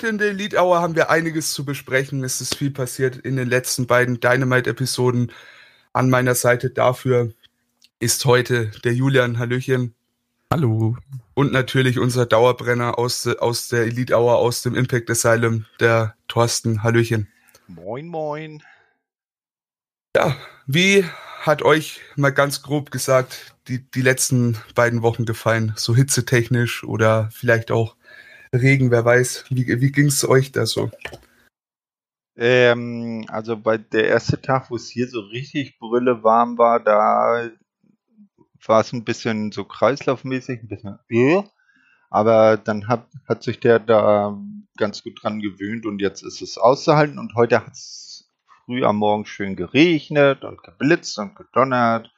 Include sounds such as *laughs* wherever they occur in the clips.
Heute in der Elite Hour haben wir einiges zu besprechen. Es ist viel passiert in den letzten beiden Dynamite-Episoden. An meiner Seite dafür ist heute der Julian Hallöchen. Hallo. Und natürlich unser Dauerbrenner aus, aus der Elite Hour, aus dem Impact Asylum, der Thorsten Hallöchen. Moin, moin. Ja, wie hat euch mal ganz grob gesagt die, die letzten beiden Wochen gefallen? So hitzetechnisch oder vielleicht auch Regen, wer weiß. Wie, wie ging es euch da so? Ähm, also bei der erste Tag, wo es hier so richtig brille warm war, da war es ein bisschen so kreislaufmäßig, ein bisschen äh, aber dann hat, hat sich der da ganz gut dran gewöhnt und jetzt ist es auszuhalten und heute hat es früh am Morgen schön geregnet und geblitzt und gedonnert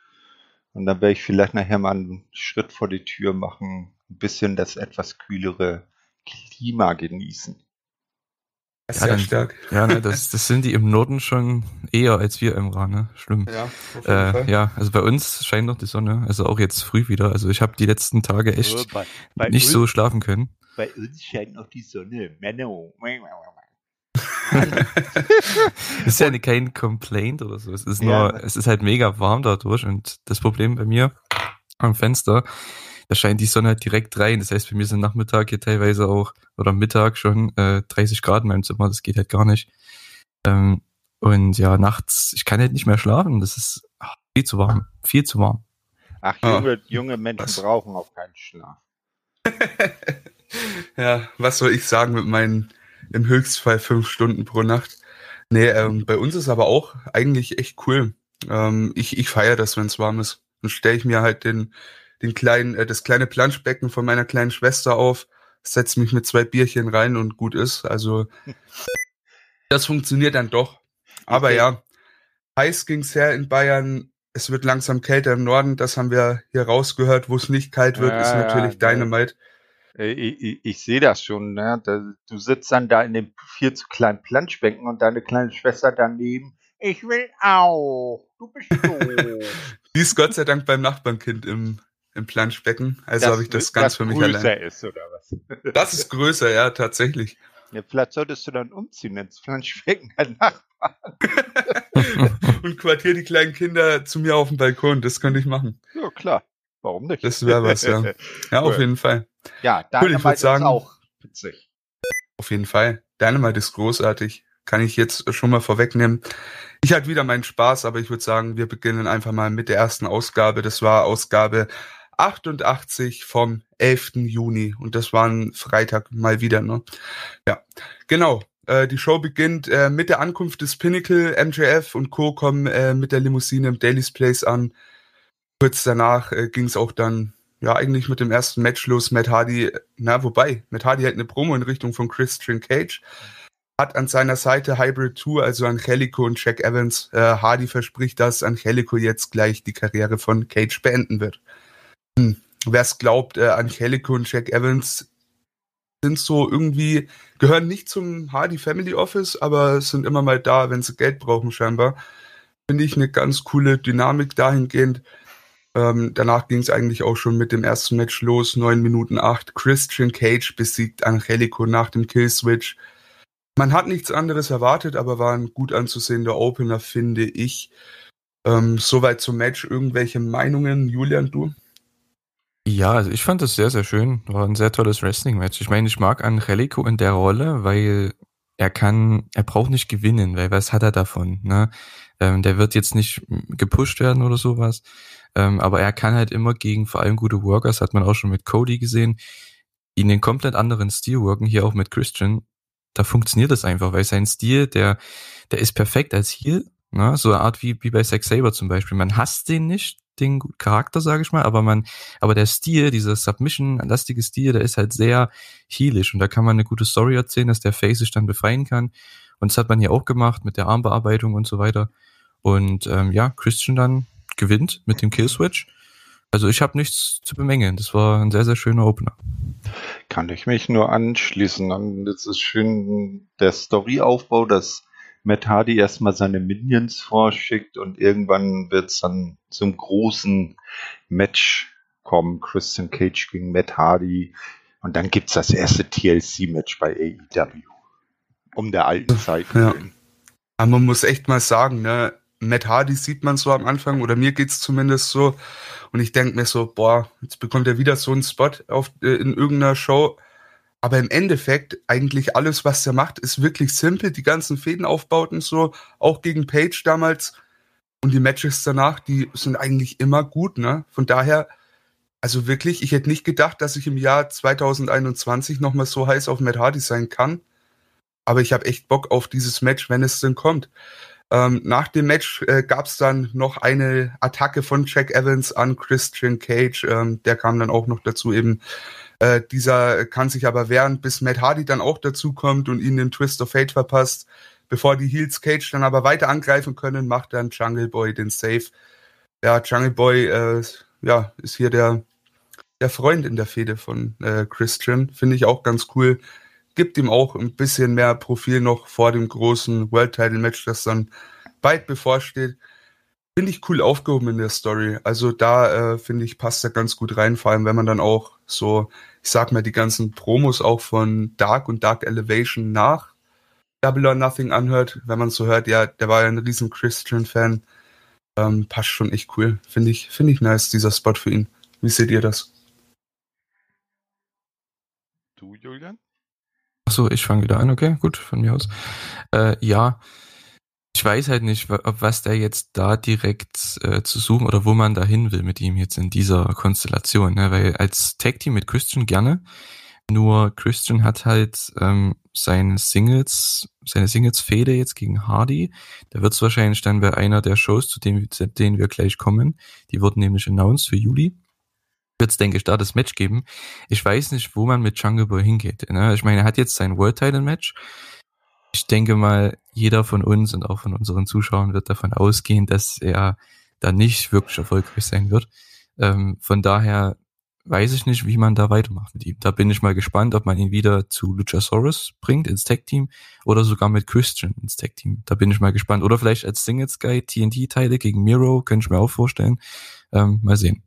und dann werde ich vielleicht nachher mal einen Schritt vor die Tür machen, ein bisschen das etwas kühlere Klima genießen. Ja, Sehr dann, stark. *laughs* Ja, ne, das, das sind die im Norden schon eher als wir im Rhein, ne? Schlimm. Ja, äh, ja, also bei uns scheint noch die Sonne, also auch jetzt früh wieder. Also ich habe die letzten Tage echt oh, bei, bei nicht uns, so schlafen können. Bei uns scheint noch die Sonne. Menno. *laughs* ist ja kein Complaint oder so. Es ist nur, ja. es ist halt mega warm dadurch und das Problem bei mir am Fenster da scheint die Sonne halt direkt rein. Das heißt, bei mir sind Nachmittag hier teilweise auch, oder Mittag schon, äh, 30 Grad in meinem Zimmer, das geht halt gar nicht. Ähm, und ja, nachts, ich kann halt nicht mehr schlafen. Das ist ach, viel zu warm. Viel zu warm. Ach, junge, ah, junge Menschen was? brauchen auch keinen Schlaf. *laughs* ja, was soll ich sagen mit meinen im Höchstfall fünf Stunden pro Nacht? Nee, ähm, bei uns ist aber auch eigentlich echt cool. Ähm, ich ich feiere das, wenn es warm ist. Dann stelle ich mir halt den den kleinen, äh, das kleine Planschbecken von meiner kleinen Schwester auf, setze mich mit zwei Bierchen rein und gut ist. Also *laughs* das funktioniert dann doch. Aber okay. ja, heiß ging's her in Bayern. Es wird langsam kälter im Norden. Das haben wir hier rausgehört. Wo es nicht kalt wird, ja, ist natürlich ja, Dynamite. Äh, ich, ich, ich sehe das schon. Ne? Du sitzt dann da in dem viel zu kleinen Planschbecken und deine kleine Schwester daneben. Ich will auch. Du bist *laughs* doof. Die ist Gott sei Dank beim Nachbarnkind im im Planschbecken. Also habe ich das ganz das für mich größer allein. ist, oder was? *laughs* Das ist größer, ja, tatsächlich. Ja, vielleicht solltest du dann umziehen ins Planschbecken ein Nachbarn. *laughs* Und quartier die kleinen Kinder zu mir auf dem Balkon. Das könnte ich machen. Ja, klar. Warum nicht? Das wäre was, ja. *laughs* Ja, auf jeden Fall. Ja, Dynamite cool, ich würde sagen, ist auch witzig. Auf jeden Fall. Dynamite ist großartig. Kann ich jetzt schon mal vorwegnehmen. Ich hatte wieder meinen Spaß, aber ich würde sagen, wir beginnen einfach mal mit der ersten Ausgabe. Das war Ausgabe 88 vom 11. Juni und das war ein Freitag mal wieder, ne? Ja, genau. Äh, die Show beginnt äh, mit der Ankunft des Pinnacle, MJF und Co. kommen äh, mit der Limousine im Daily's Place an. Kurz danach äh, ging es auch dann, ja, eigentlich mit dem ersten Match los. Matt Hardy, na, wobei, Matt Hardy hat eine Promo in Richtung von Christian Cage. Hat an seiner Seite Hybrid 2, also Angelico und Jack Evans. Äh, Hardy verspricht, dass Angelico jetzt gleich die Karriere von Cage beenden wird. Hm. Wer es glaubt, äh, Angelico und Jack Evans sind so irgendwie, gehören nicht zum Hardy Family Office, aber sind immer mal da, wenn sie Geld brauchen, scheinbar. Finde ich eine ganz coole Dynamik dahingehend. Ähm, danach ging es eigentlich auch schon mit dem ersten Match los, 9 Minuten 8. Christian Cage besiegt Angelico nach dem Killswitch. Man hat nichts anderes erwartet, aber war ein gut anzusehender Opener, finde ich. Ähm, soweit zum Match. Irgendwelche Meinungen, Julian, du? Ja, also ich fand das sehr, sehr schön. War ein sehr tolles Wrestling-Match. Ich meine, ich mag Angelico in der Rolle, weil er kann, er braucht nicht gewinnen, weil was hat er davon? Ne? Ähm, der wird jetzt nicht gepusht werden oder sowas. Ähm, aber er kann halt immer gegen vor allem gute Workers, hat man auch schon mit Cody gesehen, in den komplett anderen Stil worken, hier auch mit Christian. Da funktioniert das einfach, weil sein Stil, der, der ist perfekt als Heel, ne? so eine Art wie, wie bei Zack Saber zum Beispiel. Man hasst den nicht, den Charakter, sage ich mal, aber man, aber der Stil, dieser Submission-lastige Stil, der ist halt sehr heelisch und da kann man eine gute Story erzählen, dass der Face sich dann befreien kann. Und das hat man hier auch gemacht mit der Armbearbeitung und so weiter. Und ähm, ja, Christian dann gewinnt mit dem Killswitch. Also ich habe nichts zu bemängeln. Das war ein sehr, sehr schöner Opener. Kann ich mich nur anschließen. Es ist schön der Storyaufbau, dass Matt Hardy erstmal seine Minions vorschickt und irgendwann wird es dann zum großen Match kommen. Christian Cage gegen Matt Hardy. Und dann gibt's das erste TLC-Match bei AEW. Um der alten Zeit ja. Aber man muss echt mal sagen, ne, Matt Hardy sieht man so am Anfang, oder mir geht's zumindest so. Und ich denke mir so, boah, jetzt bekommt er wieder so einen Spot auf, äh, in irgendeiner Show. Aber im Endeffekt, eigentlich alles, was er macht, ist wirklich simpel. Die ganzen Fädenaufbauten so, auch gegen Page damals. Und die Matches danach, die sind eigentlich immer gut, ne? Von daher, also wirklich, ich hätte nicht gedacht, dass ich im Jahr 2021 nochmal so heiß auf Matt Hardy sein kann. Aber ich habe echt Bock auf dieses Match, wenn es denn kommt. Ähm, nach dem Match äh, gab es dann noch eine Attacke von Jack Evans an Christian Cage. Ähm, der kam dann auch noch dazu eben. Äh, dieser kann sich aber wehren, bis Matt Hardy dann auch dazu kommt und ihn den Twist of Fate verpasst. Bevor die Heels Cage dann aber weiter angreifen können, macht dann Jungle Boy den Save. Ja, Jungle Boy äh, ja, ist hier der, der Freund in der Fehde von äh, Christian. Finde ich auch ganz cool gibt ihm auch ein bisschen mehr Profil noch vor dem großen World Title Match, das dann bald bevorsteht. Finde ich cool aufgehoben in der Story. Also da äh, finde ich passt er ganz gut rein, vor allem wenn man dann auch so, ich sag mal, die ganzen Promos auch von Dark und Dark Elevation nach Double or Nothing anhört, wenn man so hört, ja, der war ja ein riesen Christian-Fan. Ähm, passt schon echt cool. Finde ich, finde ich nice, dieser Spot für ihn. Wie seht ihr das? Du, Julian? Achso, ich fange wieder an, okay, gut, von mir aus. Äh, ja, ich weiß halt nicht, ob was der jetzt da direkt äh, zu suchen oder wo man da hin will mit ihm jetzt in dieser Konstellation, ne? weil als Tag Team mit Christian gerne, nur Christian hat halt ähm, seine Singles, seine Singles-Fehde jetzt gegen Hardy. Da wird es wahrscheinlich dann bei einer der Shows, zu denen, zu denen wir gleich kommen, die wurden nämlich announced für Juli wird es, denke ich, da das Match geben. Ich weiß nicht, wo man mit Jungle Boy hingeht. Ne? Ich meine, er hat jetzt sein World Title Match. Ich denke mal, jeder von uns und auch von unseren Zuschauern wird davon ausgehen, dass er da nicht wirklich erfolgreich sein wird. Ähm, von daher weiß ich nicht, wie man da weitermacht mit ihm. Da bin ich mal gespannt, ob man ihn wieder zu Luchasaurus bringt ins Tag Team oder sogar mit Christian ins Tag Team. Da bin ich mal gespannt. Oder vielleicht als Singles Guy TNT-Teile gegen Miro, könnte ich mir auch vorstellen. Ähm, mal sehen.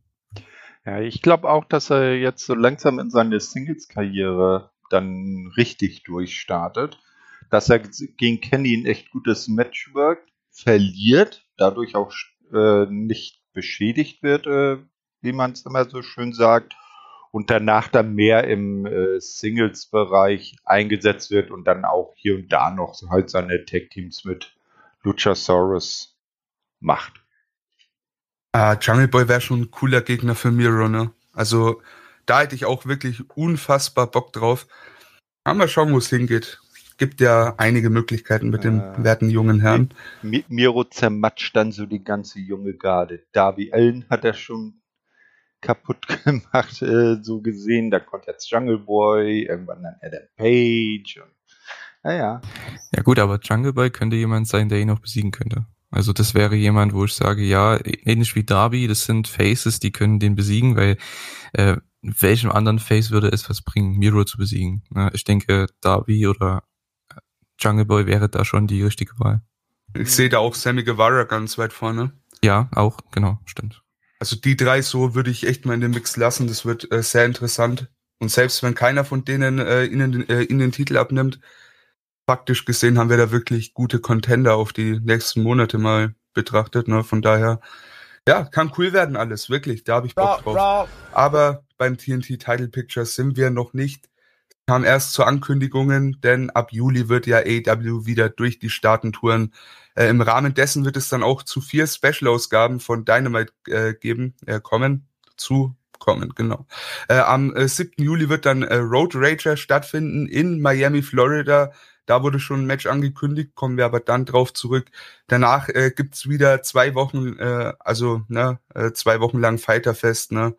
Ja, ich glaube auch, dass er jetzt so langsam in seine Singles-Karriere dann richtig durchstartet. Dass er gegen Kenny ein echt gutes Match wirkt, verliert, dadurch auch äh, nicht beschädigt wird, äh, wie man es immer so schön sagt. Und danach dann mehr im äh, Singles-Bereich eingesetzt wird und dann auch hier und da noch halt seine Tag-Teams mit Luchasaurus macht. Ah, Jungle Boy wäre schon ein cooler Gegner für Miro, ne? Also da hätte ich auch wirklich unfassbar Bock drauf. Aber mal schauen, wo es hingeht. Gibt ja einige Möglichkeiten mit dem äh, werten jungen Herrn. Miro zermatscht dann so die ganze junge Garde. Darby Allen hat er schon kaputt *laughs* gemacht, äh, so gesehen. Da kommt jetzt Jungle Boy, irgendwann dann Adam Page. Und, naja. Ja gut, aber Jungle Boy könnte jemand sein, der ihn auch besiegen könnte. Also das wäre jemand, wo ich sage, ja, ähnlich wie Darby, das sind Faces, die können den besiegen, weil äh, welchem anderen Face würde es was bringen, Miro zu besiegen? Ne? Ich denke, Darby oder Jungle Boy wäre da schon die richtige Wahl. Ich sehe da auch Sammy Guevara ganz weit vorne. Ja, auch, genau, stimmt. Also die drei so würde ich echt mal in den Mix lassen. Das wird äh, sehr interessant. Und selbst wenn keiner von denen äh, ihnen, äh, ihnen den Titel abnimmt, faktisch gesehen haben wir da wirklich gute Contender auf die nächsten Monate mal betrachtet. Ne? Von daher, ja, kann cool werden alles, wirklich. Da habe ich Bock drauf. Aber beim TNT Title Pictures sind wir noch nicht. Kam erst zu Ankündigungen, denn ab Juli wird ja AW wieder durch die Staatentouren. Äh, Im Rahmen dessen wird es dann auch zu vier Special-Ausgaben von Dynamite äh, geben, äh, kommen, zu kommen, genau. Äh, am äh, 7. Juli wird dann äh, Road Rager stattfinden in Miami, Florida. Da wurde schon ein Match angekündigt, kommen wir aber dann drauf zurück. Danach äh, gibt's wieder zwei Wochen, äh, also ne, äh, zwei Wochen lang Fighterfest, ne,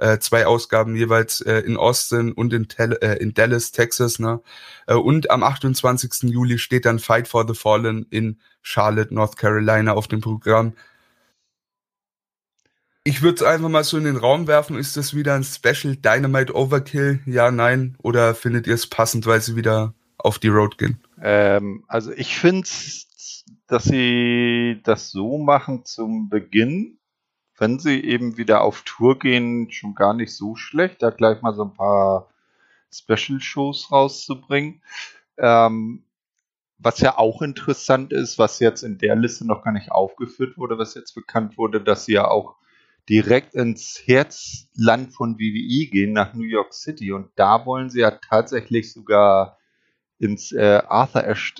äh, zwei Ausgaben jeweils äh, in Austin und in, Tel äh, in Dallas, Texas, ne. Äh, und am 28. Juli steht dann Fight for the Fallen in Charlotte, North Carolina auf dem Programm. Ich würde es einfach mal so in den Raum werfen. Ist das wieder ein Special Dynamite Overkill? Ja, nein? Oder findet ihr es passend, weil sie wieder auf die Road gehen? Ähm, also ich finde, dass sie das so machen zum Beginn, wenn sie eben wieder auf Tour gehen, schon gar nicht so schlecht. Da gleich mal so ein paar Special-Shows rauszubringen. Ähm, was ja auch interessant ist, was jetzt in der Liste noch gar nicht aufgeführt wurde, was jetzt bekannt wurde, dass sie ja auch direkt ins Herzland von WWE gehen, nach New York City. Und da wollen sie ja tatsächlich sogar ins äh, Arthur Ashe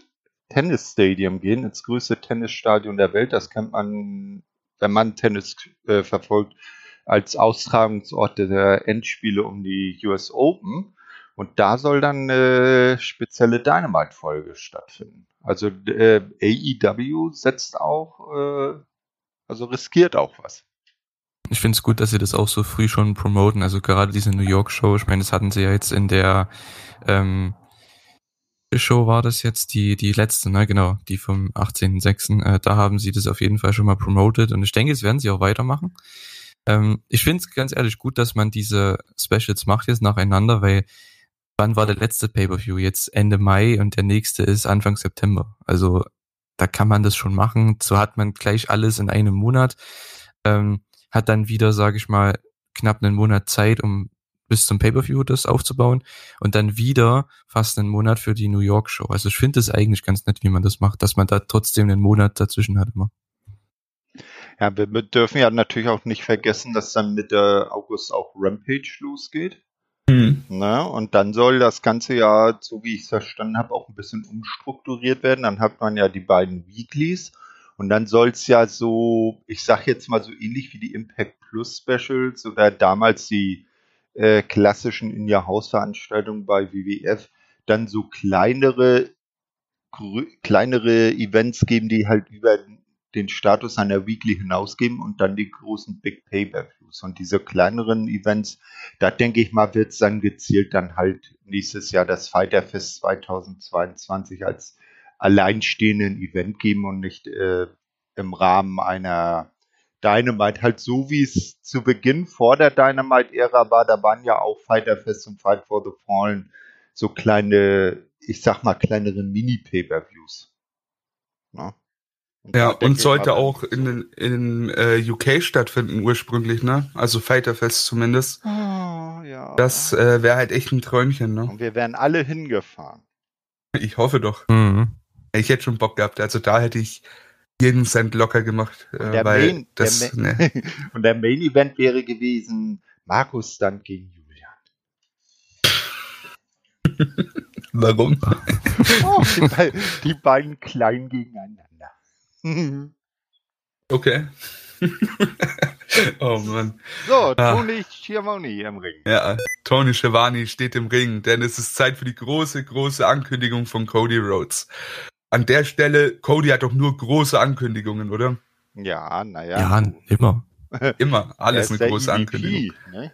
Tennis Stadium gehen, ins größte Tennisstadion der Welt. Das kennt man, wenn man Tennis äh, verfolgt, als Austragungsort der Endspiele um die US Open. Und da soll dann eine spezielle Dynamite-Folge stattfinden. Also äh, AEW setzt auch, äh, also riskiert auch was. Ich finde es gut, dass sie das auch so früh schon promoten. Also gerade diese New York Show, ich meine, das hatten sie ja jetzt in der ähm, Show war das jetzt, die, die letzte, ne, genau, die vom 18.06. Äh, da haben sie das auf jeden Fall schon mal promoted und ich denke, das werden sie auch weitermachen. Ähm, ich finde es ganz ehrlich gut, dass man diese Specials macht jetzt nacheinander, weil wann war der letzte Pay-Per-View? Jetzt Ende Mai und der nächste ist Anfang September. Also da kann man das schon machen. So hat man gleich alles in einem Monat. Ähm, hat dann wieder, sage ich mal, knapp einen Monat Zeit, um bis zum Pay-Per-View das aufzubauen und dann wieder fast einen Monat für die New York Show. Also ich finde es eigentlich ganz nett, wie man das macht, dass man da trotzdem einen Monat dazwischen hat immer. Ja, wir dürfen ja natürlich auch nicht vergessen, dass dann Mitte August auch Rampage losgeht. Mhm. Ne? Und dann soll das ganze ja, so wie ich es verstanden habe, auch ein bisschen umstrukturiert werden. Dann hat man ja die beiden Weeklies und dann soll es ja so, ich sag jetzt mal so ähnlich wie die Impact Plus Specials oder damals die äh, klassischen in ihr Hausveranstaltungen bei WWF, dann so kleinere kleinere Events geben, die halt über den Status einer Weekly hinausgeben und dann die großen Big Pay-Per-Views. Und diese kleineren Events, da denke ich mal, wird es dann gezielt dann halt nächstes Jahr das Fighterfest 2022 als alleinstehenden Event geben und nicht äh, im Rahmen einer Dynamite. Halt so wie es zu Beginn vor der Dynamite-Ära war, da waren ja auch Fighterfest und Fight for the Fallen so kleine, ich sag mal, kleinere Mini-Pay-Per-Views. Ja. Und ja, und sollte auch in, in äh, UK stattfinden ursprünglich, ne? Also Fighterfest zumindest. Oh, ja. Das äh, wäre halt echt ein Träumchen, ne? Und wir wären alle hingefahren. Ich hoffe doch. Mhm. Ich hätte schon Bock gehabt. Also da hätte ich jeden Cent locker gemacht. Und der, weil Main, das, der ne. *laughs* und der Main Event wäre gewesen Markus dann gegen Julian. *laughs* Warum? Oh, die, be die beiden klein gegeneinander. *laughs* okay. oh Mann. So, ah. Tony Schiavone im Ring. Ja, Tony Schiavone steht im Ring, denn es ist Zeit für die große, große Ankündigung von Cody Rhodes. An der Stelle, Cody hat doch nur große Ankündigungen, oder? Ja, naja. Ja, immer. *laughs* immer. Alles eine große EVP, Ankündigung. Ne?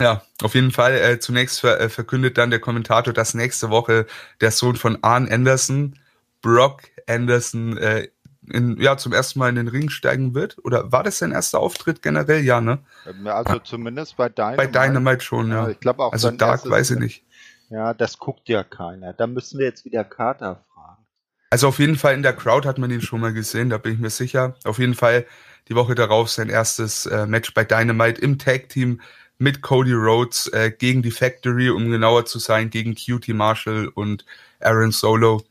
Ja, auf jeden Fall. Äh, zunächst ver äh, verkündet dann der Kommentator, dass nächste Woche der Sohn von Arn Anderson, Brock Anderson, äh, in, ja, zum ersten Mal in den Ring steigen wird? Oder war das sein erster Auftritt generell? Ja, ne? Also zumindest bei Dynamite. Bei Dynamite schon, ja. ja ich glaube auch. Also Dark weiß ich nicht. Ja, das guckt ja keiner. Da müssen wir jetzt wieder Carter fragen. Also auf jeden Fall in der Crowd hat man ihn schon mal gesehen, da bin ich mir sicher. Auf jeden Fall die Woche darauf sein erstes äh, Match bei Dynamite im Tag Team mit Cody Rhodes äh, gegen die Factory, um genauer zu sein, gegen QT Marshall und Aaron Solo.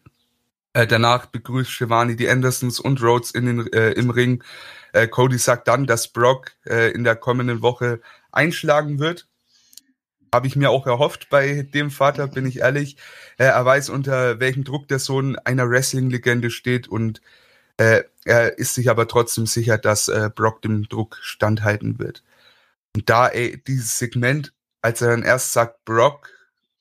Äh, danach begrüßt Shivani die Andersons und Rhodes in den, äh, im Ring. Äh, Cody sagt dann, dass Brock äh, in der kommenden Woche einschlagen wird. Habe ich mir auch erhofft bei dem Vater, bin ich ehrlich. Äh, er weiß, unter welchem Druck der Sohn einer Wrestling-Legende steht und äh, er ist sich aber trotzdem sicher, dass äh, Brock dem Druck standhalten wird. Und da, ey, dieses Segment, als er dann erst sagt Brock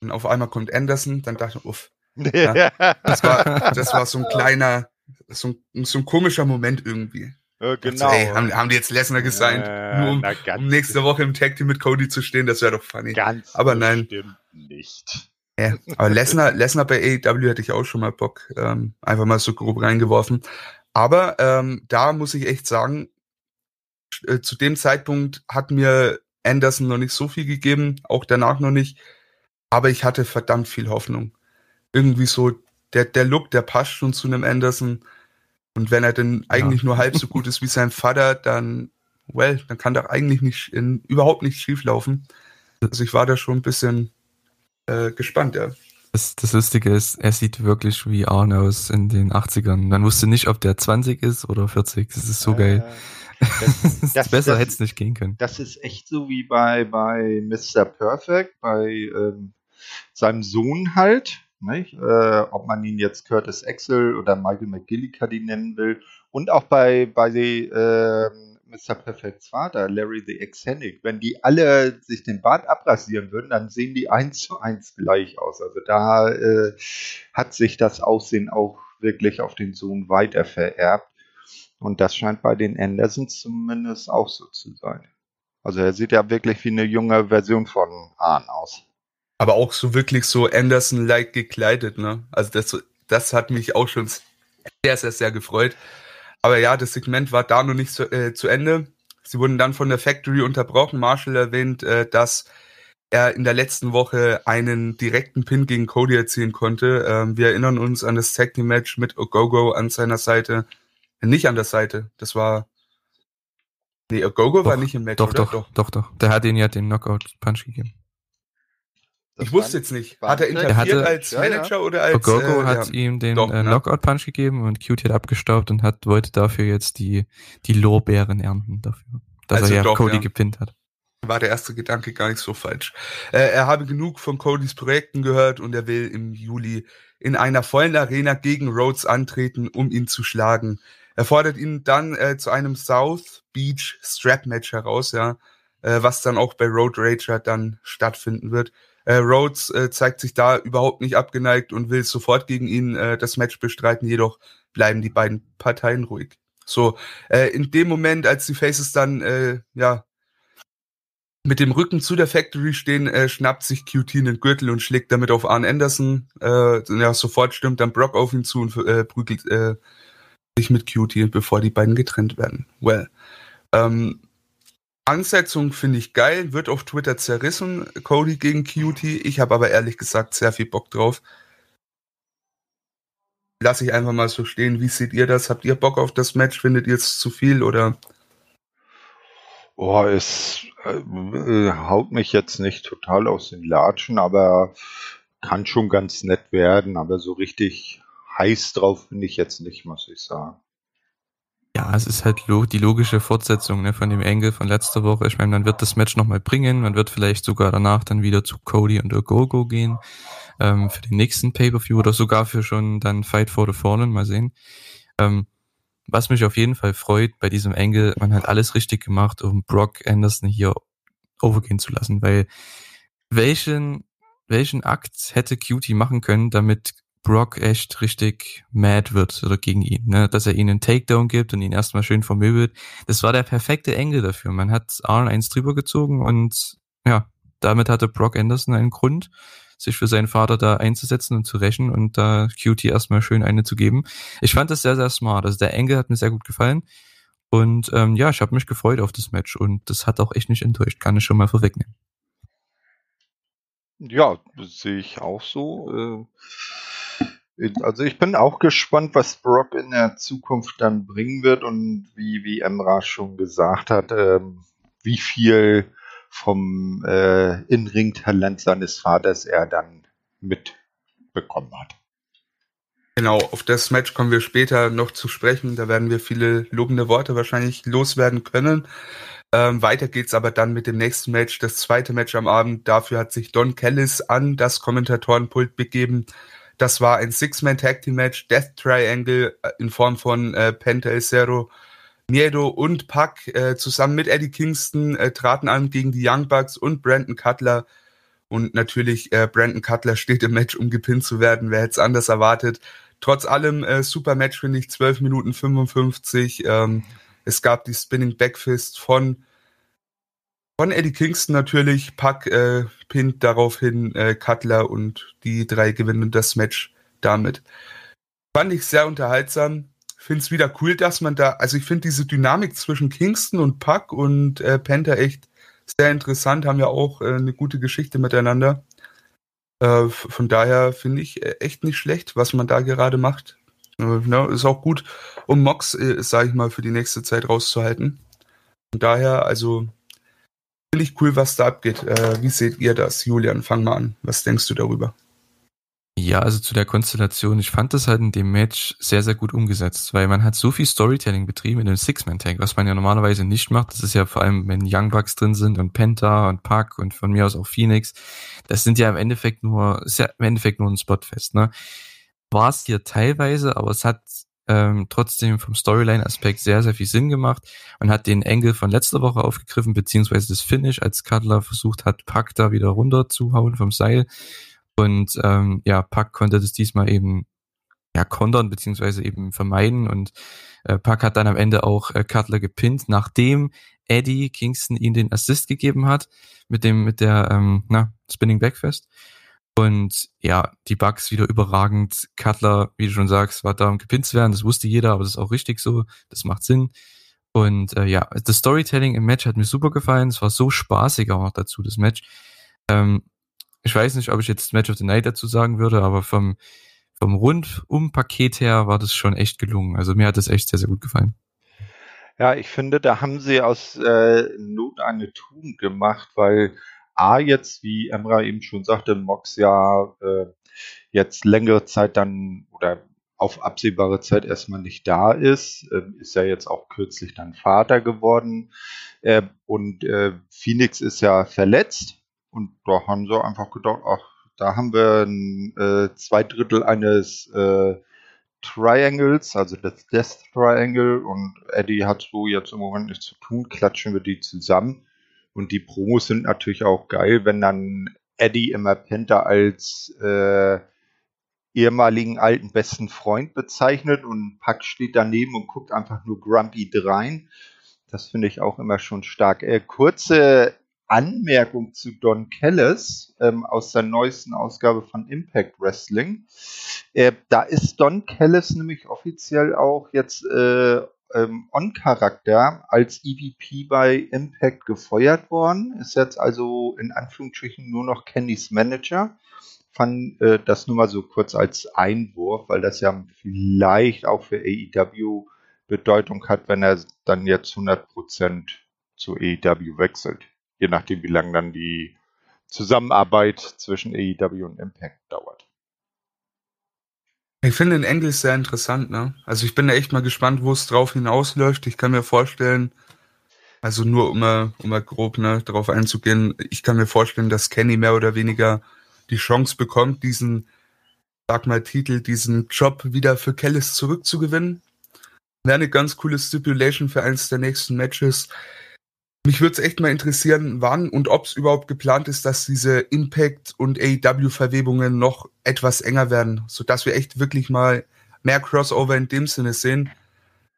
und auf einmal kommt Anderson, dann dachte ich, uff, *laughs* ja, das, war, das war so ein kleiner, so ein, so ein komischer Moment irgendwie. Ja, genau. Also, ey, haben, haben die jetzt Lesnar gesigned, äh, nur um, um, nächste Woche im Tag Team mit Cody zu stehen? Das wäre doch funny. Ganz aber nein. nicht. Ja, aber Lesnar, Lesnar bei AEW hätte ich auch schon mal Bock, ähm, einfach mal so grob reingeworfen. Aber ähm, da muss ich echt sagen, äh, zu dem Zeitpunkt hat mir Anderson noch nicht so viel gegeben, auch danach noch nicht. Aber ich hatte verdammt viel Hoffnung irgendwie so, der, der Look, der passt schon zu einem Anderson. Und wenn er denn eigentlich ja. nur halb so gut ist wie sein Vater, dann, well, dann kann doch eigentlich nicht, in, überhaupt nicht schief laufen. Also ich war da schon ein bisschen, äh, gespannt, ja. Das, das Lustige ist, er sieht wirklich wie Arne aus in den 80ern. Man wusste nicht, ob der 20 ist oder 40. Das ist so äh, geil. Das, *laughs* das, Besser hätte es nicht gehen können. Das ist echt so wie bei, bei Mr. Perfect, bei ähm, seinem Sohn halt. Nicht? Äh, ob man ihn jetzt Curtis Axel oder Michael McGillicuddy nennen will. Und auch bei, bei äh, Mr. Perfects Vater, Larry the Exenic. Wenn die alle sich den Bart abrasieren würden, dann sehen die eins zu eins gleich aus. Also da äh, hat sich das Aussehen auch wirklich auf den Sohn weiter vererbt. Und das scheint bei den Andersons zumindest auch so zu sein. Also er sieht ja wirklich wie eine junge Version von Ahn aus. Aber auch so wirklich so Anderson-like gekleidet, ne? Also das, das hat mich auch schon sehr, sehr, sehr gefreut. Aber ja, das Segment war da noch nicht zu, äh, zu Ende. Sie wurden dann von der Factory unterbrochen. Marshall erwähnt, äh, dass er in der letzten Woche einen direkten Pin gegen Cody erzielen konnte. Ähm, wir erinnern uns an das Tag Team Match mit Ogogo an seiner Seite. Nicht an der Seite. Das war. Nee, Ogogo war nicht im Match. Doch, oder? doch, doch, doch, doch. Der hat ihn ja den Knockout-Punch gegeben. Das ich wusste jetzt nicht. Hat er interviert hatte, als ja, Manager ja. oder als. Ogogo äh, hat ja, ihm den doch, äh, ne? Knockout-Punch gegeben und Cutie hat abgestaubt und hat, wollte dafür jetzt die, die Lorbeeren ernten dafür. Dass also er ja doch, Cody gepinnt hat. War der erste Gedanke gar nicht so falsch. Äh, er habe genug von Codys Projekten gehört und er will im Juli in einer vollen Arena gegen Rhodes antreten, um ihn zu schlagen. Er fordert ihn dann äh, zu einem South Beach Strap Match heraus, ja, äh, was dann auch bei Road Rager dann stattfinden wird. Äh, Rhodes äh, zeigt sich da überhaupt nicht abgeneigt und will sofort gegen ihn äh, das Match bestreiten, jedoch bleiben die beiden Parteien ruhig. So, äh, in dem Moment, als die Faces dann, äh, ja, mit dem Rücken zu der Factory stehen, äh, schnappt sich QT einen Gürtel und schlägt damit auf Arn Anderson. Äh, ja, sofort stimmt dann Brock auf ihn zu und äh, prügelt äh, sich mit QT, bevor die beiden getrennt werden. Well. Ähm, Ansetzung finde ich geil, wird auf Twitter zerrissen, Cody gegen Cutie. Ich habe aber ehrlich gesagt sehr viel Bock drauf. Lass ich einfach mal so stehen. Wie seht ihr das? Habt ihr Bock auf das Match? Findet ihr es zu viel oder? Oh, es äh, haut mich jetzt nicht total aus den Latschen, aber kann schon ganz nett werden. Aber so richtig heiß drauf bin ich jetzt nicht, muss ich sagen. Ja, es ist halt lo die logische Fortsetzung ne, von dem Engel von letzter Woche. Ich meine, man wird das Match nochmal bringen, man wird vielleicht sogar danach dann wieder zu Cody und Ogogo gehen ähm, für den nächsten Pay-Per-View oder sogar für schon dann Fight for the Fallen, mal sehen. Ähm, was mich auf jeden Fall freut bei diesem Engel, man hat alles richtig gemacht, um Brock Anderson hier overgehen zu lassen, weil welchen, welchen Akt hätte Cutie machen können, damit Brock echt richtig mad wird oder gegen ihn, ne? dass er ihnen einen Takedown gibt und ihn erstmal schön vermöbelt. Das war der perfekte Engel dafür. Man hat Arn eins drüber gezogen und ja, damit hatte Brock Anderson einen Grund, sich für seinen Vater da einzusetzen und zu rächen und da Cutie erstmal schön eine zu geben. Ich fand das sehr, sehr smart. Also der Engel hat mir sehr gut gefallen. Und ähm, ja, ich habe mich gefreut auf das Match und das hat auch echt nicht enttäuscht, kann ich schon mal vorwegnehmen. Ja, sehe ich auch so. Äh, also ich bin auch gespannt, was Brock in der Zukunft dann bringen wird und wie, wie Emra schon gesagt hat, ähm, wie viel vom äh, In-Ring-Talent seines Vaters er dann mitbekommen hat. Genau, auf das Match kommen wir später noch zu sprechen. Da werden wir viele lobende Worte wahrscheinlich loswerden können. Ähm, weiter geht's aber dann mit dem nächsten Match, das zweite Match am Abend. Dafür hat sich Don Callis an das Kommentatorenpult begeben. Das war ein Six-Man Tag Team Match, Death Triangle äh, in Form von äh, Penta El Cerro, Miedo und Pac äh, zusammen mit Eddie Kingston äh, traten an gegen die Young Bucks und Brandon Cutler. Und natürlich, äh, Brandon Cutler steht im Match, um gepinnt zu werden. Wer hätte es anders erwartet? Trotz allem äh, super Match, finde ich, 12 Minuten 55. Ähm, es gab die Spinning Backfist von von Eddie Kingston natürlich. Pack äh, pinnt daraufhin äh, Cutler und die drei gewinnen das Match damit. Fand ich sehr unterhaltsam. Finde es wieder cool, dass man da, also ich finde diese Dynamik zwischen Kingston und Pack und äh, Panther echt sehr interessant, haben ja auch äh, eine gute Geschichte miteinander. Äh, von daher finde ich äh, echt nicht schlecht, was man da gerade macht. Äh, ne, ist auch gut, um Mox, äh, sage ich mal, für die nächste Zeit rauszuhalten. Von daher, also Finde ich cool, was da abgeht. Äh, wie seht ihr das? Julian, fang mal an. Was denkst du darüber? Ja, also zu der Konstellation, ich fand das halt in dem Match sehr, sehr gut umgesetzt, weil man hat so viel Storytelling betrieben in dem Six-Man-Tag, was man ja normalerweise nicht macht. Das ist ja vor allem, wenn Young Bucks drin sind und Penta und Puck und von mir aus auch Phoenix. Das sind ja im Endeffekt nur, ist ja im Endeffekt nur ein Spotfest, ne? War es hier teilweise, aber es hat ähm, trotzdem vom Storyline-Aspekt sehr, sehr viel Sinn gemacht. Man hat den Engel von letzter Woche aufgegriffen, beziehungsweise das Finish, als Cutler versucht hat, Puck da wieder runter zu hauen vom Seil und ähm, ja, Puck konnte das diesmal eben ja kontern beziehungsweise eben vermeiden und äh, Puck hat dann am Ende auch äh, Cutler gepinnt, nachdem Eddie Kingston ihm den Assist gegeben hat mit dem mit der ähm, na, Spinning Backfest. Und ja, die Bugs wieder überragend. Cutler, wie du schon sagst, war da um gepinnt zu werden. Das wusste jeder, aber das ist auch richtig so. Das macht Sinn. Und äh, ja, das Storytelling im Match hat mir super gefallen. Es war so spaßig auch noch dazu, das Match. Ähm, ich weiß nicht, ob ich jetzt Match of the Night dazu sagen würde, aber vom, vom Rundum-Paket her war das schon echt gelungen. Also mir hat das echt sehr, sehr gut gefallen. Ja, ich finde, da haben sie aus äh, Not eine Tugend gemacht, weil A jetzt, wie Emra eben schon sagte, Mox ja äh, jetzt längere Zeit dann oder auf absehbare Zeit erstmal nicht da ist, äh, ist ja jetzt auch kürzlich dann Vater geworden äh, und Phoenix ist ja verletzt und da haben sie einfach gedacht, ach, da haben wir ein, äh, zwei Drittel eines äh, Triangles, also das Death Triangle und Eddie hat so jetzt im Moment nichts zu tun, klatschen wir die zusammen. Und die Promos sind natürlich auch geil, wenn dann Eddie immer Penta als äh, ehemaligen alten besten Freund bezeichnet und Pack steht daneben und guckt einfach nur grumpy drein. Das finde ich auch immer schon stark. Äh, kurze Anmerkung zu Don Kellis ähm, aus der neuesten Ausgabe von Impact Wrestling. Äh, da ist Don Kellis nämlich offiziell auch jetzt äh, ähm, On-Charakter als EVP bei Impact gefeuert worden. Ist jetzt also in Anführungsstrichen nur noch Kennys Manager. Fand äh, das nur mal so kurz als Einwurf, weil das ja vielleicht auch für AEW Bedeutung hat, wenn er dann jetzt 100% zu AEW wechselt je nachdem, wie lange dann die Zusammenarbeit zwischen AEW und Impact dauert. Ich finde den Engel sehr interessant, ne? Also ich bin da echt mal gespannt, wo es drauf hinausläuft. Ich kann mir vorstellen, also nur um mal, um mal grob ne, darauf einzugehen, ich kann mir vorstellen, dass Kenny mehr oder weniger die Chance bekommt, diesen, sag mal, Titel, diesen Job wieder für Kellis zurückzugewinnen. Wäre eine ganz coole Stipulation für eines der nächsten Matches. Mich würde es echt mal interessieren, wann und ob es überhaupt geplant ist, dass diese Impact- und AEW-Verwebungen noch etwas enger werden, sodass wir echt wirklich mal mehr Crossover in dem Sinne sehen.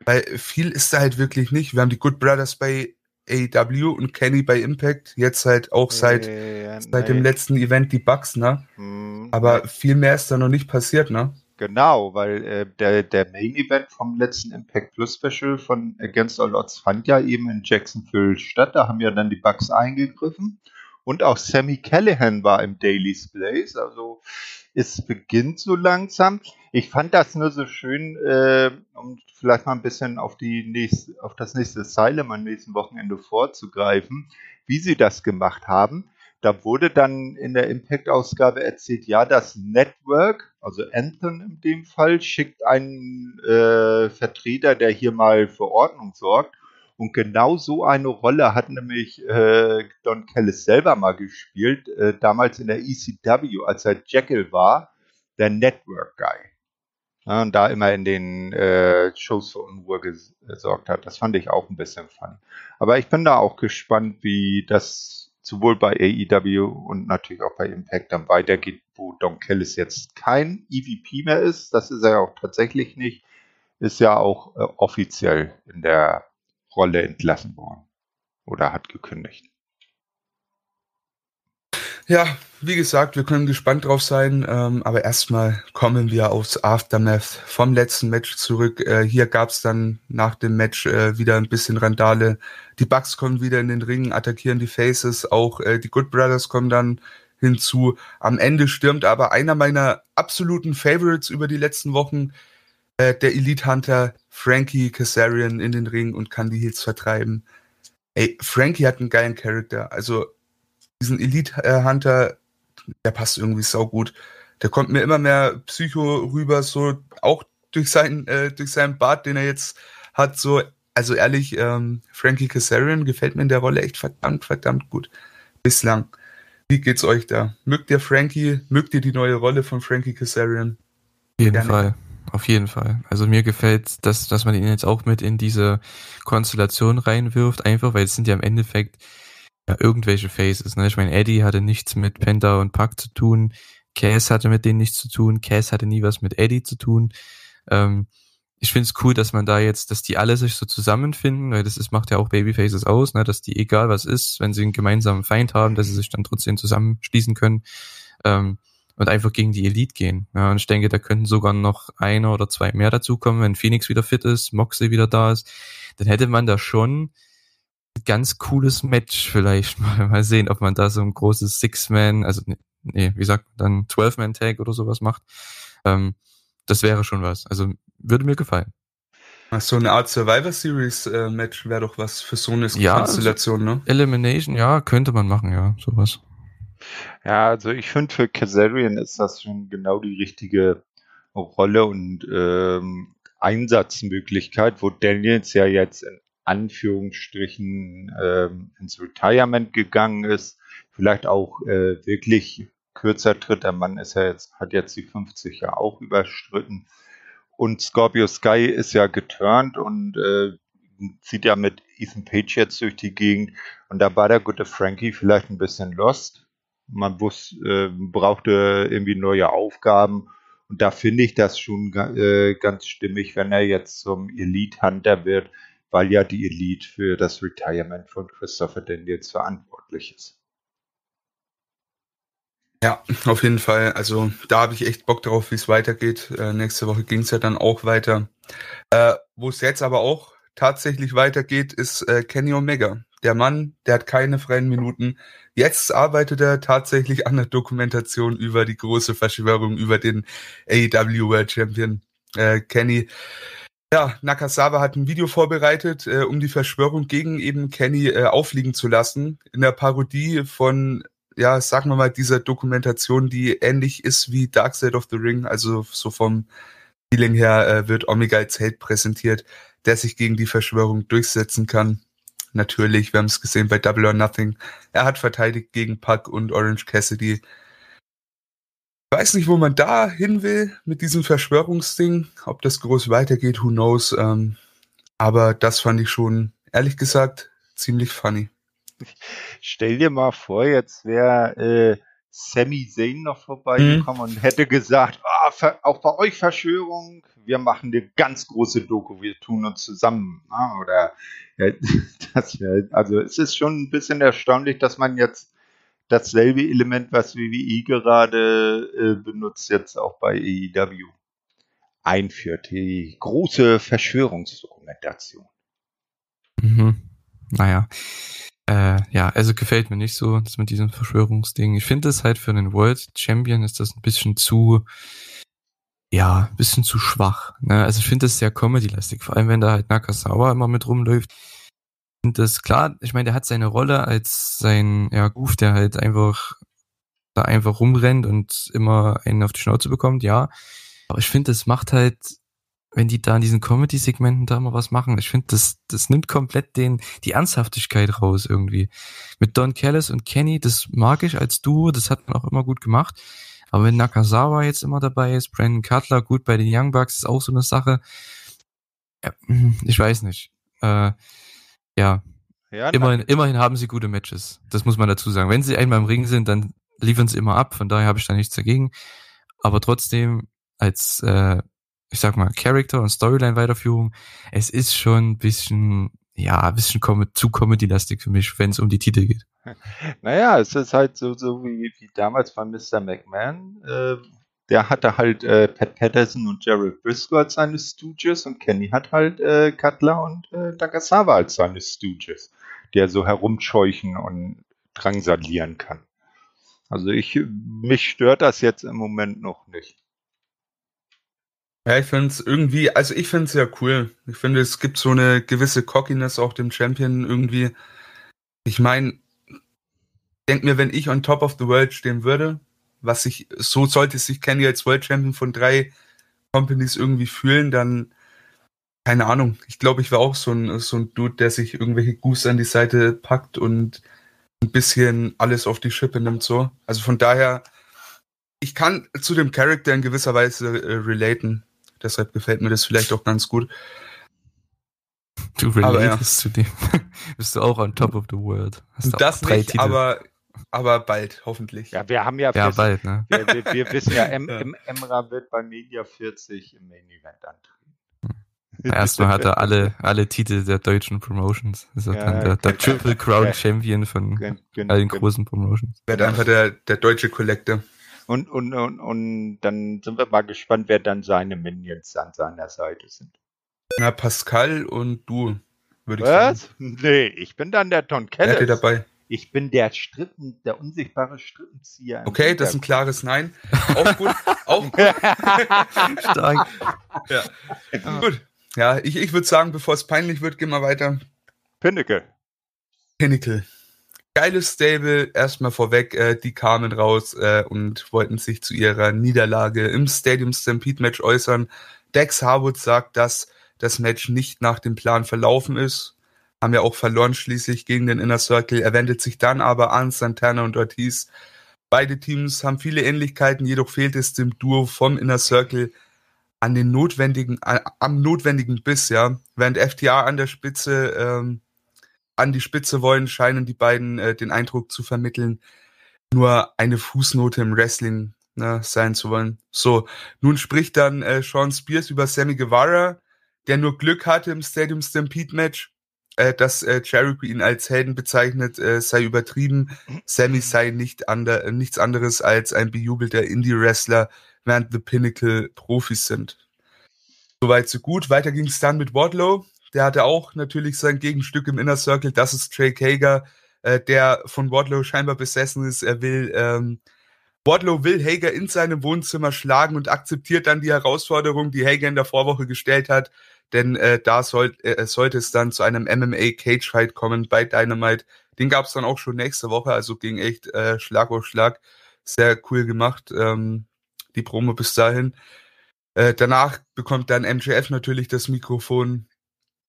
Weil viel ist da halt wirklich nicht. Wir haben die Good Brothers bei AEW und Kenny bei Impact. Jetzt halt auch seit, äh, seit dem letzten Event die Bugs, ne? Hm, Aber viel mehr ist da noch nicht passiert, ne? Genau, weil äh, der, der Main Event vom letzten Impact Plus Special von Against All Odds fand ja eben in Jacksonville statt. Da haben ja dann die Bugs eingegriffen. Und auch Sammy Callahan war im Daily's Place. Also es beginnt so langsam. Ich fand das nur so schön, äh, um vielleicht mal ein bisschen auf, die nächste, auf das nächste Asylum am nächsten Wochenende vorzugreifen, wie sie das gemacht haben. Da wurde dann in der Impact-Ausgabe erzählt, ja, das Network, also Anthem in dem Fall, schickt einen äh, Vertreter, der hier mal für Ordnung sorgt. Und genau so eine Rolle hat nämlich äh, Don Kellis selber mal gespielt, äh, damals in der ECW, als er Jekyll war, der Network Guy. Ja, und da immer in den äh, Shows für Unruhe gesorgt hat. Das fand ich auch ein bisschen funny. Aber ich bin da auch gespannt, wie das sowohl bei AEW und natürlich auch bei Impact dann weitergeht, wo Don Kellis jetzt kein EVP mehr ist. Das ist er ja auch tatsächlich nicht. Ist ja auch äh, offiziell in der Rolle entlassen worden oder hat gekündigt. Ja, wie gesagt, wir können gespannt drauf sein, ähm, aber erstmal kommen wir aufs Aftermath vom letzten Match zurück. Äh, hier gab's dann nach dem Match äh, wieder ein bisschen Randale. Die Bucks kommen wieder in den Ring, attackieren die Faces, auch äh, die Good Brothers kommen dann hinzu. Am Ende stürmt aber einer meiner absoluten Favorites über die letzten Wochen, äh, der Elite Hunter Frankie Kazarian in den Ring und kann die Heels vertreiben. ey, Frankie hat einen geilen Charakter. Also diesen Elite-Hunter, der passt irgendwie sau gut. Der kommt mir immer mehr Psycho rüber, so auch durch seinen, äh, durch seinen Bart, den er jetzt hat, so, also ehrlich, ähm, Frankie Kazarian gefällt mir in der Rolle echt verdammt, verdammt gut. Bislang. Wie geht's euch da? Mögt ihr Frankie? Mögt ihr die neue Rolle von Frankie Kazarian? Auf jeden Gerne. Fall. Auf jeden Fall. Also mir gefällt, dass, dass man ihn jetzt auch mit in diese Konstellation reinwirft, einfach weil es sind ja im Endeffekt ja, irgendwelche Faces. Ne? Ich meine, Eddie hatte nichts mit Penta und Pac zu tun. Cass hatte mit denen nichts zu tun. Cass hatte nie was mit Eddie zu tun. Ähm, ich finde es cool, dass man da jetzt, dass die alle sich so zusammenfinden, weil das ist, macht ja auch Babyfaces aus, ne, dass die, egal was ist, wenn sie einen gemeinsamen Feind haben, dass sie sich dann trotzdem zusammenschließen können ähm, und einfach gegen die Elite gehen. Ja, und ich denke, da könnten sogar noch einer oder zwei mehr dazukommen, wenn Phoenix wieder fit ist, Moxley wieder da ist, dann hätte man da schon ganz cooles Match vielleicht *laughs* mal, mal sehen, ob man da so ein großes Six-Man, also nee, wie sagt man dann, Twelve-Man-Tag oder sowas macht. Ähm, das wäre schon was. Also würde mir gefallen. So eine Art Survivor Series äh, Match wäre doch was für so eine ja, Konstellation, ne? Elimination, ja, könnte man machen, ja, sowas. Ja, also ich finde für Kazarian ist das schon genau die richtige Rolle und ähm, Einsatzmöglichkeit, wo Daniels ja jetzt in Anführungsstrichen ähm, ins Retirement gegangen ist, vielleicht auch äh, wirklich kürzer tritt. Der Mann ist ja jetzt, hat jetzt die 50 ja auch überstritten. Und Scorpio Sky ist ja geturnt und äh, zieht ja mit Ethan Page jetzt durch die Gegend. Und da war der gute Frankie vielleicht ein bisschen lost. Man wusste, äh, brauchte irgendwie neue Aufgaben. Und da finde ich das schon äh, ganz stimmig, wenn er jetzt zum Elite Hunter wird, weil ja die Elite für das Retirement von Christopher Daniels verantwortlich ist. Ja, auf jeden Fall. Also da habe ich echt Bock drauf, wie es weitergeht. Äh, nächste Woche ging es ja dann auch weiter. Äh, Wo es jetzt aber auch tatsächlich weitergeht, ist äh, Kenny Omega. Der Mann, der hat keine freien Minuten. Jetzt arbeitet er tatsächlich an der Dokumentation über die große Verschwörung über den AEW World Champion äh, Kenny. Ja, Nakasawa hat ein Video vorbereitet, äh, um die Verschwörung gegen eben Kenny äh, aufliegen zu lassen. In der Parodie von ja, sagen wir mal, dieser Dokumentation, die ähnlich ist wie Dark Side of the Ring, also so vom Feeling her äh, wird Omega als Held präsentiert, der sich gegen die Verschwörung durchsetzen kann. Natürlich, wir haben es gesehen bei Double or Nothing. Er hat verteidigt gegen Puck und Orange Cassidy. Weiß nicht, wo man da hin will mit diesem Verschwörungsding. Ob das groß weitergeht, who knows. Ähm, aber das fand ich schon, ehrlich gesagt, ziemlich funny. Stell dir mal vor, jetzt wäre äh, Sami Zayn noch vorbeigekommen mhm. und hätte gesagt, oh, auch bei euch Verschwörung, wir machen eine ganz große Doku, wir tun uns zusammen. Ne? Oder ja, *laughs* das wär, also es ist schon ein bisschen erstaunlich, dass man jetzt dasselbe Element, was WWE gerade äh, benutzt, jetzt auch bei AEW einführt. Die große Verschwörungsdokumentation. Mhm. Naja, äh, ja, also gefällt mir nicht so, das mit diesem Verschwörungsding. Ich finde es halt für einen World Champion ist das ein bisschen zu, ja, ein bisschen zu schwach. Ne? Also ich finde das sehr comedy-lastig, vor allem wenn da halt Nakasawa immer mit rumläuft. Und das klar, ich meine, der hat seine Rolle als sein, ja, Goof, der halt einfach da einfach rumrennt und immer einen auf die Schnauze bekommt, ja. Aber ich finde, das macht halt wenn die da in diesen Comedy-Segmenten da mal was machen. Ich finde, das, das nimmt komplett den, die Ernsthaftigkeit raus irgendwie. Mit Don Callis und Kenny, das mag ich als Duo, das hat man auch immer gut gemacht. Aber wenn Nakazawa jetzt immer dabei ist, Brandon Cutler, gut, bei den Young Bucks ist auch so eine Sache. Ja, ich weiß nicht. Äh, ja. ja immerhin, immerhin haben sie gute Matches. Das muss man dazu sagen. Wenn sie einmal im Ring sind, dann liefern sie immer ab. Von daher habe ich da nichts dagegen. Aber trotzdem, als äh, ich sag mal, Character und Storyline-Weiterführung, es ist schon ein bisschen, ja, ein bisschen com zu Comedy-lastig für mich, wenn es um die Titel geht. *laughs* Naja, es ist halt so, so wie, wie damals bei Mr. McMahon. Äh, der hatte halt äh, Pat Patterson und Gerald Briscoe als seine Stooges und Kenny hat halt äh, Cutler und äh, Nagasawa als seine Stooges, der so herumscheuchen und drangsalieren kann. Also ich, mich stört das jetzt im Moment noch nicht. Ja, ich finde es irgendwie, also ich finde es ja cool. Ich finde, es gibt so eine gewisse Cockiness auch dem Champion irgendwie. Ich meine, denk mir, wenn ich on top of the world stehen würde, was ich, so sollte sich Kenny als World Champion von drei Companies irgendwie fühlen, dann, keine Ahnung. Ich glaube, ich war auch so ein, so ein Dude, der sich irgendwelche Goose an die Seite packt und ein bisschen alles auf die Schippe nimmt, so. Also von daher, ich kann zu dem Charakter in gewisser Weise äh, relaten. Deshalb gefällt mir das vielleicht auch ganz gut. Du relatest ja. zu dem. *laughs* Bist du auch on top of the world. Hast das nicht, Titel. aber aber bald, hoffentlich. Ja, wir haben ja, ja bald, ne? wir, wir, wir wissen ja, em, *laughs* em, Emra wird bei Media 40 im Main Event antreten. Erstmal hat er alle, alle Titel der deutschen Promotions. Ist er ja, dann der, der Triple Crown Champion von gen, allen großen Promotions. Wird einfach der, der deutsche Collector. Und, und, und, und dann sind wir mal gespannt, wer dann seine Minions an seiner Seite sind. Na, Pascal und du, würde ich Was? sagen. Was? Nee, ich bin dann der Ton Kellis. Wer dabei? Ich bin der Strippen, der unsichtbare Strippenzieher. Okay, das ist ein klares Nein. Auch gut. auch gut. *laughs* Stark. Ja. Ah. Gut. Ja, ich, ich würde sagen, bevor es peinlich wird, gehen wir weiter. Pinnacle. Pinnacle. Geiles Stable, erstmal vorweg, äh, die kamen raus äh, und wollten sich zu ihrer Niederlage im Stadium Stampede Match äußern. Dex Harwood sagt, dass das Match nicht nach dem Plan verlaufen ist haben ja auch verloren schließlich gegen den Inner Circle. Er wendet sich dann aber an Santana und Ortiz. Beide Teams haben viele Ähnlichkeiten, jedoch fehlt es dem Duo vom Inner Circle an den notwendigen, am notwendigen Biss, ja. Während FTA an der Spitze, ähm, an die Spitze wollen, scheinen die beiden äh, den Eindruck zu vermitteln, nur eine Fußnote im Wrestling ne, sein zu wollen. So, nun spricht dann äh, Sean Spears über Sammy Guevara, der nur Glück hatte im Stadium Stampede Match äh, dass äh, Jericho ihn als Helden bezeichnet, äh, sei übertrieben. Sammy sei nicht ander, nichts anderes als ein bejubelter Indie-Wrestler, während The Pinnacle Profis sind. Soweit so gut. Weiter ging es dann mit Wardlow. Der hatte auch natürlich sein Gegenstück im Inner Circle. Das ist Drake Hager, äh, der von Wardlow scheinbar besessen ist. Er will ähm, Wardlow will Hager in seinem Wohnzimmer schlagen und akzeptiert dann die Herausforderung, die Hager in der Vorwoche gestellt hat denn äh, da soll, äh, sollte es dann zu einem MMA Cage Fight kommen bei Dynamite. Den gab es dann auch schon nächste Woche, also ging echt äh, Schlag auf Schlag. Sehr cool gemacht, ähm, die Promo bis dahin. Äh, danach bekommt dann MJF natürlich das Mikrofon.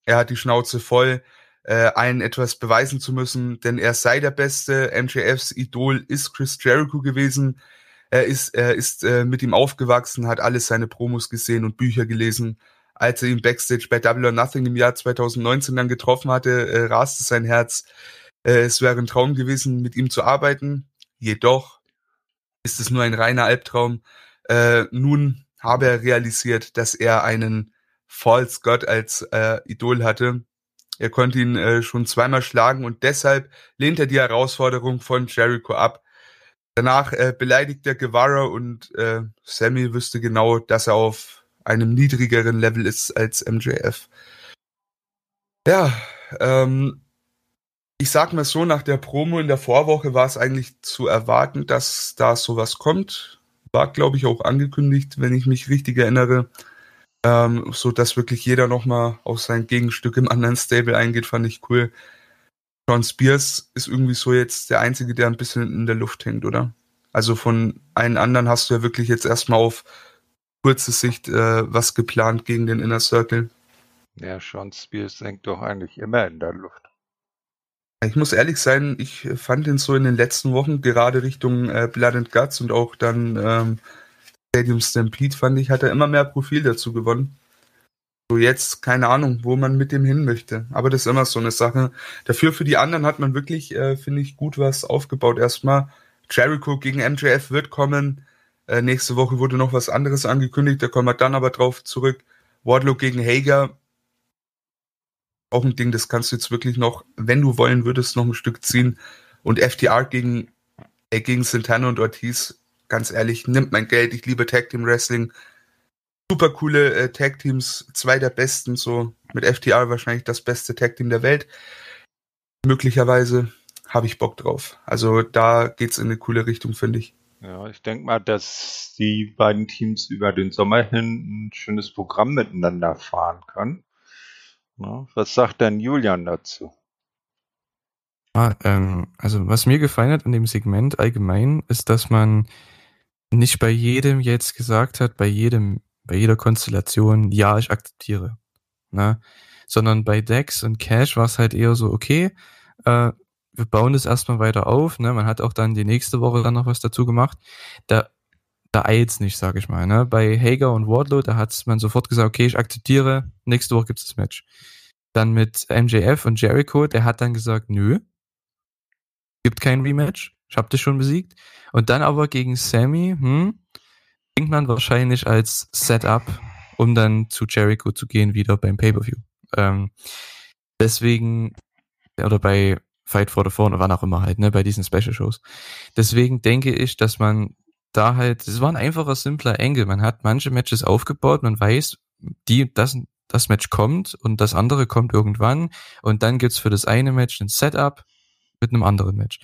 Er hat die Schnauze voll, äh, allen etwas beweisen zu müssen, denn er sei der Beste. MJFs Idol ist Chris Jericho gewesen. Er ist, er ist äh, mit ihm aufgewachsen, hat alles seine Promos gesehen und Bücher gelesen als er ihn backstage bei Double or Nothing im Jahr 2019 dann getroffen hatte, äh, raste sein Herz. Äh, es wäre ein Traum gewesen, mit ihm zu arbeiten. Jedoch ist es nur ein reiner Albtraum. Äh, nun habe er realisiert, dass er einen False God als äh, Idol hatte. Er konnte ihn äh, schon zweimal schlagen und deshalb lehnt er die Herausforderung von Jericho ab. Danach äh, beleidigt er Guevara und äh, Sammy wüsste genau, dass er auf einem niedrigeren Level ist als MJF. Ja, ähm, ich sag mal so, nach der Promo in der Vorwoche war es eigentlich zu erwarten, dass da sowas kommt. War, glaube ich, auch angekündigt, wenn ich mich richtig erinnere. Ähm, so dass wirklich jeder nochmal auf sein Gegenstück im anderen Stable eingeht, fand ich cool. John Spears ist irgendwie so jetzt der Einzige, der ein bisschen in der Luft hängt, oder? Also von allen anderen hast du ja wirklich jetzt erstmal auf kurze Sicht äh, was geplant gegen den Inner Circle. Ja, Sean Spears hängt doch eigentlich immer in der Luft. Ich muss ehrlich sein, ich fand ihn so in den letzten Wochen, gerade Richtung äh, Blood and Guts und auch dann ähm, Stadium Stampede, fand ich, hat er immer mehr Profil dazu gewonnen. So jetzt, keine Ahnung, wo man mit dem hin möchte. Aber das ist immer so eine Sache. Dafür für die anderen hat man wirklich, äh, finde ich, gut was aufgebaut. Erstmal Jericho gegen MJF wird kommen. Äh, nächste Woche wurde noch was anderes angekündigt, da kommen wir dann aber drauf zurück. Wardlow gegen Hager. Auch ein Ding, das kannst du jetzt wirklich noch, wenn du wollen würdest, noch ein Stück ziehen. Und FTR gegen, äh, gegen Santana und Ortiz, ganz ehrlich, nimmt mein Geld. Ich liebe Tag Team Wrestling. Super coole äh, Tag Teams, zwei der besten, so mit FTR wahrscheinlich das beste Tag Team der Welt. Möglicherweise habe ich Bock drauf. Also da geht's in eine coole Richtung, finde ich. Ja, ich denke mal, dass die beiden Teams über den Sommer hin ein schönes Programm miteinander fahren können. Ja, was sagt denn Julian dazu? Ah, ähm, also was mir gefallen hat an dem Segment allgemein, ist, dass man nicht bei jedem jetzt gesagt hat, bei jedem, bei jeder Konstellation, ja, ich akzeptiere. Ne? Sondern bei Dex und Cash war es halt eher so, okay, äh, wir bauen das erstmal weiter auf, ne? Man hat auch dann die nächste Woche dann noch was dazu gemacht. Da, da eilt's nicht, sag ich mal. Ne? Bei Hager und Wardlow, da hat man sofort gesagt, okay, ich akzeptiere, nächste Woche gibt's das Match. Dann mit MJF und Jericho, der hat dann gesagt, nö, gibt kein Rematch, ich hab dich schon besiegt. Und dann aber gegen Sammy, hm, denkt man wahrscheinlich als Setup, um dann zu Jericho zu gehen, wieder beim Pay-Per-View. Ähm, deswegen, oder bei Fight for the Throne, wann auch immer halt, ne, bei diesen Special-Shows. Deswegen denke ich, dass man da halt, es war ein einfacher, simpler Engel. Man hat manche Matches aufgebaut, man weiß, die, das, das Match kommt und das andere kommt irgendwann und dann gibt's für das eine Match ein Setup mit einem anderen Match.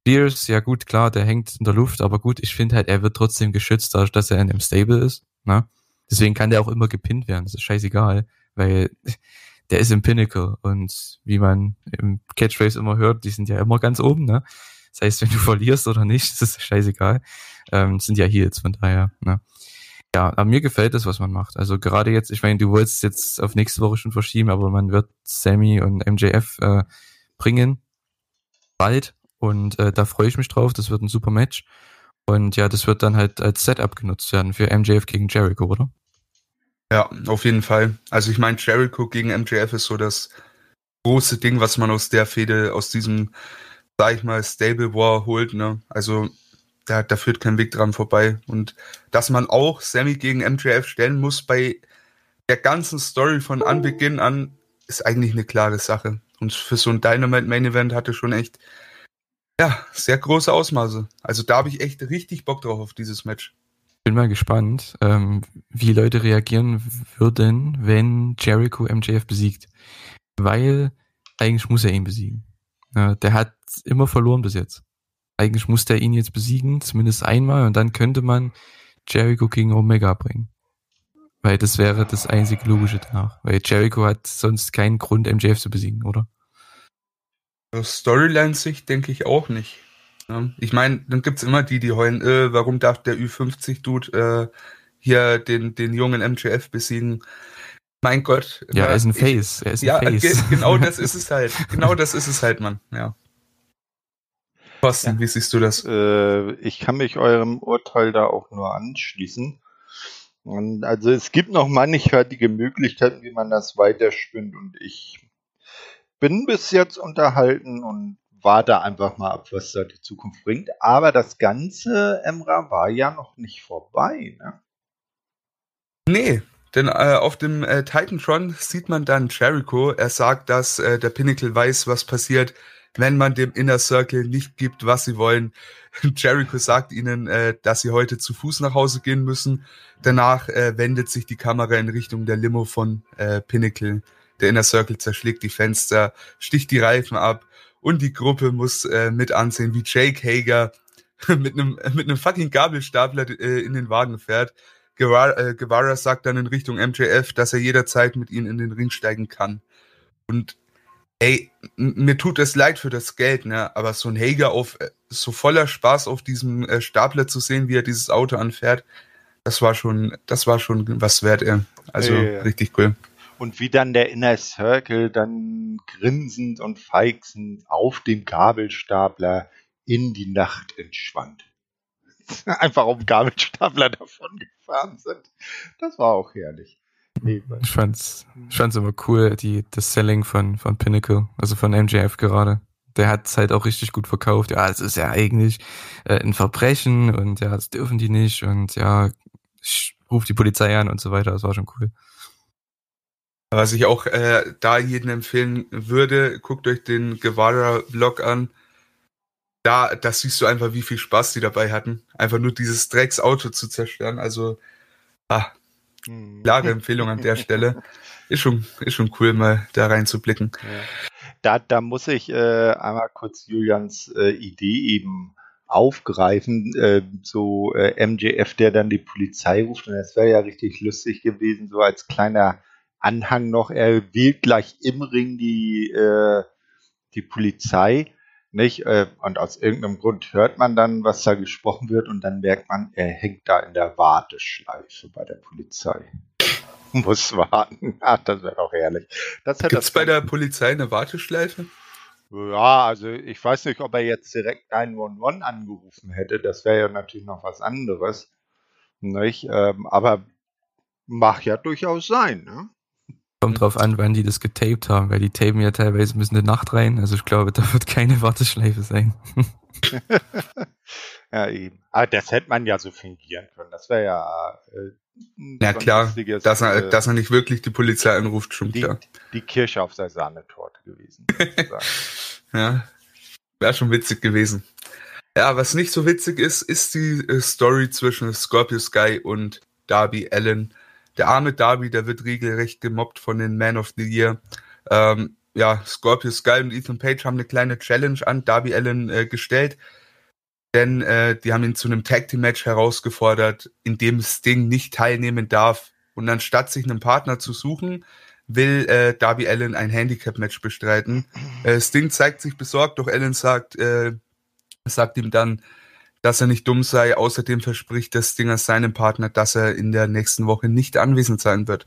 Spears, ja gut, klar, der hängt in der Luft, aber gut, ich finde halt, er wird trotzdem geschützt, dadurch, dass er in dem Stable ist. Ne? Deswegen kann der auch immer gepinnt werden, das ist scheißegal, weil der ist im Pinnacle und wie man im Catchphrase immer hört, die sind ja immer ganz oben, ne? Das heißt, wenn du *laughs* verlierst oder nicht, ist es scheißegal. Ähm, sind ja Heels, von daher, ne? Ja, aber mir gefällt das, was man macht. Also gerade jetzt, ich meine, du wolltest jetzt auf nächste Woche schon verschieben, aber man wird Sammy und MJF äh, bringen bald und äh, da freue ich mich drauf. Das wird ein super Match und ja, das wird dann halt als Setup genutzt werden für MJF gegen Jericho, oder? Ja, auf jeden Fall. Also ich meine, Jericho gegen MJF ist so das große Ding, was man aus der Fehde, aus diesem, sag ich mal, Stable War holt. Ne? Also da, da führt kein Weg dran vorbei. Und dass man auch Sammy gegen MJF stellen muss bei der ganzen Story von Anbeginn an, ist eigentlich eine klare Sache. Und für so ein Dynamite Main Event hatte schon echt, ja, sehr große Ausmaße. Also da habe ich echt richtig Bock drauf auf dieses Match bin mal gespannt, ähm, wie Leute reagieren würden, wenn Jericho MJF besiegt. Weil eigentlich muss er ihn besiegen. Ja, der hat immer verloren bis jetzt. Eigentlich muss der ihn jetzt besiegen, zumindest einmal, und dann könnte man Jericho gegen Omega bringen. Weil das wäre das einzige Logische danach. Weil Jericho hat sonst keinen Grund, MJF zu besiegen, oder? Storyline-Sicht denke ich auch nicht. Ja, ich meine, dann gibt's immer die, die heulen, äh, warum darf der Ü50-Dude äh, hier den, den jungen MJF besiegen? Mein Gott. Ja, er ist ein Face. Ich, er ist ein ja, Face. Ge genau das ist es halt. *laughs* Genau das ist es halt, Mann. Ja. Thorsten, ja. wie siehst du das? Äh, ich kann mich eurem Urteil da auch nur anschließen. Und also es gibt noch mannigfaltige Möglichkeiten, wie man das weiterspinnt und ich bin bis jetzt unterhalten und warte einfach mal ab, was da die Zukunft bringt. Aber das Ganze, Emra, war ja noch nicht vorbei, ne? Nee, denn äh, auf dem äh, Titantron sieht man dann Jericho. Er sagt, dass äh, der Pinnacle weiß, was passiert, wenn man dem Inner Circle nicht gibt, was sie wollen. *laughs* Jericho sagt ihnen, äh, dass sie heute zu Fuß nach Hause gehen müssen. Danach äh, wendet sich die Kamera in Richtung der Limo von äh, Pinnacle. Der Inner Circle zerschlägt die Fenster, sticht die Reifen ab und die Gruppe muss äh, mit ansehen, wie Jake Hager *laughs* mit einem mit einem fucking Gabelstapler äh, in den Wagen fährt. Guevara, äh, Guevara sagt dann in Richtung MJF, dass er jederzeit mit ihnen in den Ring steigen kann. Und ey, mir tut es leid für das Geld, ne? Aber so ein Hager auf äh, so voller Spaß auf diesem äh, Stapler zu sehen, wie er dieses Auto anfährt, das war schon, das war schon was wert, ey. Also ja, ja. richtig cool und wie dann der Inner Circle dann grinsend und feixend auf dem Gabelstapler in die Nacht entschwand. *laughs* Einfach auf dem Gabelstapler davon gefahren sind. Das war auch herrlich. Ich fand's, ich fand's immer cool, die, das Selling von, von Pinnacle, also von MJF gerade. Der hat's halt auch richtig gut verkauft. Ja, es ist ja eigentlich äh, ein Verbrechen und ja, das dürfen die nicht und ja, ich ruf die Polizei an und so weiter. Das war schon cool. Was ich auch äh, da jedem empfehlen würde, guckt euch den Guevara-Vlog an. Da, da siehst du einfach, wie viel Spaß die dabei hatten. Einfach nur dieses Drecksauto zu zerstören. Also, ah, hm. klare Empfehlung an der Stelle. Ist schon, ist schon cool, mal da reinzublicken. Da, da muss ich äh, einmal kurz Julians äh, Idee eben aufgreifen, äh, so äh, MJF, der dann die Polizei ruft. Und das wäre ja richtig lustig gewesen, so als kleiner Anhang noch, er wählt gleich im Ring die, äh, die Polizei. Nicht? Äh, und aus irgendeinem Grund hört man dann, was da gesprochen wird, und dann merkt man, er hängt da in der Warteschleife bei der Polizei. *laughs* Muss warten. *laughs* Ach, das wäre doch herrlich. Gibt es bei der Polizei eine Warteschleife? Ja, also ich weiß nicht, ob er jetzt direkt 911 angerufen hätte. Das wäre ja natürlich noch was anderes. Nicht? Ähm, aber mag ja durchaus sein. Ne? Kommt drauf an, wann die das getaped haben, weil die tapen ja teilweise bis in die Nacht rein. Also ich glaube, da wird keine Warteschleife sein. *laughs* ja, eben. Aber ah, das hätte man ja so fingieren können. Das wäre ja. Äh, ja, klar. Dass er, äh, dass er nicht wirklich die Polizei anruft, schon die, klar. Die Kirsche auf seiner Sahnetorte gewesen. *laughs* ja. Wäre schon witzig gewesen. Ja, was nicht so witzig ist, ist die äh, Story zwischen Scorpio Sky und Darby Allen der arme Darby, der wird regelrecht gemobbt von den Man of the Year. Ähm, ja, Scorpio Sky und Ethan Page haben eine kleine Challenge an Darby Allen äh, gestellt, denn äh, die haben ihn zu einem Tag Team Match herausgefordert, in dem Sting nicht teilnehmen darf. Und anstatt sich einen Partner zu suchen, will äh, Darby Allen ein Handicap Match bestreiten. Äh, Sting zeigt sich besorgt, doch Allen sagt, äh, sagt ihm dann, dass er nicht dumm sei. Außerdem verspricht der Stinger seinem Partner, dass er in der nächsten Woche nicht anwesend sein wird.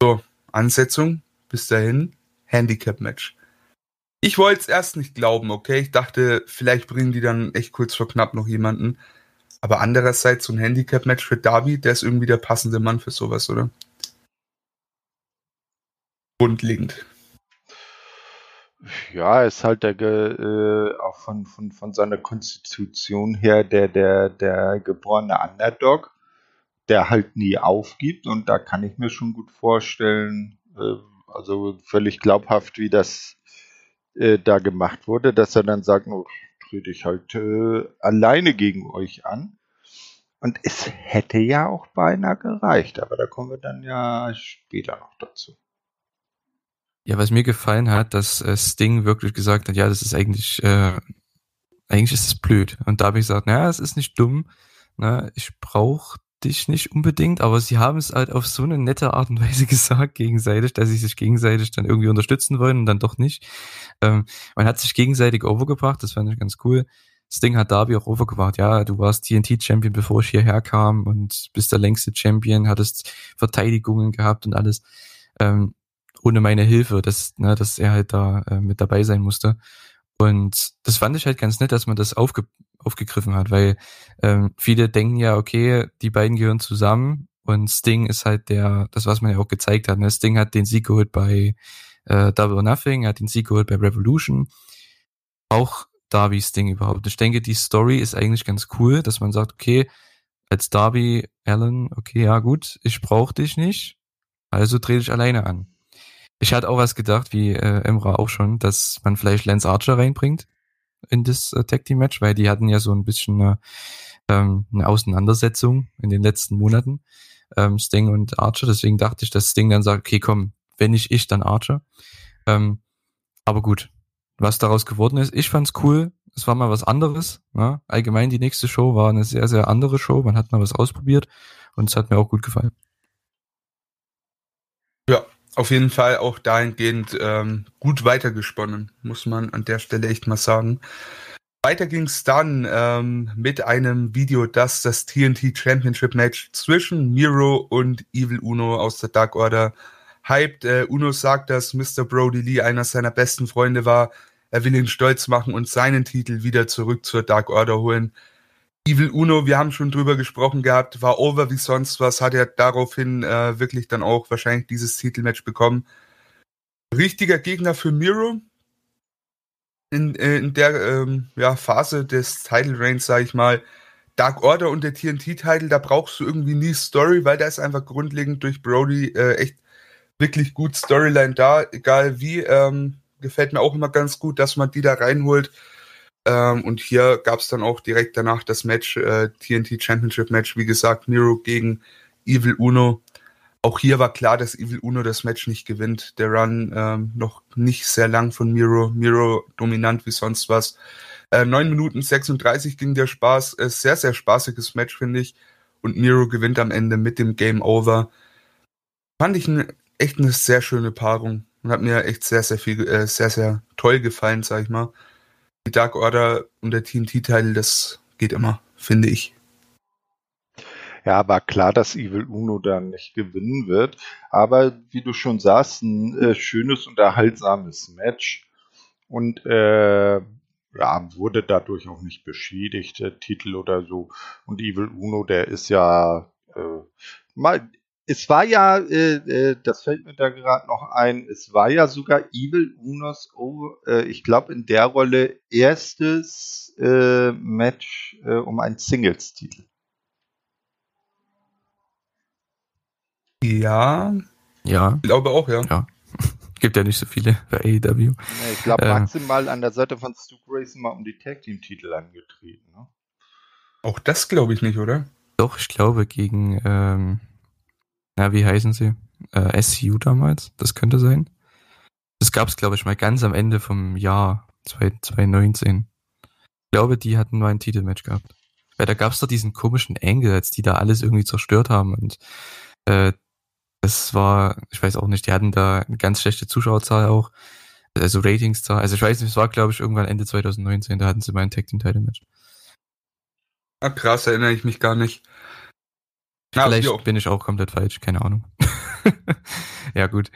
So, Ansetzung, bis dahin, Handicap-Match. Ich wollte es erst nicht glauben, okay? Ich dachte, vielleicht bringen die dann echt kurz vor knapp noch jemanden. Aber andererseits, so ein Handicap-Match für Darby, der ist irgendwie der passende Mann für sowas, oder? Grundlegend. Ja, ist halt der, äh, auch von, von, von seiner Konstitution her der, der, der geborene Underdog, der halt nie aufgibt und da kann ich mir schon gut vorstellen, äh, also völlig glaubhaft, wie das äh, da gemacht wurde, dass er dann sagt, oh, trete ich halt äh, alleine gegen euch an. Und es hätte ja auch beinahe gereicht, aber da kommen wir dann ja später noch dazu. Ja, was mir gefallen hat, dass äh, Sting wirklich gesagt hat, ja, das ist eigentlich, äh, eigentlich ist es blöd. Und da habe ich gesagt, naja, es ist nicht dumm, ne? ich brauche dich nicht unbedingt, aber sie haben es halt auf so eine nette Art und *laughs* Weise gesagt, gegenseitig, dass sie sich gegenseitig dann irgendwie unterstützen wollen und dann doch nicht. Ähm, man hat sich gegenseitig overgebracht, das fand ich ganz cool. Sting hat Darby auch overgebracht, ja, du warst TNT-Champion, bevor ich hierher kam und bist der längste Champion, hattest Verteidigungen gehabt und alles. Ähm, ohne meine Hilfe, dass, ne, dass er halt da äh, mit dabei sein musste. Und das fand ich halt ganz nett, dass man das aufge aufgegriffen hat, weil ähm, viele denken ja, okay, die beiden gehören zusammen und Sting ist halt der, das was man ja auch gezeigt hat. Ne? Sting hat den Sieg geholt bei äh, Double or Nothing, hat den Sieg geholt bei Revolution. Auch Darby Sting überhaupt. Ich denke, die Story ist eigentlich ganz cool, dass man sagt, okay, als Darby Allen, okay, ja gut, ich brauche dich nicht, also dreh dich alleine an. Ich hatte auch was gedacht, wie äh, Emra auch schon, dass man vielleicht Lance Archer reinbringt in das äh, Tag Team Match, weil die hatten ja so ein bisschen äh, ähm, eine Auseinandersetzung in den letzten Monaten, ähm, Sting und Archer. Deswegen dachte ich, dass Sting dann sagt, okay, komm, wenn nicht ich, dann Archer. Ähm, aber gut, was daraus geworden ist, ich fand's cool. Es war mal was anderes. Ne? Allgemein die nächste Show war eine sehr, sehr andere Show. Man hat mal was ausprobiert und es hat mir auch gut gefallen. Auf jeden Fall auch dahingehend ähm, gut weitergesponnen, muss man an der Stelle echt mal sagen. Weiter ging es dann ähm, mit einem Video, das das TNT Championship Match zwischen Miro und Evil Uno aus der Dark Order hyped. Äh, Uno sagt, dass Mr. Brody Lee einer seiner besten Freunde war. Er will ihn stolz machen und seinen Titel wieder zurück zur Dark Order holen. Evil Uno, wir haben schon drüber gesprochen gehabt, war over wie sonst was, hat er daraufhin äh, wirklich dann auch wahrscheinlich dieses Titelmatch bekommen. Richtiger Gegner für Miro in, äh, in der ähm, ja, Phase des Title Reigns, sag ich mal. Dark Order und der TNT-Title, da brauchst du irgendwie nie Story, weil da ist einfach grundlegend durch Brody äh, echt wirklich gut Storyline da, egal wie. Ähm, gefällt mir auch immer ganz gut, dass man die da reinholt. Ähm, und hier gab es dann auch direkt danach das Match, äh, TNT Championship Match, wie gesagt, Miro gegen Evil Uno. Auch hier war klar, dass Evil Uno das Match nicht gewinnt. Der Run ähm, noch nicht sehr lang von Miro. Miro dominant wie sonst was. Äh, 9 Minuten 36 ging der Spaß. Äh, sehr, sehr spaßiges Match, finde ich. Und Miro gewinnt am Ende mit dem Game Over. Fand ich ein, echt eine sehr schöne Paarung. Und hat mir echt sehr, sehr viel, äh, sehr, sehr toll gefallen, sag ich mal. Dark Order und der TNT-Teil, das geht immer, finde ich. Ja, war klar, dass Evil Uno dann nicht gewinnen wird. Aber wie du schon sagst, ein äh, schönes, unterhaltsames Match. Und äh, ja, wurde dadurch auch nicht beschädigt, der Titel oder so. Und Evil Uno, der ist ja äh, mal. Es war ja, äh, äh, das fällt mir da gerade noch ein, es war ja sogar Evil Unos, oh, äh, ich glaube in der Rolle erstes äh, Match äh, um einen Singles-Titel. Ja. Ja. Ich glaube auch, ja. Ja. *laughs* Gibt ja nicht so viele bei AEW. Ich glaube, äh, maximal an der Seite von Stu Grayson mal um die Tag Team Titel angetreten. Ne? Auch das glaube ich nicht, oder? Doch, ich glaube gegen, ähm, na, wie heißen sie? Äh, SCU damals, das könnte sein. Das gab es, glaube ich, mal ganz am Ende vom Jahr 2019. Ich glaube, die hatten mal ein Titelmatch gehabt. Weil da gab es doch diesen komischen Angle, als die da alles irgendwie zerstört haben und äh, das war, ich weiß auch nicht, die hatten da eine ganz schlechte Zuschauerzahl auch. Also Ratingszahl. Also ich weiß nicht, es war glaube ich irgendwann Ende 2019, da hatten sie mal ein Tag Team Title Match. Ah, krass, erinnere ich mich gar nicht. Vielleicht ja, bin ich auch komplett falsch, keine Ahnung. *laughs* ja, gut,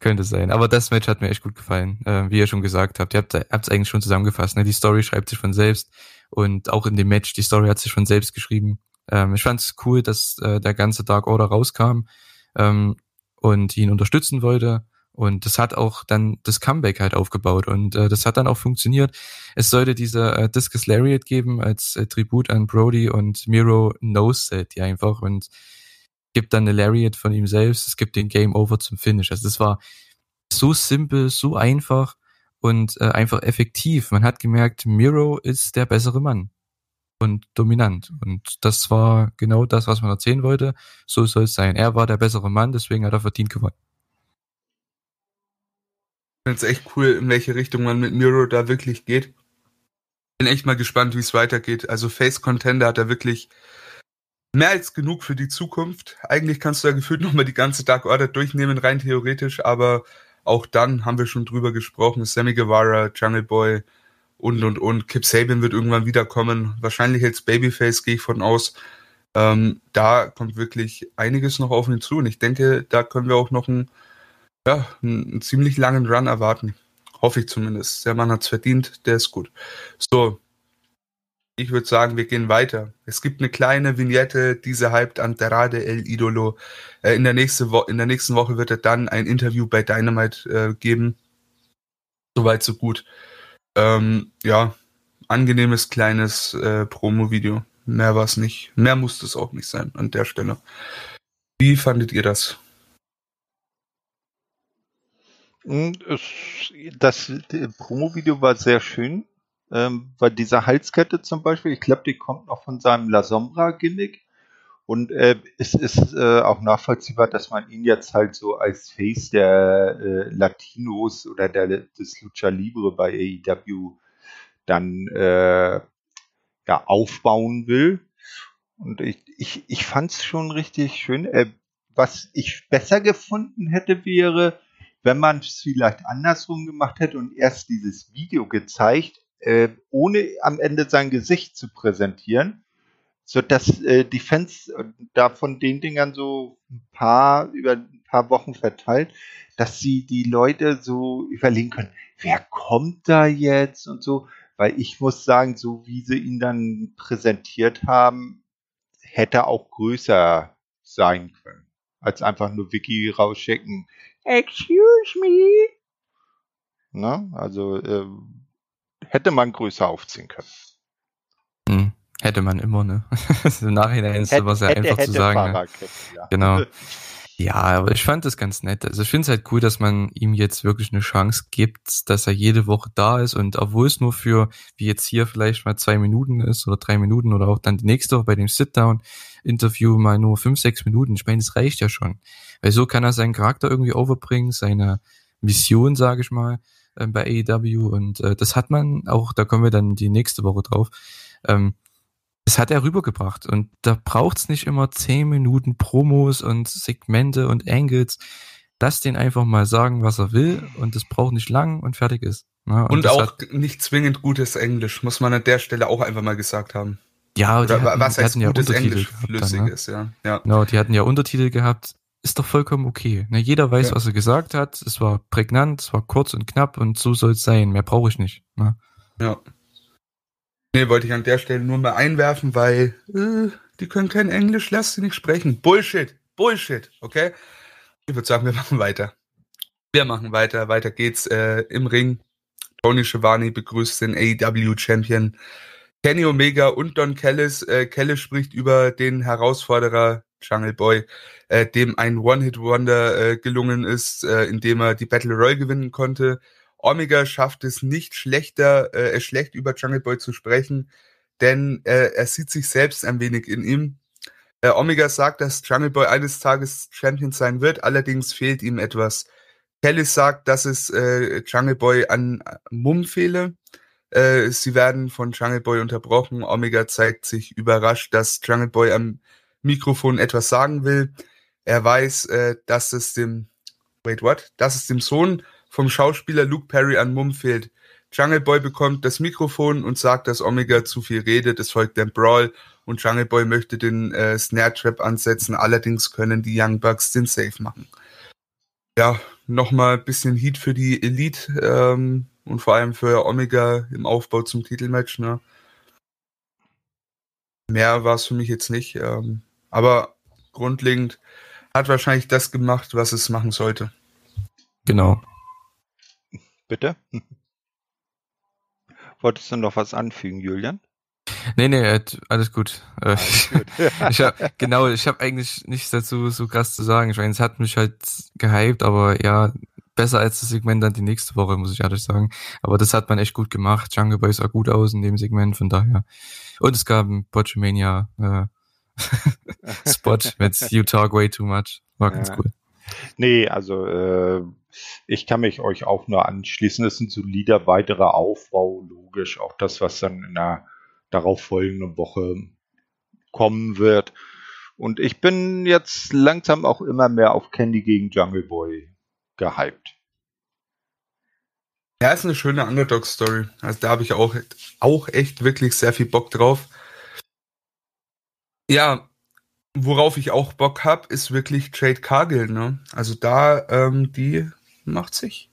könnte sein. Aber das Match hat mir echt gut gefallen. Äh, wie ihr schon gesagt habt, ihr habt es eigentlich schon zusammengefasst. Ne? Die Story schreibt sich von selbst und auch in dem Match, die Story hat sich von selbst geschrieben. Ähm, ich fand es cool, dass äh, der ganze Dark Order rauskam ähm, und ihn unterstützen wollte. Und das hat auch dann das Comeback halt aufgebaut und äh, das hat dann auch funktioniert. Es sollte diese äh, Discus Lariat geben als äh, Tribut an Brody und Miro knows it ja einfach und gibt dann eine Lariat von ihm selbst. Es gibt den Game Over zum Finish. Also das war so simpel, so einfach und äh, einfach effektiv. Man hat gemerkt, Miro ist der bessere Mann und dominant. Und das war genau das, was man erzählen wollte. So soll es sein. Er war der bessere Mann, deswegen hat er verdient gewonnen. Finde es echt cool, in welche Richtung man mit Miro da wirklich geht. Bin echt mal gespannt, wie es weitergeht. Also Face Contender hat er wirklich mehr als genug für die Zukunft. Eigentlich kannst du da gefühlt nochmal die ganze Dark Order durchnehmen, rein theoretisch, aber auch dann haben wir schon drüber gesprochen. Sammy Guevara, Jungle Boy, und und und. Kip Sabian wird irgendwann wiederkommen. Wahrscheinlich als Babyface gehe ich von aus. Ähm, da kommt wirklich einiges noch auf ihn zu und ich denke, da können wir auch noch einen, ja, einen ziemlich langen Run erwarten. Hoffe ich zumindest. Der Mann hat es verdient, der ist gut. So, ich würde sagen, wir gehen weiter. Es gibt eine kleine Vignette, diese hyped Andrade El Idolo. Äh, in, der nächste Wo in der nächsten Woche wird er dann ein Interview bei Dynamite äh, geben. Soweit, so gut. Ähm, ja, angenehmes kleines äh, Promo-Video. Mehr war es nicht. Mehr musste es auch nicht sein an der Stelle. Wie fandet ihr das? Hm, das Promo-Video war sehr schön, ähm, weil diese Halskette zum Beispiel, ich glaube, die kommt noch von seinem La Sombra-Gimmick. Und äh, es ist äh, auch nachvollziehbar, dass man ihn jetzt halt so als Face der äh, Latinos oder der, des Lucha Libre bei AEW dann äh, ja, aufbauen will. Und ich, ich, ich fand es schon richtig schön. Äh, was ich besser gefunden hätte, wäre, wenn man es vielleicht andersrum gemacht hätte und erst dieses Video gezeigt, äh, ohne am Ende sein Gesicht zu präsentieren so dass äh, die Fans äh, da von den Dingern so ein paar über ein paar Wochen verteilt, dass sie die Leute so überlegen können, wer kommt da jetzt und so, weil ich muss sagen, so wie sie ihn dann präsentiert haben, hätte auch größer sein können, als einfach nur Wiki rausschicken. Excuse me. Ne? Also äh, hätte man größer aufziehen können. Hm. Hätte man immer, ne? *laughs* Im Nachhinein ist sowas ja einfach hätte, zu sagen. Ne? Ja. Genau. *laughs* Ja, aber ich fand das ganz nett. Also ich finde es halt cool, dass man ihm jetzt wirklich eine Chance gibt, dass er jede Woche da ist und obwohl es nur für, wie jetzt hier vielleicht mal zwei Minuten ist oder drei Minuten oder auch dann die nächste Woche bei dem Sit-Down-Interview mal nur fünf, sechs Minuten. Ich meine, das reicht ja schon. Weil so kann er seinen Charakter irgendwie overbringen, seine Mission, sage ich mal, äh, bei AEW und äh, das hat man auch, da kommen wir dann die nächste Woche drauf. Ähm, das hat er rübergebracht. Und da braucht's nicht immer zehn Minuten Promos und Segmente und Angles. Lass den einfach mal sagen, was er will und es braucht nicht lang und fertig ist. Ne? Und, und auch nicht zwingend gutes Englisch, muss man an der Stelle auch einfach mal gesagt haben. Ja, Oder hatten, was heißt ja gutes Englisch flüssiges, ne? ja. ja. Genau, die hatten ja Untertitel gehabt. Ist doch vollkommen okay. Ne, jeder weiß, ja. was er gesagt hat. Es war prägnant, es war kurz und knapp und so soll es sein. Mehr brauche ich nicht. Ne? Ja. Nee, wollte ich an der Stelle nur mal einwerfen, weil äh, die können kein Englisch, lass sie nicht sprechen. Bullshit, Bullshit, okay? Ich würde sagen, wir machen weiter. Wir machen weiter, weiter geht's äh, im Ring. Tony Schiavone begrüßt den AEW-Champion Kenny Omega und Don Callis. Äh, Callis spricht über den Herausforderer Jungle Boy, äh, dem ein One-Hit-Wonder äh, gelungen ist, äh, indem er die Battle Royale gewinnen konnte. Omega schafft es nicht schlechter, äh, schlecht über Jungle Boy zu sprechen, denn äh, er sieht sich selbst ein wenig in ihm. Äh, Omega sagt, dass Jungle Boy eines Tages Champion sein wird, allerdings fehlt ihm etwas. Kelly sagt, dass es äh, Jungle Boy an Mumm fehle. Äh, sie werden von Jungle Boy unterbrochen. Omega zeigt sich überrascht, dass Jungle Boy am Mikrofon etwas sagen will. Er weiß, äh, dass es dem Wait, what? Dass es dem Sohn vom Schauspieler Luke Perry an Mumm fehlt. Jungle Boy bekommt das Mikrofon und sagt, dass Omega zu viel redet. Es folgt ein Brawl und Jungle Boy möchte den äh, Snare Trap ansetzen. Allerdings können die Young Bucks den Safe machen. Ja, nochmal ein bisschen Heat für die Elite ähm, und vor allem für Omega im Aufbau zum Titelmatch. Ne? Mehr war es für mich jetzt nicht. Ähm, aber grundlegend hat wahrscheinlich das gemacht, was es machen sollte. Genau. Bitte? *laughs* Wolltest du noch was anfügen, Julian? Nee, nee, alles gut. Äh, alles *laughs* gut. *laughs* ich hab, genau, ich habe eigentlich nichts dazu so krass zu sagen. Ich meine, es hat mich halt gehypt, aber ja, besser als das Segment dann die nächste Woche, muss ich ehrlich sagen. Aber das hat man echt gut gemacht. Jungle Boy sah gut aus in dem Segment, von daher. Und es gab ein Botchamania äh, Spot mit You Talk Way Too Much. War ganz ja. cool. Nee, also äh, ich kann mich euch auch nur anschließen. Es sind solider weiterer Aufbau, logisch. Auch das, was dann in der darauf folgende Woche kommen wird. Und ich bin jetzt langsam auch immer mehr auf Candy gegen Jungle Boy gehypt. Ja, ist eine schöne Underdog-Story. Also da habe ich auch, auch echt wirklich sehr viel Bock drauf. Ja, worauf ich auch Bock habe, ist wirklich Trade Cargill. Ne? Also da, ähm, die macht sich.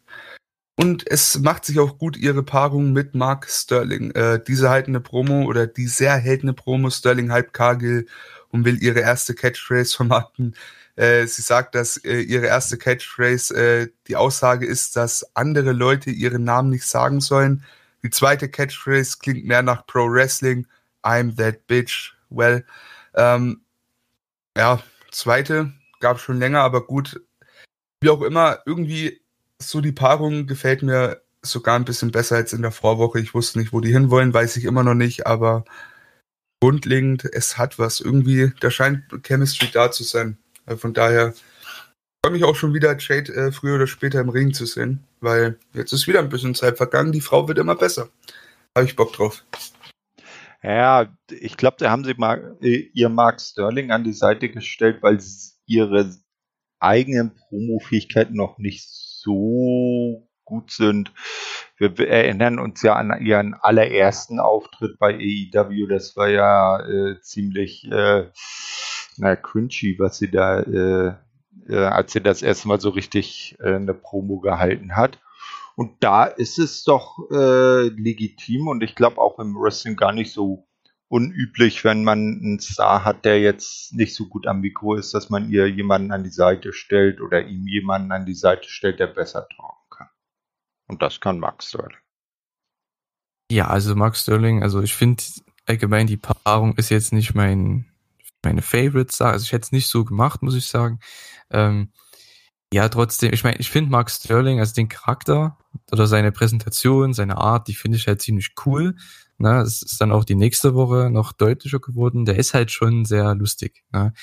Und es macht sich auch gut ihre Paarung mit Mark Sterling. Äh, diese halten eine Promo oder die sehr hält Promo. Sterling halb Cargill und will ihre erste Catchphrase *laughs* vermarkten. Äh, sie sagt, dass äh, ihre erste Catchphrase äh, die Aussage ist, dass andere Leute ihren Namen nicht sagen sollen. Die zweite Catchphrase klingt mehr nach Pro Wrestling. I'm that bitch. Well, ähm, ja, zweite gab schon länger, aber gut. Wie auch immer, irgendwie so die Paarung gefällt mir sogar ein bisschen besser als in der Vorwoche. Ich wusste nicht, wo die hinwollen, weiß ich immer noch nicht, aber grundlegend, es hat was. Irgendwie, da scheint Chemistry da zu sein. Äh, von daher freue mich auch schon wieder, Jade äh, früher oder später im Ring zu sehen, weil jetzt ist wieder ein bisschen Zeit vergangen. Die Frau wird immer besser. Habe ich Bock drauf. Ja, ich glaube, da haben sie mal äh, ihr Mark Sterling an die Seite gestellt, weil ihre eigenen Promo-Fähigkeiten noch nicht so gut sind. Wir erinnern uns ja an ihren allerersten Auftritt bei AEW. Das war ja äh, ziemlich äh, na, cringy, was sie da, äh, äh, als sie das erste Mal so richtig äh, eine Promo gehalten hat. Und da ist es doch äh, legitim und ich glaube auch im Wrestling gar nicht so unüblich, wenn man einen Star hat, der jetzt nicht so gut am Mikro ist, dass man ihr jemanden an die Seite stellt oder ihm jemanden an die Seite stellt, der besser trauen kann. Und das kann Max Sterling. Ja, also Max Sterling, also ich finde allgemein die Paarung ist jetzt nicht mein meine Favorite Sache. Also ich hätte es nicht so gemacht, muss ich sagen. Ähm, ja, trotzdem, ich meine, ich finde Mark Sterling, also den Charakter oder seine Präsentation, seine Art, die finde ich halt ziemlich cool. Ne? Es ist dann auch die nächste Woche noch deutlicher geworden. Der ist halt schon sehr lustig. Ne?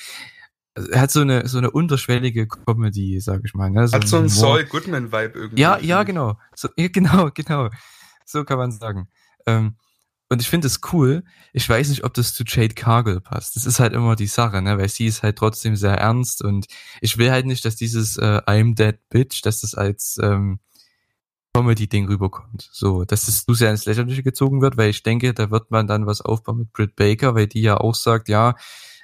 Er hat so eine so eine unterschwellige Comedy, sag ich mal. Ne? So hat so einen Saul Goodman Vibe irgendwie. Ja, ja, genau. So, ja, genau, *laughs* genau. So kann man sagen. Ähm, und ich finde es cool. Ich weiß nicht, ob das zu Jade Cargill passt. Das ist halt immer die Sache, ne? Weil sie ist halt trotzdem sehr ernst und ich will halt nicht, dass dieses äh, I'm Dead Bitch, dass das als ähm, Comedy-Ding rüberkommt. So, dass es zu sehr ins Lächerliche gezogen wird, weil ich denke, da wird man dann was aufbauen mit Britt Baker, weil die ja auch sagt, ja,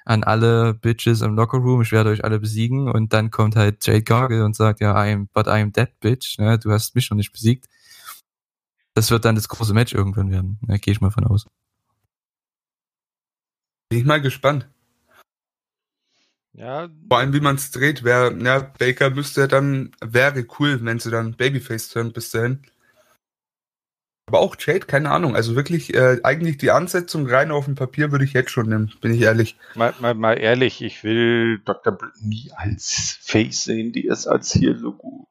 an alle Bitches im Lockerroom, ich werde euch alle besiegen und dann kommt halt Jade Cargill und sagt, ja, I'm, but I'm dead bitch, ne? du hast mich noch nicht besiegt. Das wird dann das große Match irgendwann werden, ne? gehe ich mal von aus. Bin ich mal gespannt. Ja. Vor allem, wie man es dreht, wäre, ja, Baker müsste dann, wäre cool, wenn sie dann Babyface turnt bis dahin. Aber auch Jade, keine Ahnung. Also wirklich, äh, eigentlich die Ansetzung rein auf dem Papier würde ich jetzt schon nehmen, bin ich ehrlich. Mal, mal, mal ehrlich, ich will Dr. Britt nie als Face sehen, die ist als hier so gut.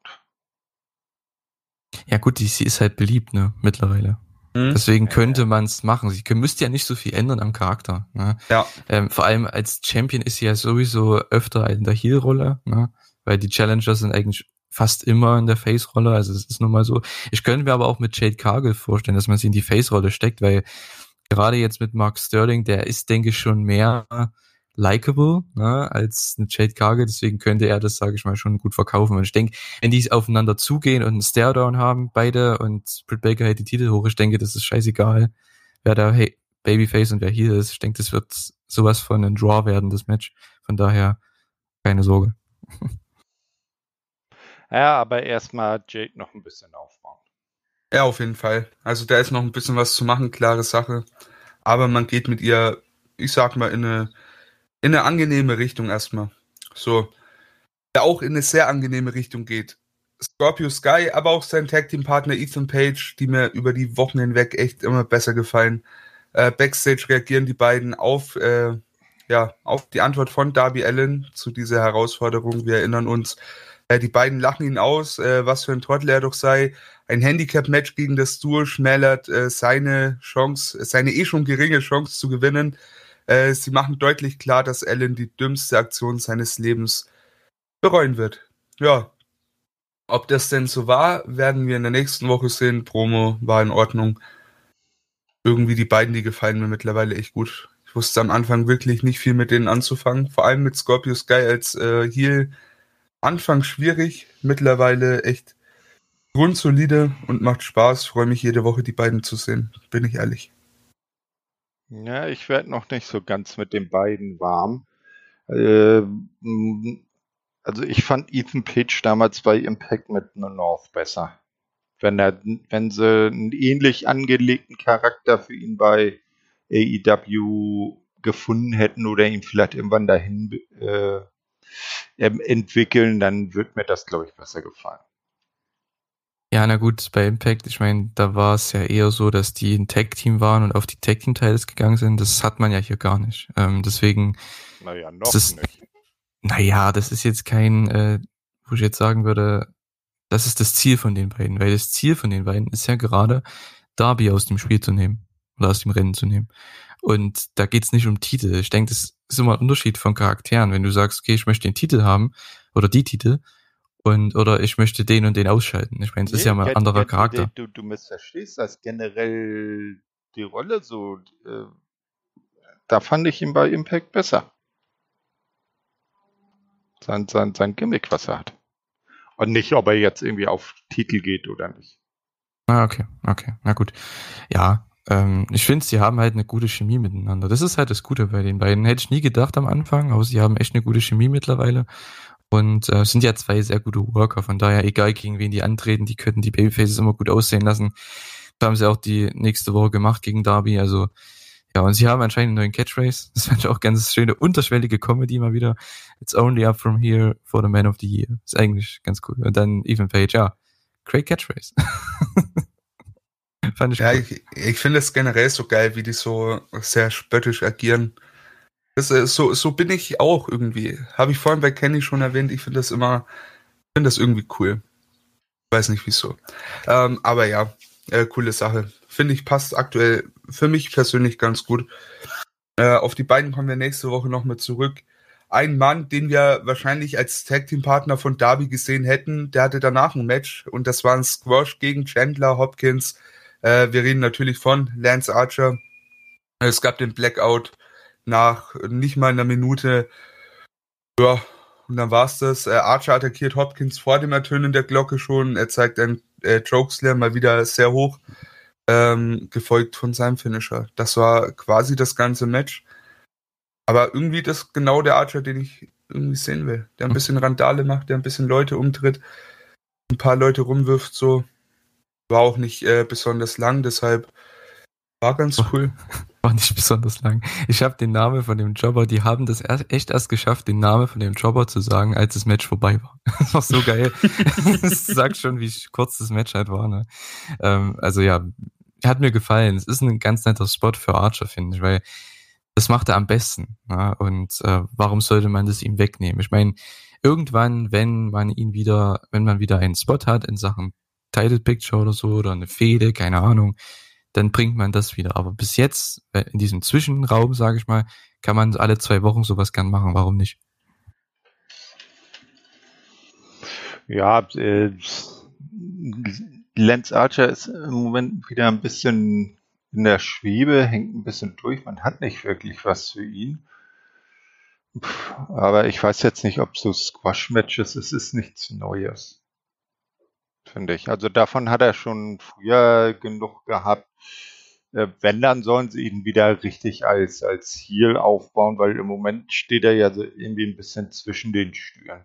Ja gut, die, sie ist halt beliebt, ne, mittlerweile. Mhm. Deswegen könnte man es machen. Sie müsste ja nicht so viel ändern am Charakter. Ne? Ja. Ähm, vor allem als Champion ist sie ja sowieso öfter in der Heel-Rolle, ne? weil die Challenger sind eigentlich fast immer in der Face-Rolle. Also es ist nun mal so. Ich könnte mir aber auch mit Jade Cargill vorstellen, dass man sie in die Face-Rolle steckt, weil gerade jetzt mit Mark Sterling, der ist, denke ich, schon mehr likable ne, als eine Jade Cargill. Deswegen könnte er das, sage ich mal, schon gut verkaufen. Und ich denke, wenn die aufeinander zugehen und einen Stare-Down haben, beide, und Britt Baker hält die Titel hoch, ich denke, das ist scheißegal, wer da hey, Babyface und wer hier ist. Ich denke, das wird sowas von ein Draw werden, das Match. Von daher keine Sorge. *laughs* Ja, aber erstmal Jade noch ein bisschen aufbauen. Ja, auf jeden Fall. Also da ist noch ein bisschen was zu machen, klare Sache. Aber man geht mit ihr, ich sag mal, in eine, in eine angenehme Richtung erstmal. So. Der auch in eine sehr angenehme Richtung geht. Scorpio Sky, aber auch sein Tag Team Partner Ethan Page, die mir über die Wochen hinweg echt immer besser gefallen. Äh, Backstage reagieren die beiden auf, äh, ja, auf die Antwort von Darby Allen zu dieser Herausforderung. Wir erinnern uns, äh, die beiden lachen ihn aus, äh, was für ein Trottel er doch sei. Ein Handicap-Match gegen das Duo schmälert äh, seine Chance, seine eh schon geringe Chance zu gewinnen. Äh, sie machen deutlich klar, dass Allen die dümmste Aktion seines Lebens bereuen wird. Ja. Ob das denn so war, werden wir in der nächsten Woche sehen. Promo war in Ordnung. Irgendwie die beiden, die gefallen mir mittlerweile echt gut. Ich wusste am Anfang wirklich nicht viel mit denen anzufangen. Vor allem mit Scorpio Sky als äh, Heel Anfang schwierig, mittlerweile echt grundsolide und macht Spaß. Freue mich jede Woche, die beiden zu sehen, bin ich ehrlich. Ja, ich werde noch nicht so ganz mit den beiden warm. Äh, also ich fand Ethan Page damals bei Impact mit The North besser. Wenn, er, wenn sie einen ähnlich angelegten Charakter für ihn bei AEW gefunden hätten oder ihn vielleicht irgendwann dahin äh, ähm, entwickeln, dann wird mir das, glaube ich, besser gefallen. Ja, na gut, bei Impact, ich meine, da war es ja eher so, dass die ein Tag-Team waren und auf die Tag-Team-Teils gegangen sind. Das hat man ja hier gar nicht. Ähm, deswegen. Naja, noch ist, nicht. Naja, das ist jetzt kein, äh, wo ich jetzt sagen würde, das ist das Ziel von den beiden, weil das Ziel von den beiden ist ja gerade, Darby aus dem Spiel zu nehmen oder aus dem Rennen zu nehmen. Und da geht's nicht um Titel. Ich denke, das ist immer ein Unterschied von Charakteren. Wenn du sagst, okay, ich möchte den Titel haben oder die Titel und oder ich möchte den und den ausschalten. Ich meine, es nee, ist ja mal ein anderer get, Charakter. Du, du missverstehst das generell die Rolle so. Äh, da fand ich ihn bei Impact besser. Sein, sein, sein Gimmick, was er hat. Und nicht, ob er jetzt irgendwie auf Titel geht oder nicht. Ah, okay, okay, na gut. Ja, ähm, ich finde, sie haben halt eine gute Chemie miteinander. Das ist halt das Gute bei den beiden. Hätte ich nie gedacht am Anfang, aber sie haben echt eine gute Chemie mittlerweile. Und äh, sind ja zwei sehr gute Worker. Von daher, egal gegen wen die antreten, die könnten die Babyfaces immer gut aussehen lassen. Das haben sie auch die nächste Woche gemacht gegen Darby. Also ja, und sie haben anscheinend einen neuen Catchphrase. Das *laughs* fand ich auch ganz schöne, unterschwellige Comedy mal wieder. It's only up from here for the man of the year. Ist eigentlich ganz cool. Und dann Ethan Page, ja, great Catchphrase. *laughs* Fand ich ja, cool. ich, ich finde es generell so geil, wie die so sehr spöttisch agieren. Das, äh, so, so bin ich auch irgendwie. Habe ich vorhin bei Kenny schon erwähnt. Ich finde das immer, finde das irgendwie cool. Weiß nicht wieso. Ähm, aber ja, äh, coole Sache. Finde ich passt aktuell für mich persönlich ganz gut. Äh, auf die beiden kommen wir nächste Woche noch mal zurück. Ein Mann, den wir wahrscheinlich als Tag Team Partner von Darby gesehen hätten, der hatte danach ein Match und das war ein Squash gegen Chandler Hopkins äh, wir reden natürlich von Lance Archer. Es gab den Blackout nach nicht mal einer Minute. Ja, und dann war's das. Äh, Archer attackiert Hopkins vor dem Ertönen der Glocke schon. Er zeigt einen äh, Chokeslam mal wieder sehr hoch, ähm, gefolgt von seinem Finisher. Das war quasi das ganze Match. Aber irgendwie das genau der Archer, den ich irgendwie sehen will. Der ein bisschen Randale macht, der ein bisschen Leute umtritt, ein paar Leute rumwirft, so. War auch nicht äh, besonders lang, deshalb war ganz cool. War nicht *laughs* besonders lang. Ich habe den Namen von dem Jobber, die haben das erst, echt erst geschafft, den Namen von dem Jobber zu sagen, als das Match vorbei war. *laughs* Das war so geil. *laughs* das sagt schon, wie kurz das Match halt war. Ne? Ähm, also ja, hat mir gefallen. Es ist ein ganz netter Spot für Archer, finde ich, weil das macht er am besten. Ne? Und äh, warum sollte man das ihm wegnehmen? Ich meine, irgendwann, wenn man ihn wieder, wenn man wieder einen Spot hat in Sachen Title Picture oder so oder eine Fehde, keine Ahnung, dann bringt man das wieder. Aber bis jetzt, äh, in diesem Zwischenraum, sage ich mal, kann man alle zwei Wochen sowas gern machen. Warum nicht? Ja, äh, Lance Archer ist im Moment wieder ein bisschen in der Schwebe, hängt ein bisschen durch. Man hat nicht wirklich was für ihn. Aber ich weiß jetzt nicht, ob so Squash-Matches, es ist nichts Neues. Finde ich. Also davon hat er schon früher genug gehabt. Äh, wenn, dann sollen sie ihn wieder richtig als, als Heel aufbauen, weil im Moment steht er ja so irgendwie ein bisschen zwischen den Stühlen.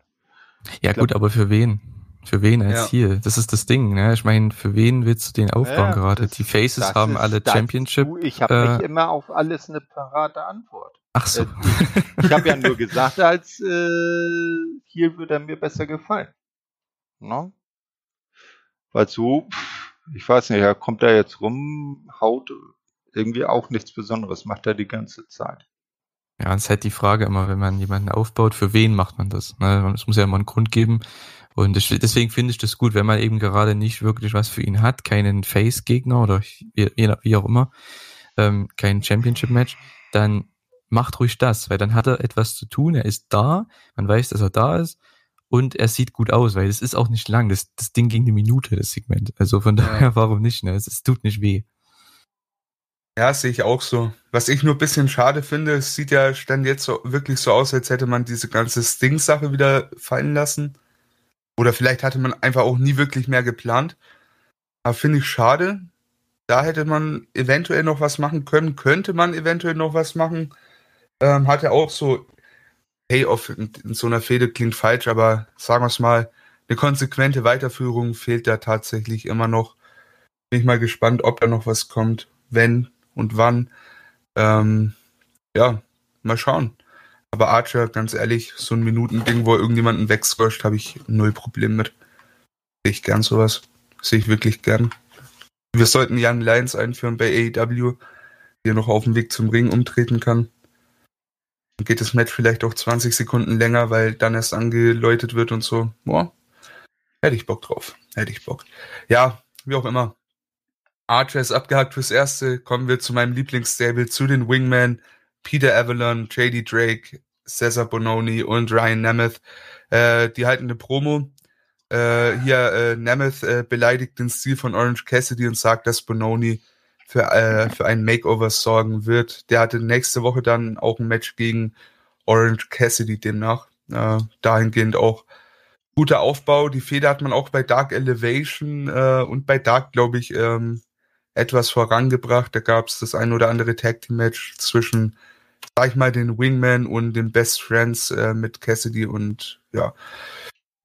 Ja, gut, aber für wen? Für wen als ja. Ziel? Das ist das Ding, ne? Ich meine, für wen willst du den aufbauen ja, gerade? Das, die Faces haben ist, alle Championship. Du, ich habe äh, nicht immer auf alles eine parate Antwort. Ach so. Äh, ich, ich habe ja nur gesagt, als äh, hier würde er mir besser gefallen. No? Weil so, ich weiß nicht, er kommt da jetzt rum, haut irgendwie auch nichts Besonderes, macht er die ganze Zeit. Ja, es ist halt die Frage immer, wenn man jemanden aufbaut, für wen macht man das? Ne? Es muss ja immer einen Grund geben. Und deswegen finde ich das gut, wenn man eben gerade nicht wirklich was für ihn hat, keinen Face-Gegner oder wie, auch immer, ähm, kein Championship-Match, dann macht ruhig das, weil dann hat er etwas zu tun, er ist da, man weiß, dass er da ist und er sieht gut aus, weil es ist auch nicht lang, das, das Ding ging eine Minute, das Segment. Also von ja. daher, *laughs* warum nicht, ne? Es, es tut nicht weh. Ja, sehe ich auch so. Was ich nur ein bisschen schade finde, es sieht ja dann jetzt so wirklich so aus, als hätte man diese ganze Sting-Sache wieder fallen lassen. Oder vielleicht hatte man einfach auch nie wirklich mehr geplant. Aber finde ich schade. Da hätte man eventuell noch was machen können. Könnte man eventuell noch was machen. Ähm, hatte auch so Payoff in, in so einer Fehde klingt falsch, aber sagen wir es mal, eine konsequente Weiterführung fehlt da tatsächlich immer noch. Bin ich mal gespannt, ob da noch was kommt, wenn und wann. Ähm, ja, mal schauen. Aber Archer, ganz ehrlich, so ein Minuten-Ding, wo irgendjemanden wegsquasht, habe ich null Problem mit. Sehe ich gern sowas. Sehe ich wirklich gern. Wir sollten Jan Lyons einführen bei AEW, der noch auf dem Weg zum Ring umtreten kann. Geht das Match vielleicht auch 20 Sekunden länger, weil dann erst angeläutet wird und so. Boah, hätte ich Bock drauf. Hätte ich Bock. Ja, wie auch immer. Archer ist abgehakt fürs Erste. Kommen wir zu meinem Lieblingsstable, zu den Wingmen. Peter Avalon, JD Drake, Cesar Bononi und Ryan Nemeth. Äh, die halten eine Promo. Äh, hier äh, Nemeth äh, beleidigt den Stil von Orange Cassidy und sagt, dass Bononi für, äh, für einen Makeover sorgen wird. Der hatte nächste Woche dann auch ein Match gegen Orange Cassidy demnach. Äh, dahingehend auch guter Aufbau. Die Feder hat man auch bei Dark Elevation äh, und bei Dark, glaube ich, ähm, etwas vorangebracht. Da gab es das ein oder andere Tag Team Match zwischen sag ich mal, den Wingman und den Best Friends äh, mit Cassidy und ja.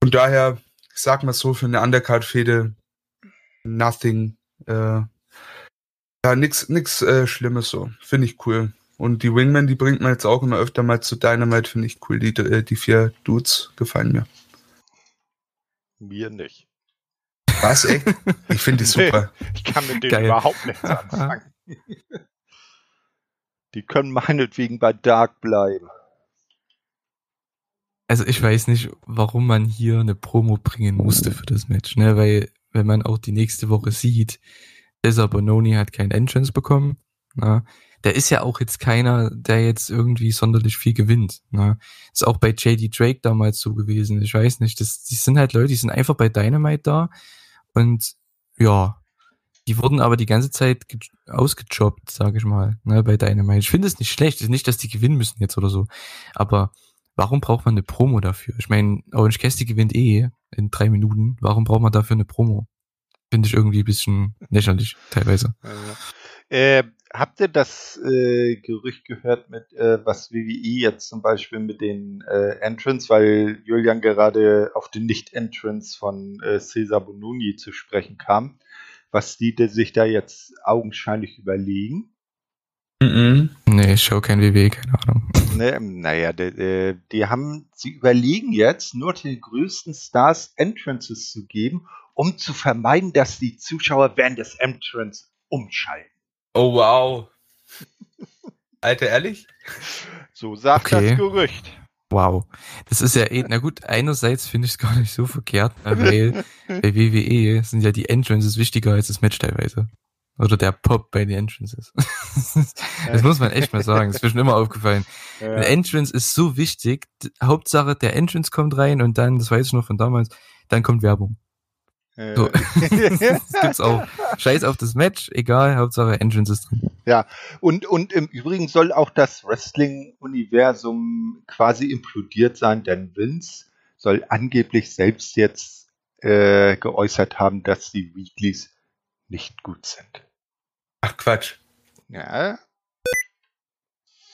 Von daher, ich sag mal so, für eine Undercard-Fehde nothing, äh, ja, nix, nix äh, Schlimmes so. Finde ich cool. Und die Wingman, die bringt man jetzt auch immer öfter mal zu Dynamite, finde ich cool. Die, äh, die vier Dudes gefallen mir. Mir nicht. Was, echt? *laughs* Ich finde die super. Nee, ich kann mit denen Geil. überhaupt nichts anfangen. Die können meinetwegen bei Dark bleiben. Also ich weiß nicht, warum man hier eine Promo bringen musste für das Match, ne? Weil, wenn man auch die nächste Woche sieht, Cesar Bononi hat kein Entrance bekommen. Ne? Der ist ja auch jetzt keiner, der jetzt irgendwie sonderlich viel gewinnt. Ne? Ist auch bei JD Drake damals so gewesen. Ich weiß nicht, das, die sind halt Leute, die sind einfach bei Dynamite da und ja, Die wurden aber die ganze Zeit ausgejobbt, sage ich mal, ne, bei Dynamite. Ich finde es nicht schlecht. Ist nicht, dass die gewinnen müssen jetzt oder so. Aber warum braucht man eine Promo dafür? Ich meine, Orange Cassidy gewinnt eh in drei Minuten. Warum braucht man dafür eine Promo? Finde ich irgendwie ein bisschen lächerlich teilweise. Äh, habt ihr das äh, Gerücht gehört mit äh, was WWE jetzt zum Beispiel mit den äh, Entrance, weil Julian gerade auf den Nicht-Entrance von äh, Cesar Bonuni zu sprechen kam, was die sich da jetzt augenscheinlich überlegen? Mhm. Nee, ich schaue kein WWE, keine Ahnung. Ne, naja, die, die haben, sie überlegen jetzt, nur den größten Stars Entrances zu geben, um zu vermeiden, dass die Zuschauer während des Entrance umschalten. Oh wow. Alter, ehrlich? So sagt okay. das Gerücht. Wow. Das ist ja eh, na gut, einerseits finde ich es gar nicht so verkehrt, weil *laughs* bei WWE sind ja die Entrances wichtiger als das Match teilweise. Oder der Pop bei den Entrances. *laughs* das muss man echt mal sagen. Das ist mir schon immer aufgefallen. Ja. Ein Entrance ist so wichtig. Hauptsache, der Entrance kommt rein und dann, das weiß ich noch von damals, dann kommt Werbung. So. *laughs* das gibt's auch. Scheiß auf das Match, egal, Hauptsache Entrance ist drin. Ja, und, und im Übrigen soll auch das Wrestling-Universum quasi implodiert sein, denn Vince soll angeblich selbst jetzt äh, geäußert haben, dass die Weeklies nicht gut sind. Ach Quatsch. Ja.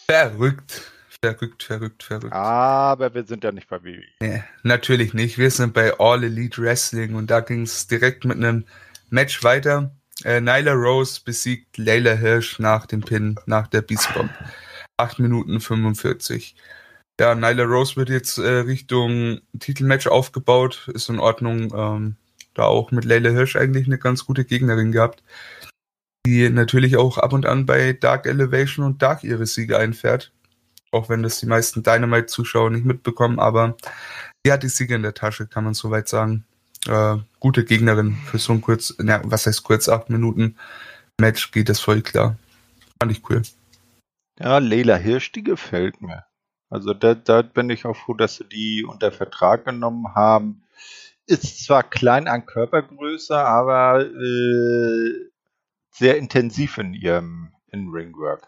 Verrückt. Verrückt, verrückt, verrückt. Aber wir sind ja nicht bei WWE. Nee, natürlich nicht. Wir sind bei All Elite Wrestling und da ging es direkt mit einem Match weiter. Äh, Nyla Rose besiegt Layla Hirsch nach dem Pin, nach der Beast Bomb. 8 Minuten 45. Ja, Nyla Rose wird jetzt äh, Richtung Titelmatch aufgebaut. Ist in Ordnung. Ähm, da auch mit Layla Hirsch eigentlich eine ganz gute Gegnerin gehabt. Die natürlich auch ab und an bei Dark Elevation und Dark ihre Siege einfährt auch wenn das die meisten Dynamite-Zuschauer nicht mitbekommen, aber die hat die Siege in der Tasche, kann man soweit sagen. Äh, gute Gegnerin für so ein kurz, na, was heißt kurz, acht Minuten Match geht das voll klar. Fand ich cool. Ja, Leila Hirsch, die gefällt mir. Also da, da bin ich auch froh, dass sie die unter Vertrag genommen haben. Ist zwar klein an Körpergröße, aber äh, sehr intensiv in ihrem In-Ring-Work.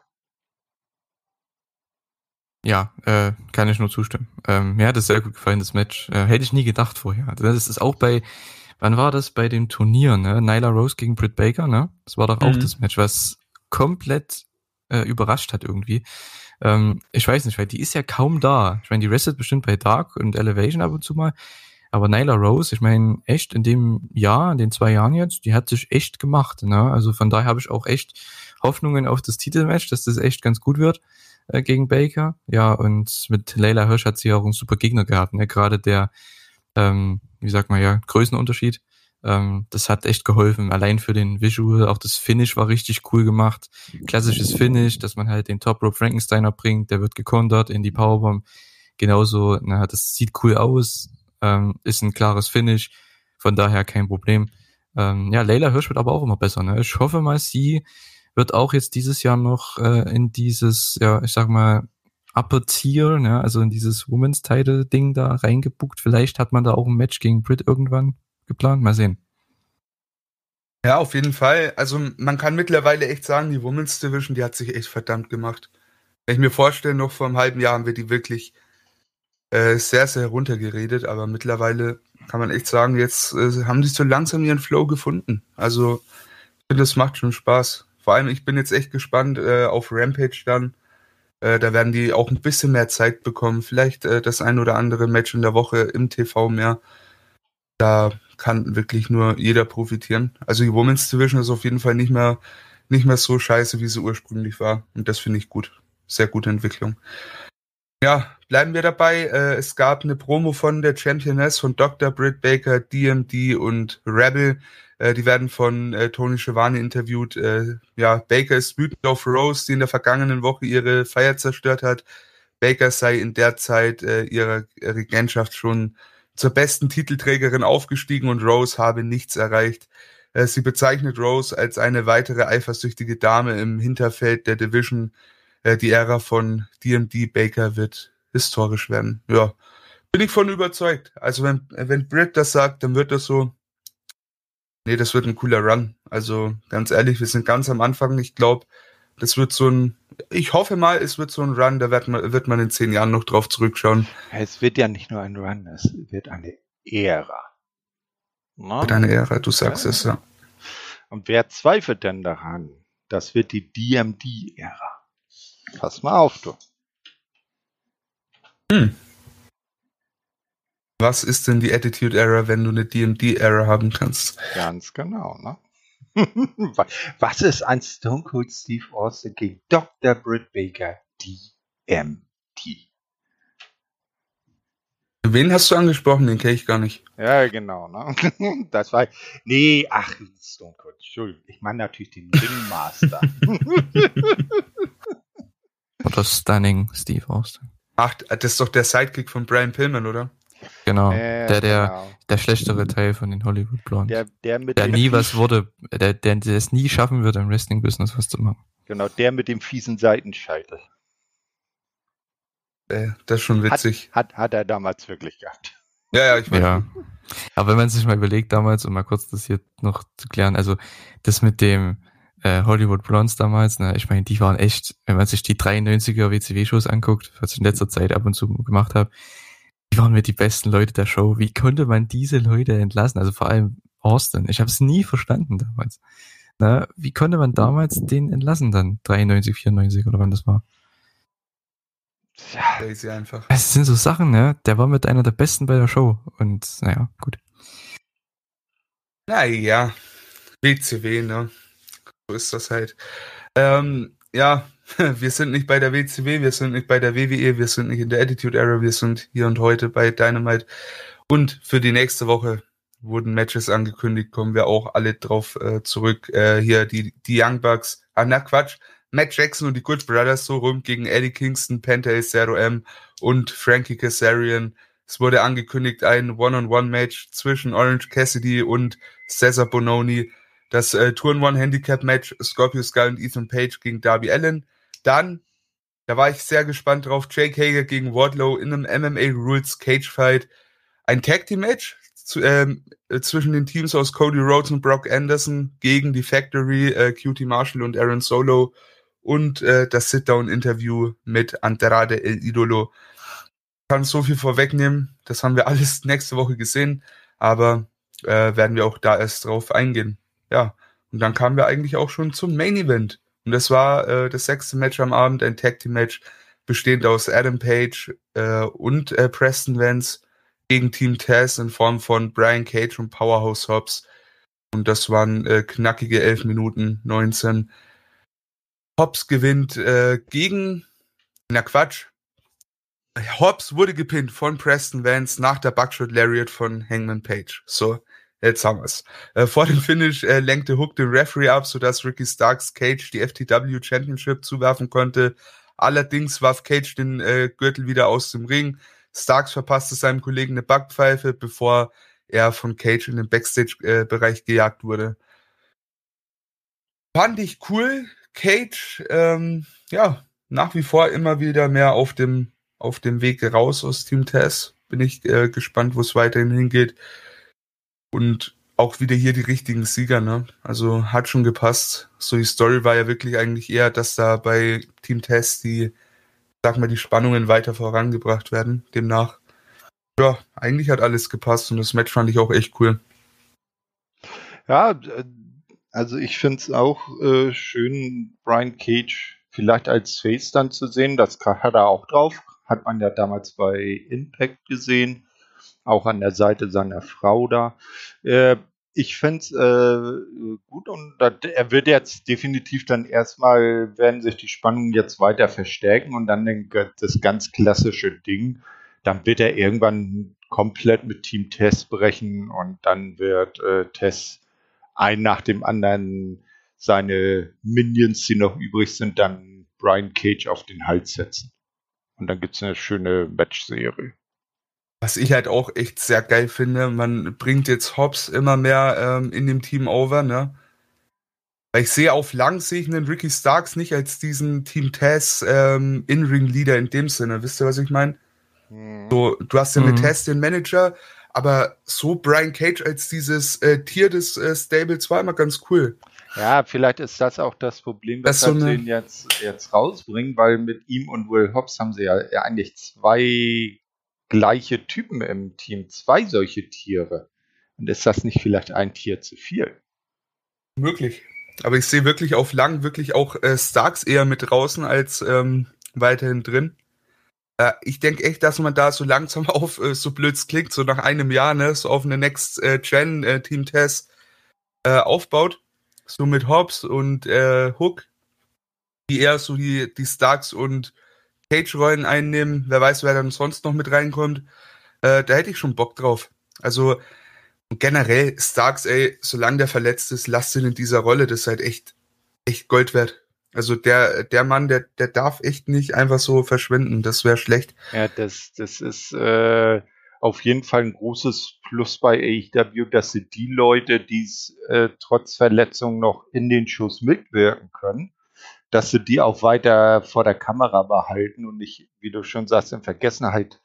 Ja, äh, kann ich nur zustimmen. Ähm, mir hat es sehr gut gefallen, das Match. Äh, hätte ich nie gedacht vorher. Also das ist auch bei, wann war das bei dem Turnier, ne? Nyla Rose gegen Britt Baker, ne? Das war doch auch mhm. das Match, was komplett äh, überrascht hat irgendwie. Ähm, ich weiß nicht, weil die ist ja kaum da. Ich meine, die restet bestimmt bei Dark und Elevation ab und zu mal. Aber Nyla Rose, ich meine, echt in dem Jahr, in den zwei Jahren jetzt, die hat sich echt gemacht. Ne? Also von daher habe ich auch echt Hoffnungen auf das Titelmatch, dass das echt ganz gut wird äh, gegen Baker. Ja, und mit Leila Hirsch hat sie auch einen super Gegner gehabt. Ne? Gerade der, ähm, wie sagt man ja, Größenunterschied. Ähm, das hat echt geholfen. Allein für den Visual, auch das Finish war richtig cool gemacht. Klassisches Finish, dass man halt den Top Rope Frankensteiner bringt, der wird gekontert in die Powerbomb. Genauso, na, das sieht cool aus, ähm, ist ein klares Finish, von daher kein Problem. Ähm, ja, Leila Hirsch wird aber auch immer besser. Ne? Ich hoffe mal, sie wird auch jetzt dieses Jahr noch äh, in dieses, ja, ich sag mal, Upper Tier, ne, also in dieses Women's Title Ding da reingebuckt. Vielleicht hat man da auch ein Match gegen Brit irgendwann geplant. Mal sehen. Ja, auf jeden Fall. Also man kann mittlerweile echt sagen, die Women's Division, die hat sich echt verdammt gemacht. Wenn ich mir vorstelle, noch vor einem halben Jahr haben wir die wirklich äh, sehr, sehr runtergeredet, aber mittlerweile kann man echt sagen, jetzt äh, haben die so langsam ihren Flow gefunden. Also ich finde, das macht schon Spaß. Vor allem, ich bin jetzt echt gespannt äh, auf Rampage dann. Äh, da werden die auch ein bisschen mehr Zeit bekommen. Vielleicht äh, das ein oder andere Match in der Woche im TV mehr. Da kann wirklich nur jeder profitieren. Also die Women's Division ist auf jeden Fall nicht mehr, nicht mehr so scheiße, wie sie ursprünglich war. Und das finde ich gut. Sehr gute Entwicklung. Ja, bleiben wir dabei. Äh, es gab eine Promo von der Championess von Dr. Britt Baker, DMD und Rebel. Äh, die werden von äh, Tony Schiavone interviewt. Äh, ja, Baker ist wütend auf Rose, die in der vergangenen Woche ihre Feier zerstört hat. Baker sei in der Zeit äh, ihrer Regentschaft schon zur besten Titelträgerin aufgestiegen und Rose habe nichts erreicht. Äh, sie bezeichnet Rose als eine weitere eifersüchtige Dame im Hinterfeld der Division. Äh, die Ära von DMD Baker wird historisch werden. Ja, bin ich von überzeugt. Also wenn, wenn Britt das sagt, dann wird das so. Nee, das wird ein cooler Run. Also ganz ehrlich, wir sind ganz am Anfang. Ich glaube, das wird so ein, ich hoffe mal, es wird so ein Run, da wird man, wird man in zehn Jahren noch drauf zurückschauen. Es wird ja nicht nur ein Run, es wird eine Ära. Na? Wird eine Ära, du sagst ja. es, ja. Und wer zweifelt denn daran? Das wird die DMD-Ära. Pass mal auf, du. Hm. Was ist denn die Attitude Error, wenn du eine DMD Error haben kannst? Ganz genau, ne? *laughs* Was ist ein Stone Cold Steve Austin gegen Dr. Britt Baker DMD? Wen hast du angesprochen? Den kenne ich gar nicht. Ja, genau. Ne? *laughs* Das war. Nee, ach, Stone Cold. Entschuldigung. Ich meine natürlich den Ringmaster. *laughs* Oder Stunning Steve Austin. Ach, das ist doch der Sidekick von Brian Pillman, oder? Genau. Äh, der, der, genau. der schlechtere Teil von den Hollywood Blondes. Der, der, mit der nie was wurde, der, der, der es nie schaffen wird, im Wrestling-Business was zu machen. Genau, der mit dem fiesen Seitenscheitel. Äh, das ist schon witzig. Hat, hat, hat er damals wirklich gehabt. Ja, ja, ich weiß. Ja. Aber wenn man sich mal überlegt damals, um mal kurz das hier noch zu klären, also das mit dem äh, Hollywood Blondes damals, ne, ich meine, die waren echt, wenn man sich die 93er WCW-Shows anguckt, was ich in letzter Zeit ab und zu gemacht habe, die waren mir die besten Leute der Show. Wie konnte man diese Leute entlassen? Also vor allem Austin. Ich habe es nie verstanden damals. Na, wie konnte man damals den entlassen dann? 93, 94 oder wann das war? Ja, crazy einfach. Es sind so Sachen, ne? Der war mit einer der besten bei der Show. Und naja, gut. Naja, WCW, ne? So ist das halt. Ähm, ja, *laughs* wir sind nicht bei der WCW, wir sind nicht bei der WWE, wir sind nicht in der Attitude Era, wir sind hier und heute bei Dynamite. Und für die nächste Woche wurden Matches angekündigt, kommen wir auch alle drauf äh, zurück. Äh, hier die, die Young Bucks, ah na Quatsch, Matt Jackson und die Good Brothers so rum gegen Eddie Kingston, Penta Zero M und Frankie Kazarian. Es wurde angekündigt ein One-on-One-Match zwischen Orange Cassidy und Cesar Bononi. Das äh, Turn One Handicap Match Scorpio Skull und Ethan Page gegen Darby Allen. Dann, da war ich sehr gespannt drauf, Jake Hager gegen Wardlow in einem MMA Rules Cage Fight. Ein Tag Team Match zu, ähm, äh, zwischen den Teams aus Cody Rhodes und Brock Anderson gegen die Factory, äh, QT Marshall und Aaron Solo und äh, das Sit-Down-Interview mit Andrade El Idolo. Ich kann so viel vorwegnehmen, das haben wir *laughs* alles nächste Woche gesehen, aber äh, werden wir auch da erst drauf eingehen. Ja, und dann kamen wir eigentlich auch schon zum Main Event. Und das war äh, das sechste Match am Abend, ein Tag Team Match, bestehend aus Adam Page äh, und äh, Preston Vance gegen Team Taz in Form von Brian Cage und Powerhouse Hobbs. Und das waren äh, knackige 11 Minuten 19. Hobbs gewinnt äh, gegen, na Quatsch, Hobbs wurde gepinnt von Preston Vance nach der Buckshot Lariat von Hangman Page. So, Jetzt haben wir's. Äh, vor dem Finish äh, lenkte Hook den Referee ab, sodass Ricky Starks Cage die FTW Championship zuwerfen konnte. Allerdings warf Cage den äh, Gürtel wieder aus dem Ring. Starks verpasste seinem Kollegen eine Backpfeife, bevor er von Cage in den Backstage-Bereich äh, gejagt wurde. Fand ich cool. Cage, ähm, ja, nach wie vor immer wieder mehr auf dem, auf dem Weg raus aus Team Tess. Bin ich äh, gespannt, wo es weiterhin hingeht. Und auch wieder hier die richtigen Sieger, ne? Also hat schon gepasst. So die Story war ja wirklich eigentlich eher, dass da bei Team Test die, sag mal, die Spannungen weiter vorangebracht werden. Demnach, ja, eigentlich hat alles gepasst und das Match fand ich auch echt cool. Ja, also ich finde es auch äh, schön, Brian Cage vielleicht als Face dann zu sehen. Das hat er auch drauf. Hat man ja damals bei Impact gesehen auch an der Seite seiner Frau da. Äh, ich finde es äh, gut und dat, er wird jetzt definitiv dann erstmal, werden sich die Spannungen jetzt weiter verstärken und dann den, das ganz klassische Ding, dann wird er irgendwann komplett mit Team Tess brechen und dann wird äh, Tess ein nach dem anderen seine Minions, die noch übrig sind, dann Brian Cage auf den Hals setzen. Und dann gibt es eine schöne Match-Serie. Was ich halt auch echt sehr geil finde, man bringt jetzt Hobbs immer mehr ähm, in dem Team over, ne? Weil ich sehe auf lang sehe ich einen Ricky Starks nicht als diesen Team Tess ähm, In-Ring-Leader in dem Sinne. Wisst ihr, was ich meine? Mhm. So, du hast ja mit mhm. Tess den Manager, aber so Brian Cage als dieses äh, Tier des äh, Stables war immer ganz cool. Ja, vielleicht ist das auch das Problem, weshalb so sie ihn jetzt, jetzt rausbringen, weil mit ihm und Will Hobbs haben sie ja, ja eigentlich zwei gleiche Typen im Team, zwei solche Tiere. Und ist das nicht vielleicht ein Tier zu viel? Möglich. Aber ich sehe wirklich auf lang wirklich auch äh, Starks eher mit draußen als ähm, weiterhin drin. Äh, ich denke echt, dass man da so langsam *laughs* auf, äh, so blöd klingt, so nach einem Jahr, ne, so auf eine Next äh, äh, äh, aufbaut. So mit Hobbs und Hook, die eher so die, die Starks und Cage-Rollen einnehmen. Wer weiß, wer dann sonst noch mit reinkommt. Äh, da hätte ich schon Bock drauf. Also generell Starks, ey, solange der verletzt ist, lasst ihn in dieser Rolle. Das ist halt echt, echt Gold wert. Also der, der Mann, der, der darf echt nicht einfach so verschwinden. Das wäre schlecht. Ja, das, das ist äh, auf jeden Fall ein großes Plus bei AEW, dass sie die Leute, die äh, trotz Verletzung noch in den Shows mitwirken können, dass sie die auch weiter vor der Kamera behalten und nicht, wie du schon sagst, in Vergessenheit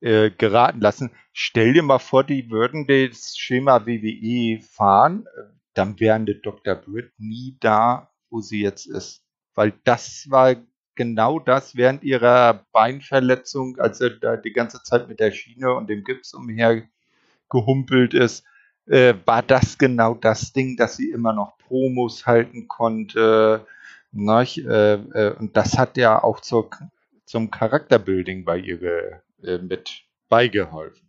äh, geraten lassen. Stell dir mal vor, die würden das Schema WWE fahren, dann wären die Dr. Britt nie da, wo sie jetzt ist. Weil das war genau das während ihrer Beinverletzung, als er da die ganze Zeit mit der Schiene und dem Gips umher gehumpelt ist, äh, war das genau das Ding, dass sie immer noch Promos halten konnte. Äh, äh, und das hat ja auch zur, zum Charakterbuilding bei ihr äh, mit beigeholfen.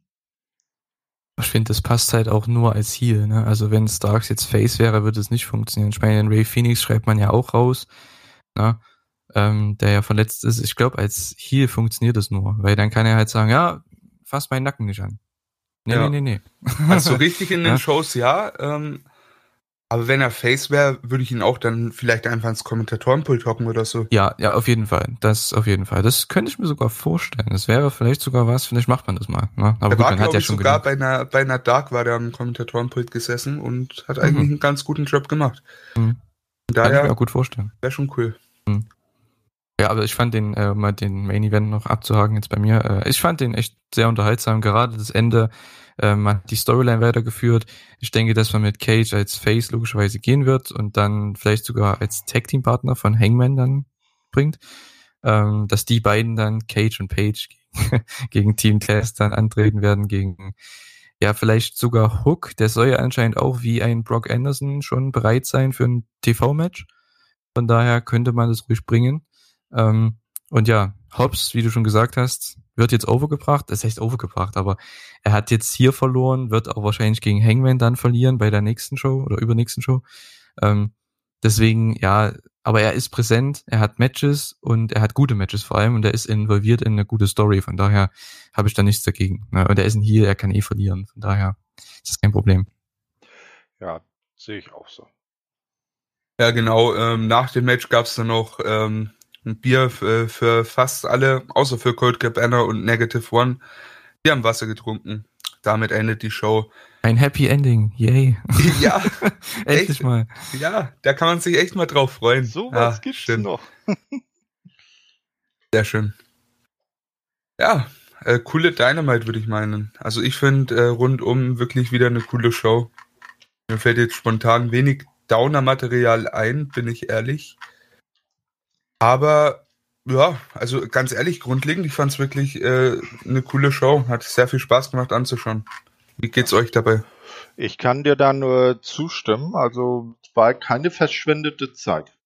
Ich finde, das passt halt auch nur als Heal. Ne? Also wenn Starks jetzt Face wäre, würde es nicht funktionieren. Ich meine, den Ray Phoenix schreibt man ja auch raus, ne? ähm, der ja verletzt ist. Ich glaube, als Heal funktioniert das nur, weil dann kann er halt sagen, ja, fass meinen Nacken nicht an. Nee, ja. nee, nee, nee. Also richtig in den *laughs* ja. Shows ja, ähm, aber wenn er Face wäre, würde ich ihn auch dann vielleicht einfach ins Kommentatorenpult hocken oder so. Ja, ja, auf jeden Fall. Das auf jeden Fall. Das könnte ich mir sogar vorstellen. Das wäre vielleicht sogar was, vielleicht macht man das mal. Ne? Aber der gut, war, hat ja schon sogar genug. bei einer, bei einer Dark war der am Kommentatorenpult gesessen und hat eigentlich mhm. einen ganz guten Job gemacht. Mhm. Daher Kann ich mir auch gut vorstellen. Wäre schon cool. Mhm. Ja, aber ich fand den, äh, mal den Main Event noch abzuhaken jetzt bei mir, äh, ich fand den echt sehr unterhaltsam. Gerade das Ende ähm, man hat die Storyline weitergeführt. Ich denke, dass man mit Cage als Face logischerweise gehen wird und dann vielleicht sogar als Tag Team Partner von Hangman dann bringt. Ähm, dass die beiden dann Cage und Page gegen, *laughs* gegen Team Test dann antreten werden, gegen ja, vielleicht sogar Hook, der soll ja anscheinend auch wie ein Brock Anderson schon bereit sein für ein TV-Match. Von daher könnte man das ruhig bringen. Ähm, und ja, Hobbs, wie du schon gesagt hast, wird jetzt overgebracht. Das heißt overgebracht, aber er hat jetzt hier verloren, wird auch wahrscheinlich gegen Hangman dann verlieren bei der nächsten Show oder übernächsten Show. Ähm, deswegen, ja, aber er ist präsent, er hat Matches und er hat gute Matches vor allem und er ist involviert in eine gute Story. Von daher habe ich da nichts dagegen. Ne? Und er ist ein Heal, er kann eh verlieren. Von daher ist das kein Problem. Ja, sehe ich auch so. Ja, genau. Ähm, nach dem Match gab es dann noch ähm, ein Bier für, für fast alle, außer für Cold Cabana und Negative One. Die haben Wasser getrunken. Damit endet die Show. Ein Happy Ending, yay. *laughs* Ja, *laughs* endlich echt, mal. Ja, da kann man sich echt mal drauf freuen. So was ja, gibt's schön. noch. Sehr schön. Ja, äh, coole Dynamite würde ich meinen. Also ich finde äh, rundum wirklich wieder eine coole Show. Mir fällt jetzt spontan wenig Downer-Material ein, bin ich ehrlich. Aber ja, also ganz ehrlich, grundlegend, ich fand es wirklich äh, eine coole Show. Hat sehr viel Spaß gemacht anzuschauen. Wie geht's euch dabei? Ich kann dir da nur zustimmen. Also es war keine verschwendete Zeit.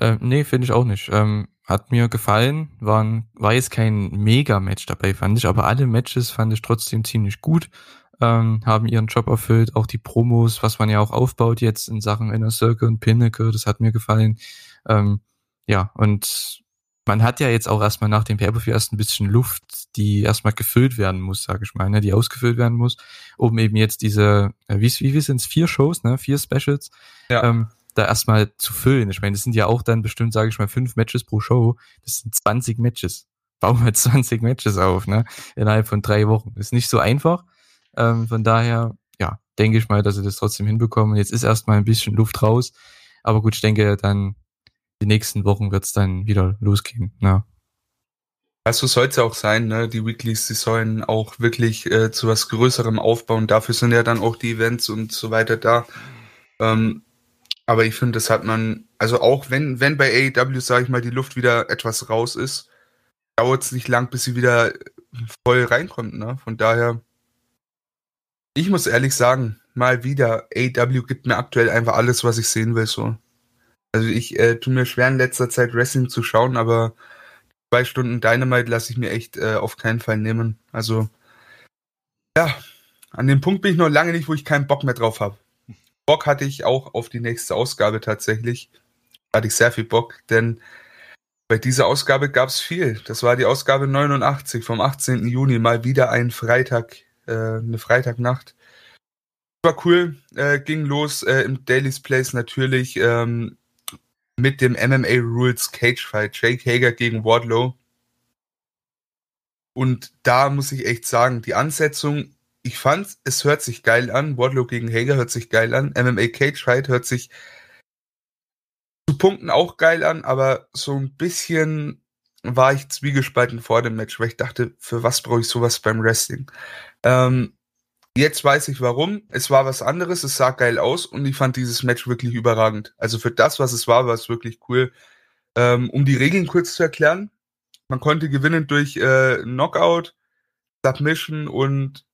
Äh, nee, finde ich auch nicht. Ähm, hat mir gefallen. Waren, war jetzt kein Mega-Match dabei, fand ich, aber alle Matches fand ich trotzdem ziemlich gut. Ähm, haben ihren Job erfüllt, auch die Promos, was man ja auch aufbaut jetzt in Sachen Inner Circle und Pinnacle, das hat mir gefallen. Ähm, ja, und man hat ja jetzt auch erstmal nach dem Pay-Per-View erst ein bisschen Luft, die erstmal gefüllt werden muss, sage ich mal, ne, die ausgefüllt werden muss, um eben jetzt diese, äh, wie, wie, wie sind es, vier Shows, ne, vier Specials, ja. ähm, da erstmal zu füllen. Ich meine, das sind ja auch dann bestimmt, sage ich mal, fünf Matches pro Show, das sind 20 Matches. Bauen wir 20 Matches auf, ne, innerhalb von drei Wochen. Ist nicht so einfach, ähm, von daher, ja, denke ich mal, dass sie das trotzdem hinbekommen. Jetzt ist erstmal ein bisschen Luft raus, aber gut, ich denke, dann die nächsten Wochen wird es dann wieder losgehen. Ja. Also soll es ja auch sein, ne? Die Weeklies, die sollen auch wirklich äh, zu was Größerem aufbauen. Dafür sind ja dann auch die Events und so weiter da. Ähm, aber ich finde, das hat man, also auch wenn, wenn bei AEW, sage ich mal, die Luft wieder etwas raus ist, dauert es nicht lang, bis sie wieder voll reinkommt, ne? Von daher, ich muss ehrlich sagen, mal wieder, AEW gibt mir aktuell einfach alles, was ich sehen will, so. Also ich äh, tue mir schwer in letzter Zeit Wrestling zu schauen, aber zwei Stunden Dynamite lasse ich mir echt äh, auf keinen Fall nehmen. Also ja, an dem Punkt bin ich noch lange nicht, wo ich keinen Bock mehr drauf habe. Bock hatte ich auch auf die nächste Ausgabe tatsächlich. Hatte ich sehr viel Bock, denn bei dieser Ausgabe gab es viel. Das war die Ausgabe 89 vom 18. Juni, mal wieder ein Freitag, eine Freitagnacht. War cool, äh, ging los äh, im Daily's Place natürlich ähm, mit dem MMA Rules Cage Fight. Jake Hager gegen Wardlow. Und da muss ich echt sagen, die Ansetzung, ich fand, es hört sich geil an. Wardlow gegen Hager hört sich geil an. MMA Cage Fight hört sich zu Punkten auch geil an, aber so ein bisschen war ich zwiegespalten vor dem Match, weil ich dachte, für was brauche ich sowas beim Wrestling? Ähm, Jetzt weiß ich warum. Es war was anderes, es sah geil aus und ich fand dieses Match wirklich überragend. Also für das, was es war, war es wirklich cool. Ähm, um die Regeln kurz zu erklären, man konnte gewinnen durch äh, Knockout, Submission und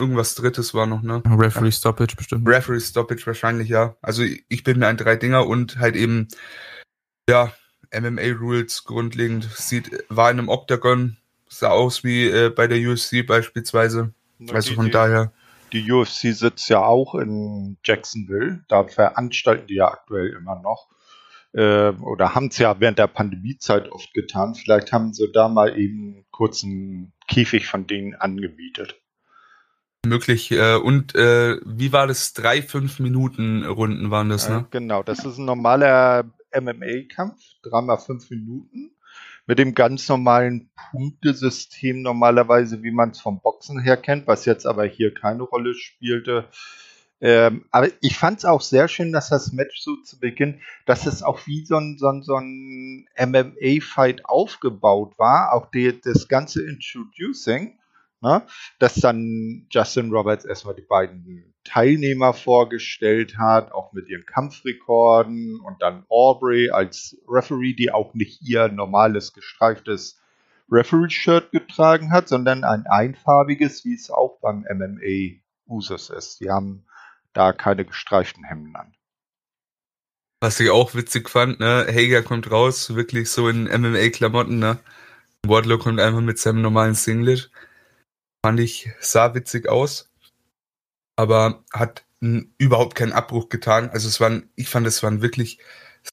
irgendwas drittes war noch, ne? Referee Stoppage bestimmt. Referee Stoppage wahrscheinlich, ja. Also ich bin mir ein drei Dinger und halt eben, ja, MMA Rules grundlegend. Sieht, war in einem Octagon, sah aus wie äh, bei der UFC beispielsweise. Also von die, daher. Die UFC sitzt ja auch in Jacksonville. Da veranstalten die ja aktuell immer noch. Äh, oder haben es ja während der Pandemiezeit oft getan. Vielleicht haben sie da mal eben kurz einen Käfig von denen angebietet. Möglich. Äh, und äh, wie war das? Drei, fünf Minuten Runden waren das, ne? genau, das ist ein normaler MMA-Kampf. Dreimal fünf Minuten mit dem ganz normalen Punktesystem normalerweise, wie man es vom Boxen her kennt, was jetzt aber hier keine Rolle spielte. Ähm, aber ich fand es auch sehr schön, dass das Match so zu Beginn, dass es auch wie so ein, so ein, so ein MMA-Fight aufgebaut war, auch die, das ganze Introducing Ne? Dass dann Justin Roberts erstmal die beiden Teilnehmer vorgestellt hat, auch mit ihren Kampfrekorden und dann Aubrey als Referee, die auch nicht ihr normales gestreiftes Referee-Shirt getragen hat, sondern ein einfarbiges, wie es auch beim MMA Usus ist. Die haben da keine gestreiften Hemden an. Was ich auch witzig fand, ne, Hager kommt raus, wirklich so in MMA-Klamotten, ne? Wardlow kommt einfach mit seinem normalen Singlet. Fand ich, sah witzig aus, aber hat überhaupt keinen Abbruch getan. Also es waren, ich fand, es waren wirklich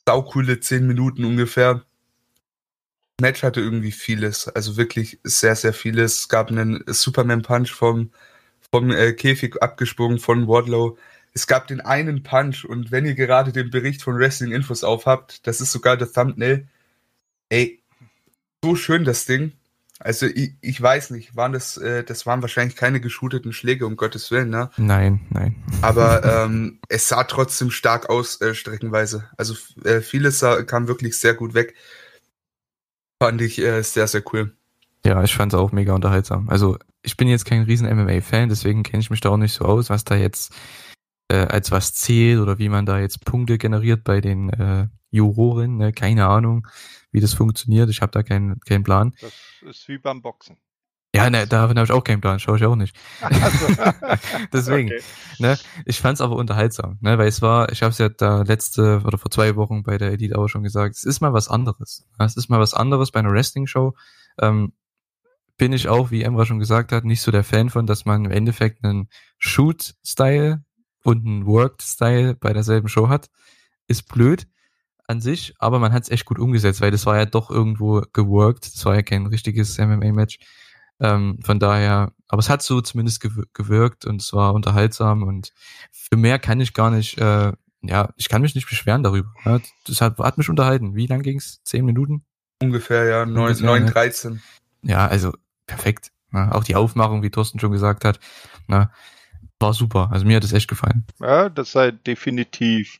saucoole zehn Minuten ungefähr. Match hatte irgendwie vieles, also wirklich sehr, sehr vieles. Es gab einen Superman-Punch vom, vom äh, Käfig abgesprungen von Wardlow. Es gab den einen Punch und wenn ihr gerade den Bericht von Wrestling Infos aufhabt, das ist sogar der Thumbnail. Ey, so schön das Ding. Also ich, ich weiß nicht, waren das, äh, das waren wahrscheinlich keine geschooteten Schläge, um Gottes Willen, ne? Nein, nein. Aber ähm, es sah trotzdem stark aus, äh, streckenweise. Also äh, vieles sah, kam wirklich sehr gut weg. Fand ich äh, sehr, sehr cool. Ja, ich fand es auch mega unterhaltsam. Also ich bin jetzt kein riesen MMA-Fan, deswegen kenne ich mich da auch nicht so aus, was da jetzt äh, als was zählt oder wie man da jetzt Punkte generiert bei den äh, Juroren. Ne? Keine Ahnung, wie das funktioniert. Ich habe da keinen keinen Plan. Das ist wie beim Boxen. Ja, ne, davon habe ich auch keinen Plan, schaue ich auch nicht. Also, *laughs* Deswegen, okay. ne, ich fand es aber unterhaltsam, ne, weil es war, ich habe es ja da letzte oder vor zwei Wochen bei der Elite auch schon gesagt, es ist mal was anderes. Es ist mal was anderes bei einer Wrestling-Show. Ähm, bin ich auch, wie Emra schon gesagt hat, nicht so der Fan von, dass man im Endeffekt einen Shoot-Style und einen Worked-Style bei derselben Show hat. Ist blöd an sich, aber man hat es echt gut umgesetzt, weil das war ja doch irgendwo geworkt. Das war ja kein richtiges MMA-Match. Ähm, von daher, aber es hat so zumindest gewirkt und es war unterhaltsam und für mehr kann ich gar nicht, äh, ja, ich kann mich nicht beschweren darüber. Ja, das hat, hat mich unterhalten. Wie lang ging's? Zehn Minuten? Ungefähr, ja, neun, neun dreizehn. Ja, also perfekt. Ja, auch die Aufmachung, wie Thorsten schon gesagt hat, na, war super. Also mir hat es echt gefallen. Ja, das sei definitiv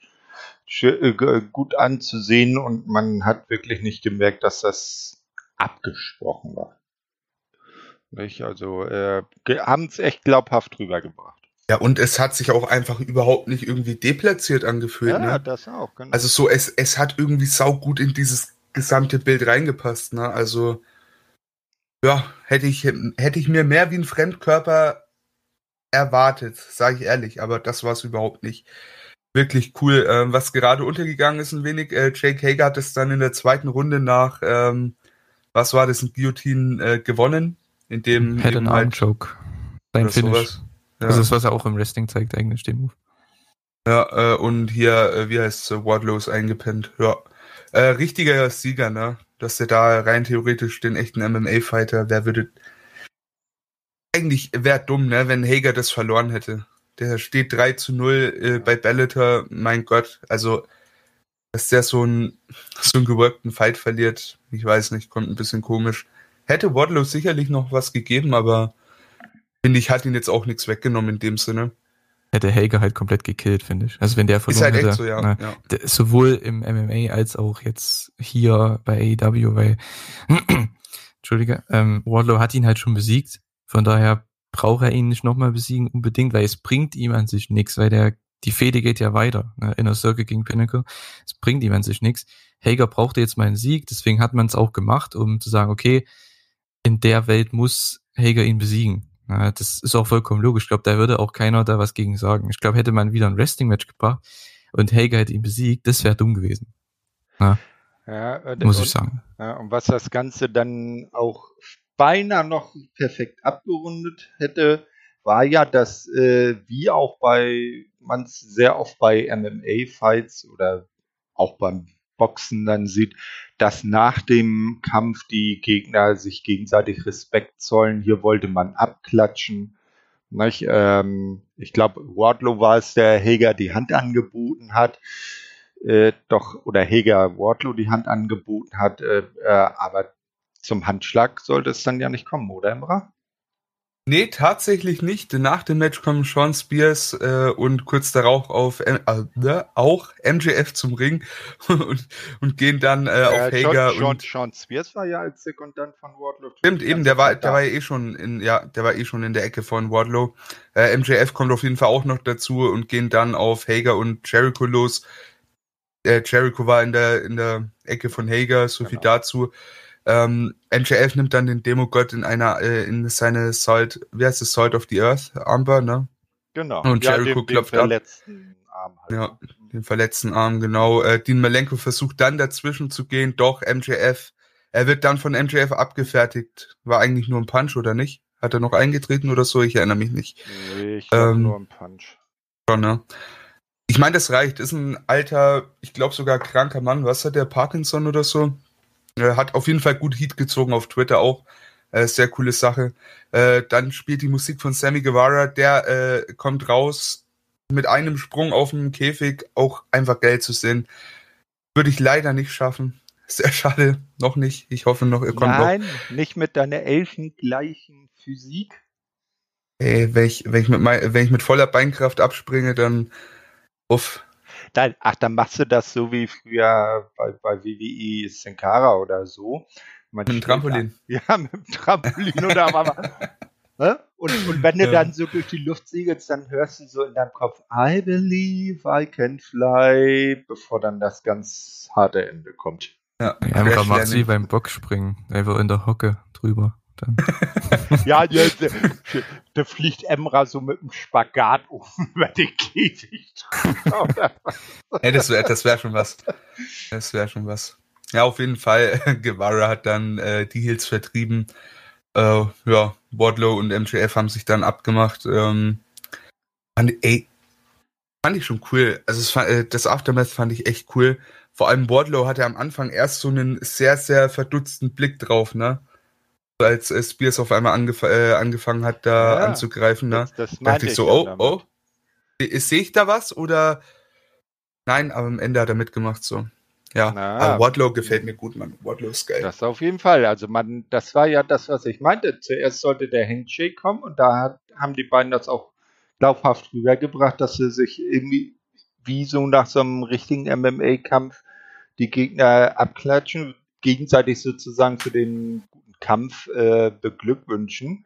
äh, gut anzusehen und man hat wirklich nicht gemerkt, dass das abgesprochen war. Nicht? Also äh, haben es echt glaubhaft rübergebracht. Ja, und es hat sich auch einfach überhaupt nicht irgendwie deplatziert angefühlt. Ja, ne? das auch. Genau. Also so, es, es hat irgendwie saugut in dieses gesamte Bild reingepasst. Ne? Also ja, hätte ich, hätte ich mir mehr wie ein Fremdkörper erwartet, sage ich ehrlich, aber das war es überhaupt nicht. Wirklich cool. Ähm, was gerade untergegangen ist ein wenig, äh, Jake Hager hat es dann in der zweiten Runde nach, ähm, was war das, ein Guillotine äh, gewonnen, in dem Head and Arm Choke. Sein Finish. Ja. Das ist, was er auch im Wrestling zeigt, eigentlich, den Move. Ja, äh, und hier, äh, wie heißt es, Wardlow ist eingepennt. Ja. Äh, richtiger Sieger, ne? Dass er da rein theoretisch den echten MMA-Fighter, wer würde. Eigentlich wäre dumm, ne, wenn Hager das verloren hätte. Der steht 3 zu 0 äh, bei Bellator, mein Gott. Also, dass der so einen, so einen geworkten Fight verliert, ich weiß nicht, kommt ein bisschen komisch. Hätte Wardlow sicherlich noch was gegeben, aber finde ich, hat ihn jetzt auch nichts weggenommen in dem Sinne. Hätte Hager halt komplett gekillt, finde ich. Also wenn der verloren ist halt hätte, so, ja. Na, ja. Sowohl im MMA als auch jetzt hier bei AEW, weil *clears throat* Entschuldige, ähm, Wardlow hat ihn halt schon besiegt. Von daher braucht er ihn nicht nochmal besiegen unbedingt, weil es bringt ihm an sich nichts, weil der die Fehde geht ja weiter. Ne? Inner Circle gegen Pinnacle. Es bringt ihm an sich nichts. Hager brauchte jetzt mal einen Sieg, deswegen hat man es auch gemacht, um zu sagen, okay, in der Welt muss Hager ihn besiegen. Na, das ist auch vollkommen logisch. Ich glaube, da würde auch keiner da was gegen sagen. Ich glaube, hätte man wieder ein Wrestling-Match gebracht und Hager hätte ihn besiegt, das wäre dumm gewesen. Na, ja, und, muss ich sagen. Ja, und was das Ganze dann auch beinahe noch perfekt abgerundet hätte, war ja, dass äh, wie auch bei man sehr oft bei MMA-Fights oder auch beim Boxen dann sieht, dass nach dem Kampf die Gegner sich gegenseitig Respekt zollen. Hier wollte man abklatschen. Nicht? Ähm, ich glaube, Wardlow war es, der Heger die Hand angeboten hat. Äh, doch, oder Heger Wardlow die Hand angeboten hat, äh, äh, aber zum Handschlag sollte es dann ja nicht kommen, oder Emra? Nee, tatsächlich nicht. Nach dem Match kommen Sean Spears äh, und kurz darauf auf äh, ne, auch MJF zum Ring *laughs* und, und gehen dann äh, auf äh, Hager Sean, und Sean Spears war ja als Sekundant von Wardlow. Stimmt, eben, der war, der war ja eh schon in, ja, der war eh schon in der Ecke von Wardlow. Äh, MJF kommt auf jeden Fall auch noch dazu und gehen dann auf Hager und Jericho los. Äh, Jericho war in der in der Ecke von Hager, so genau. viel dazu. Ähm, MJF nimmt dann den Demogott in einer, äh, in seine Salt, wie heißt es, Salt of the Earth Amber, ne? Genau. Und ja, Jericho den, klopft den verletzten ab. Arm halt. Ja, den verletzten Arm, genau. Äh, Dean Malenko versucht dann dazwischen zu gehen, doch MJF, er wird dann von MJF abgefertigt. War eigentlich nur ein Punch, oder nicht? Hat er noch eingetreten oder so? Ich erinnere mich nicht. Nee, ich glaube ähm, nur ein Punch. Schon, ne? Ich meine, das reicht. Ist ein alter, ich glaube sogar kranker Mann. Was hat der? Parkinson oder so? Äh, hat auf jeden Fall gut Heat gezogen auf Twitter auch. Äh, sehr coole Sache. Äh, dann spielt die Musik von Sammy Guevara, der äh, kommt raus mit einem Sprung auf dem Käfig, auch einfach geil zu sehen. Würde ich leider nicht schaffen. Sehr schade, noch nicht. Ich hoffe noch, ihr kommt Nein, noch. nicht mit deiner elfengleichen Physik. Ey, wenn ich, wenn ich, mit, mein, wenn ich mit voller Beinkraft abspringe, dann uff, Nein, ach, dann machst du das so wie früher bei, bei WWE Sin Cara oder so. Man mit dem Trampolin. Da, *laughs* ja, mit dem Trampolin oder aber. *laughs* ne? und, und wenn du ja. dann so durch die Luft segelst, dann hörst du so in deinem Kopf, I believe I can fly, bevor dann das ganz harte Ende kommt. Ja, ja man macht sie beim Bockspringen, einfach in der Hocke drüber. *laughs* Ja, der, der, der, fliegt Emra so mit dem Spagat oben *laughs* über den Käfig. *laughs* hey, das wäre das wär schon was. Das wäre schon was. Ja, auf jeden Fall. Guevara hat dann äh, die Heels vertrieben. Äh, ja, Wardlow und MJF haben sich dann abgemacht. Ähm, fand, ey, fand ich schon cool. Also es, äh, das Aftermath fand ich echt cool. Vor allem Wardlow hatte am Anfang erst so einen sehr, sehr verdutzten Blick drauf, ne? Als äh, Spears auf einmal angef äh, angefangen hat, da ja, anzugreifen, ne? Das, das dachte ich so, oh, damit. oh, sehe ich da was oder? Nein, aber am Ende hat er mitgemacht, so. Ja, Na, aber Wardlow gefällt mir gut, man. Wardlow ist geil. Das auf jeden Fall. Also man, das war ja das, was ich meinte. Zuerst sollte der Handshake kommen und da hat, haben die beiden das auch glaubhaft rübergebracht, dass sie sich irgendwie wie so nach so einem richtigen MMA-Kampf die Gegner abklatschen gegenseitig sozusagen für den Kampf äh, beglückwünschen.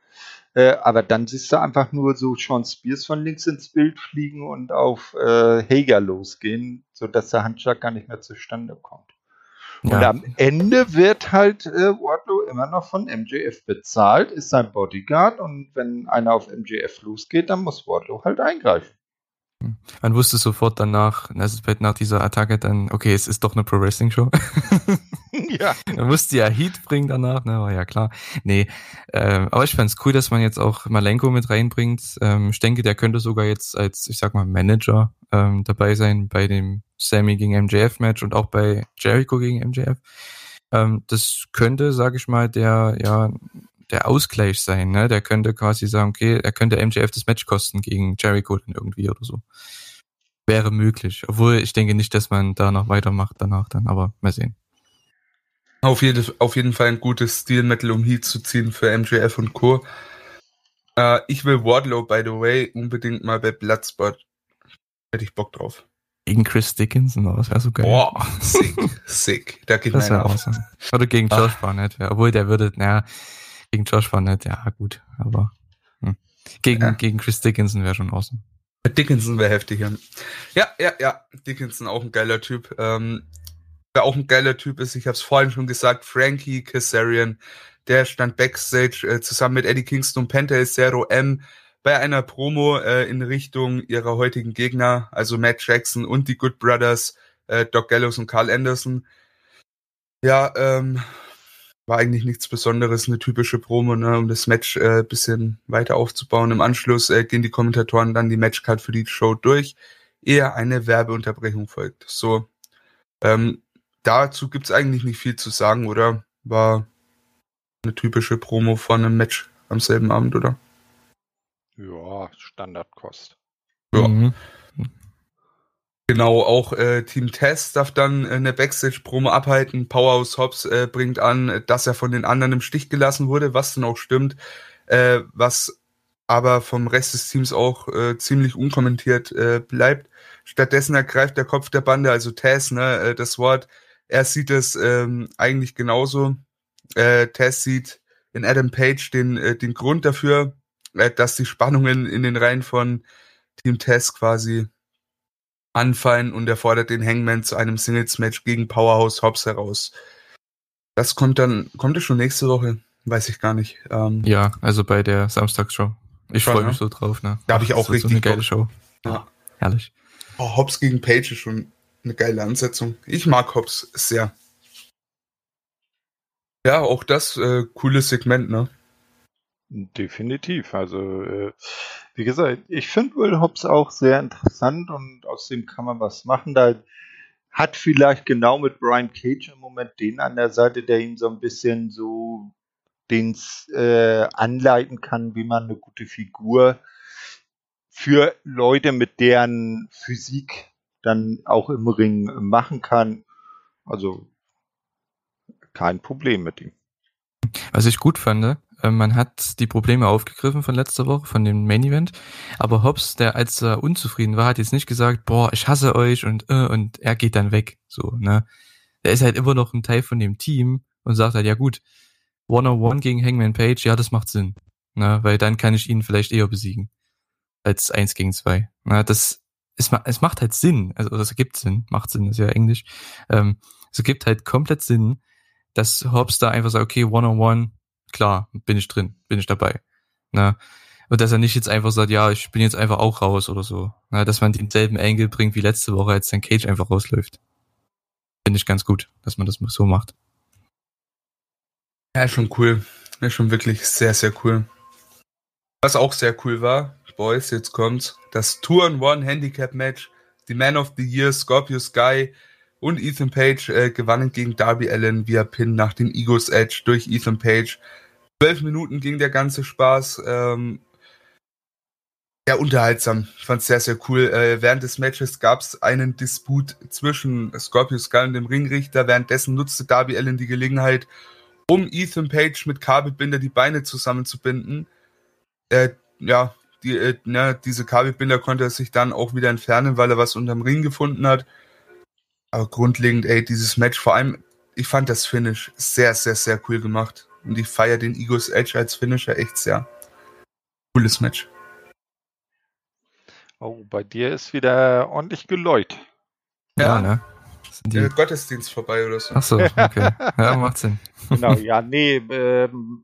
Äh, aber dann siehst du einfach nur so Sean Spears von links ins Bild fliegen und auf äh, Hager losgehen, sodass der Handschlag gar nicht mehr zustande kommt. Ja. Und am Ende wird halt äh, Wardlow immer noch von MJF bezahlt, ist sein Bodyguard und wenn einer auf MJF losgeht, dann muss Wardlow halt eingreifen. Man wusste sofort danach, also nach dieser Attacke dann, okay, es ist doch eine Pro Wrestling Show. *laughs* ja. Man musste ja Heat bringen danach, ne, war ja klar. Nee, äh, aber ich fand's cool, dass man jetzt auch Malenko mit reinbringt. Ähm, ich denke, der könnte sogar jetzt als, ich sag mal, Manager ähm, dabei sein bei dem Sammy gegen MJF Match und auch bei Jericho gegen MJF. Ähm, das könnte, sag ich mal, der, ja, der Ausgleich sein, ne? Der könnte quasi sagen, okay, er könnte MJF das Match kosten gegen Jericho dann irgendwie oder so. Wäre möglich. Obwohl ich denke nicht, dass man da noch weitermacht danach dann, aber mal sehen. Auf, jede, auf jeden Fall ein gutes Stilmittel, um Heat zu ziehen für MJF und Co. Äh, ich will Wardlow, by the way, unbedingt mal bei Bloodspot. Hätte ich Bock drauf. Gegen Chris Dickinson, oder? Das wäre so geil. Boah, sick, sick. Da geht das wäre awesome. Oder gegen Josh Barnett, obwohl der würde, naja, gegen Josh war nett, ja gut, aber hm. gegen, ja. gegen Chris Dickinson wäre schon awesome. Dickinson wäre heftig, ja. Ja, ja, ja. Dickinson auch ein geiler Typ. Ähm, wer auch ein geiler Typ ist, ich habe es vorhin schon gesagt, Frankie Kazarian, der stand backstage äh, zusammen mit Eddie Kingston und Penta Zero M bei einer Promo äh, in Richtung ihrer heutigen Gegner, also Matt Jackson und die Good Brothers, äh, Doc Gallows und Carl Anderson. Ja, ähm, war eigentlich nichts Besonderes, eine typische Promo, ne, um das Match äh, bisschen weiter aufzubauen. Im Anschluss äh, gehen die Kommentatoren dann die Matchcard für die Show durch, ehe eine Werbeunterbrechung folgt. So, ähm, dazu gibt's eigentlich nicht viel zu sagen, oder? War eine typische Promo von einem Match am selben Abend, oder? Ja, Standardkost. Ja. Mhm. Genau, auch äh, Team Test darf dann äh, eine Backstage-Promo abhalten. Powerhouse Hobbs äh, bringt an, dass er von den anderen im Stich gelassen wurde, was dann auch stimmt, äh, was aber vom Rest des Teams auch äh, ziemlich unkommentiert äh, bleibt. Stattdessen ergreift der Kopf der Bande, also Tess, ne, äh, das Wort. Er sieht es ähm, eigentlich genauso. Äh, Tess sieht in Adam Page den, äh, den Grund dafür, äh, dass die Spannungen in den Reihen von Team Tess quasi anfallen und er fordert den Hangman zu einem Singles-Match gegen Powerhouse Hobbs heraus. Das kommt dann, kommt es schon nächste Woche? Weiß ich gar nicht. Ähm, ja, also bei der Samstagsshow. Ich freue mich so drauf. Ne? Da habe ich auch richtig so eine geile Show. Ja. Herrlich. Oh, Hobbs gegen Page ist schon eine geile Ansetzung. Ich mag Hobbs sehr. Ja, auch das äh, cooles Segment, ne? Definitiv. Also, äh, wie gesagt, ich finde Will Hobbs auch sehr interessant und aus dem kann man was machen. Da hat vielleicht genau mit Brian Cage im Moment den an der Seite, der ihn so ein bisschen so den äh, anleiten kann, wie man eine gute Figur für Leute mit deren Physik dann auch im Ring machen kann. Also kein Problem mit ihm. Was ich gut fand, man hat die Probleme aufgegriffen von letzter Woche, von dem Main Event. Aber Hobbs, der als er unzufrieden war, hat jetzt nicht gesagt, boah, ich hasse euch und, äh, und er geht dann weg. So, ne? Der ist halt immer noch ein Teil von dem Team und sagt halt, ja gut, One-on-One gegen Hangman Page, ja, das macht Sinn. Ne? Weil dann kann ich ihn vielleicht eher besiegen. Als eins gegen zwei. Ne? Das, es, es macht halt Sinn. Also, das ergibt Sinn. Macht Sinn, ist ja Englisch. Ähm, es ergibt halt komplett Sinn, dass Hobbs da einfach sagt, okay, One-on-One, klar, bin ich drin, bin ich dabei. Ne? Und dass er nicht jetzt einfach sagt, ja, ich bin jetzt einfach auch raus oder so. Ne? Dass man denselben Angle bringt wie letzte Woche, als dann Cage einfach rausläuft. Finde ich ganz gut, dass man das so macht. Ja, schon cool. Ja, schon wirklich sehr, sehr cool. Was auch sehr cool war, Boys, jetzt kommt's, das Tour-and-One-Handicap-Match, die Man of the Year, Scorpio Sky und Ethan Page äh, gewannen gegen Darby Allen via Pin nach dem Egos Edge durch Ethan Page. Zwölf Minuten ging der ganze Spaß. Ähm, sehr unterhaltsam. Ich fand es sehr, sehr cool. Äh, während des Matches gab es einen Disput zwischen Scorpio Sky und dem Ringrichter. Währenddessen nutzte Darby Allen die Gelegenheit, um Ethan Page mit Kabelbinder die Beine zusammenzubinden. Äh, ja, die, äh, ne, diese Kabelbinder konnte er sich dann auch wieder entfernen, weil er was unterm Ring gefunden hat. Aber grundlegend, ey, dieses Match, vor allem, ich fand das Finish sehr, sehr, sehr cool gemacht. Und ich feiere den Egos Edge als Finisher echt sehr. Cooles Match. Oh, bei dir ist wieder ordentlich geläut. Ja, ja ne? Der Gottesdienst vorbei oder so. Ach so, okay. Ja, macht Sinn. Genau, ja, nee, ähm,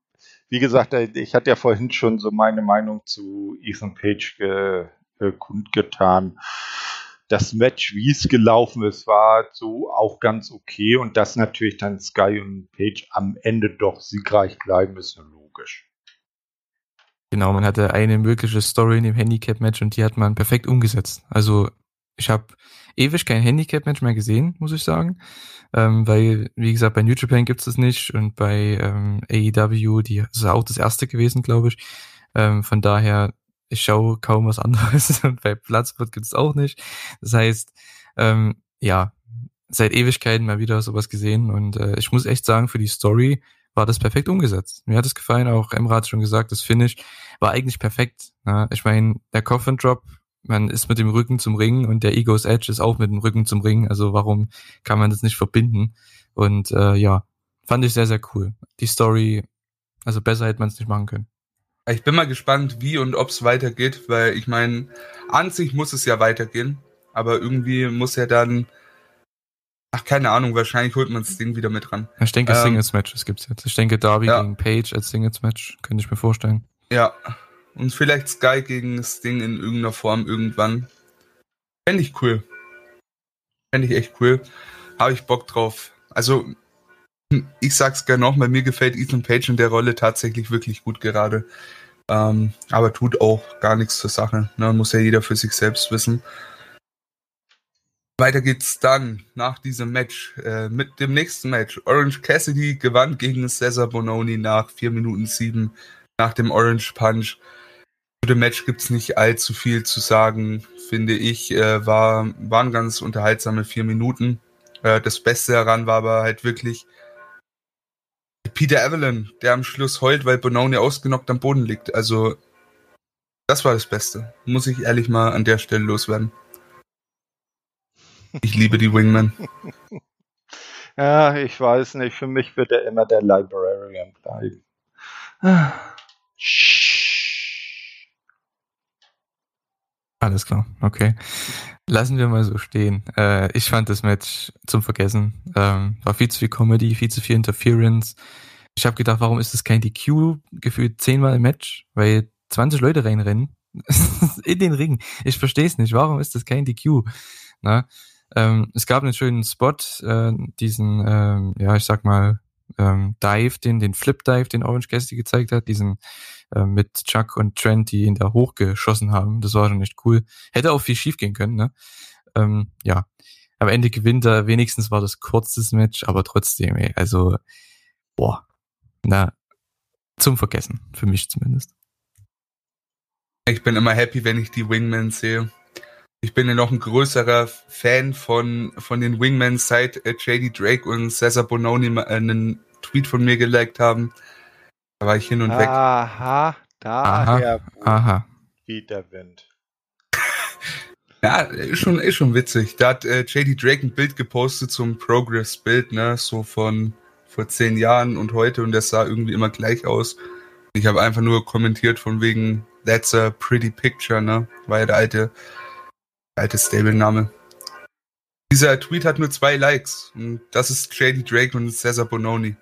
wie gesagt, äh, ich hatte ja vorhin schon so meine Meinung zu Ethan Page ge, äh, kundgetan. Das Match, wie es gelaufen ist, war so auch ganz okay und dass natürlich dann Sky und Page am Ende doch siegreich bleiben, ist ja logisch. Genau, man hatte eine mögliche Story in dem Handicap-Match und die hat man perfekt umgesetzt. Also ich habe ewig kein Handicap-Match mehr gesehen, muss ich sagen. Ähm, weil, wie gesagt, bei New Japan gibt es das nicht und bei ähm, AEW, die ist auch das erste gewesen, glaube ich. Ähm, von daher, ich schaue kaum was anderes *laughs* und bei Platzbot gibt es auch nicht. Das heißt, ähm, ja, seit Ewigkeiten mal wieder sowas gesehen und äh, ich muss echt sagen, für die Story war das perfekt umgesetzt. Mir hat es gefallen, auch Emra hat schon gesagt, das Finish war eigentlich perfekt. Ja, ich meine, der Coffin Drop man ist mit dem Rücken zum Ring und der Egos Edge ist auch mit dem Rücken zum Ring. Also warum kann man das nicht verbinden? Und äh, ja, fand ich sehr, sehr cool. Die Story, also besser hätte man es nicht machen können. Ich bin mal gespannt, wie und ob es weitergeht, weil ich meine, an sich muss es ja weitergehen, aber irgendwie muss er dann, ach keine Ahnung, wahrscheinlich holt man das Ding wieder mit ran. Ich denke, ähm, Singles Matches gibt's jetzt. Ich denke, Darby ja. gegen Page als Singles Match könnte ich mir vorstellen. Ja, und vielleicht Sky gegen Sting in irgendeiner Form irgendwann. Fände ich cool. Fände ich echt cool. Habe ich Bock drauf. Also, ich sag's gerne nochmal, mir gefällt Ethan Page in der Rolle tatsächlich wirklich gut gerade. Ähm, aber tut auch gar nichts zur Sache. Ne? Muss ja jeder für sich selbst wissen. Weiter geht's dann nach diesem Match äh, mit dem nächsten Match. Orange Cassidy gewann gegen Cesar Bononi nach 4 Minuten 7 nach dem Orange Punch. Zu dem Match gibt's nicht allzu viel zu sagen, finde ich. Äh, war, waren ganz unterhaltsame vier Minuten. Äh, das Beste daran war aber halt wirklich Peter Evelyn, der am Schluss heult, weil Bononi ausgenockt am Boden liegt. Also, das war das Beste. Muss ich ehrlich mal an der Stelle loswerden. Ich liebe die Wingman. *laughs* Ja, ich weiß nicht. Für mich wird er immer der Librarian bleiben. Ah. Alles klar, okay. Lassen wir mal so stehen. Äh, ich fand das Match zum Vergessen. Ähm, war viel zu viel Comedy, viel zu viel Interference. Ich habe gedacht, warum ist das kein DQ gefühlt zehnmal im Match? Weil 20 Leute reinrennen *laughs* in den Ring. Ich verstehe es nicht. Warum ist das kein DQ? Na? Ähm, es gab einen schönen Spot, äh, diesen, ähm, ja, ich sag mal, ähm, Dive, den, den Flip Dive, den Orange Cassidy gezeigt hat, diesen äh, mit Chuck und Trent, die ihn da hochgeschossen haben. Das war schon echt cool. Hätte auch viel schief gehen können, ne? Ähm, ja. Am Ende gewinnt er, wenigstens war das kurzes Match, aber trotzdem, ey, also, boah, na, zum Vergessen, für mich zumindest. Ich bin immer happy, wenn ich die Wingmen sehe. Ich bin ja noch ein größerer Fan von, von den Wingmen, seit äh, JD Drake und Cesar Bononi einen Tweet von mir geliked haben. Da war ich hin und aha, weg. Aha, daher aha. geht der Wind. *laughs* ja, ist schon, ist schon witzig. Da hat äh, JD Drake ein Bild gepostet zum Progress-Bild, ne, so von vor zehn Jahren und heute und das sah irgendwie immer gleich aus. Ich habe einfach nur kommentiert von wegen That's a pretty picture, ne? War ja der alte alte Stable-Name. Dieser Tweet hat nur zwei Likes. Und das ist JD Drake und Cesar Bononi.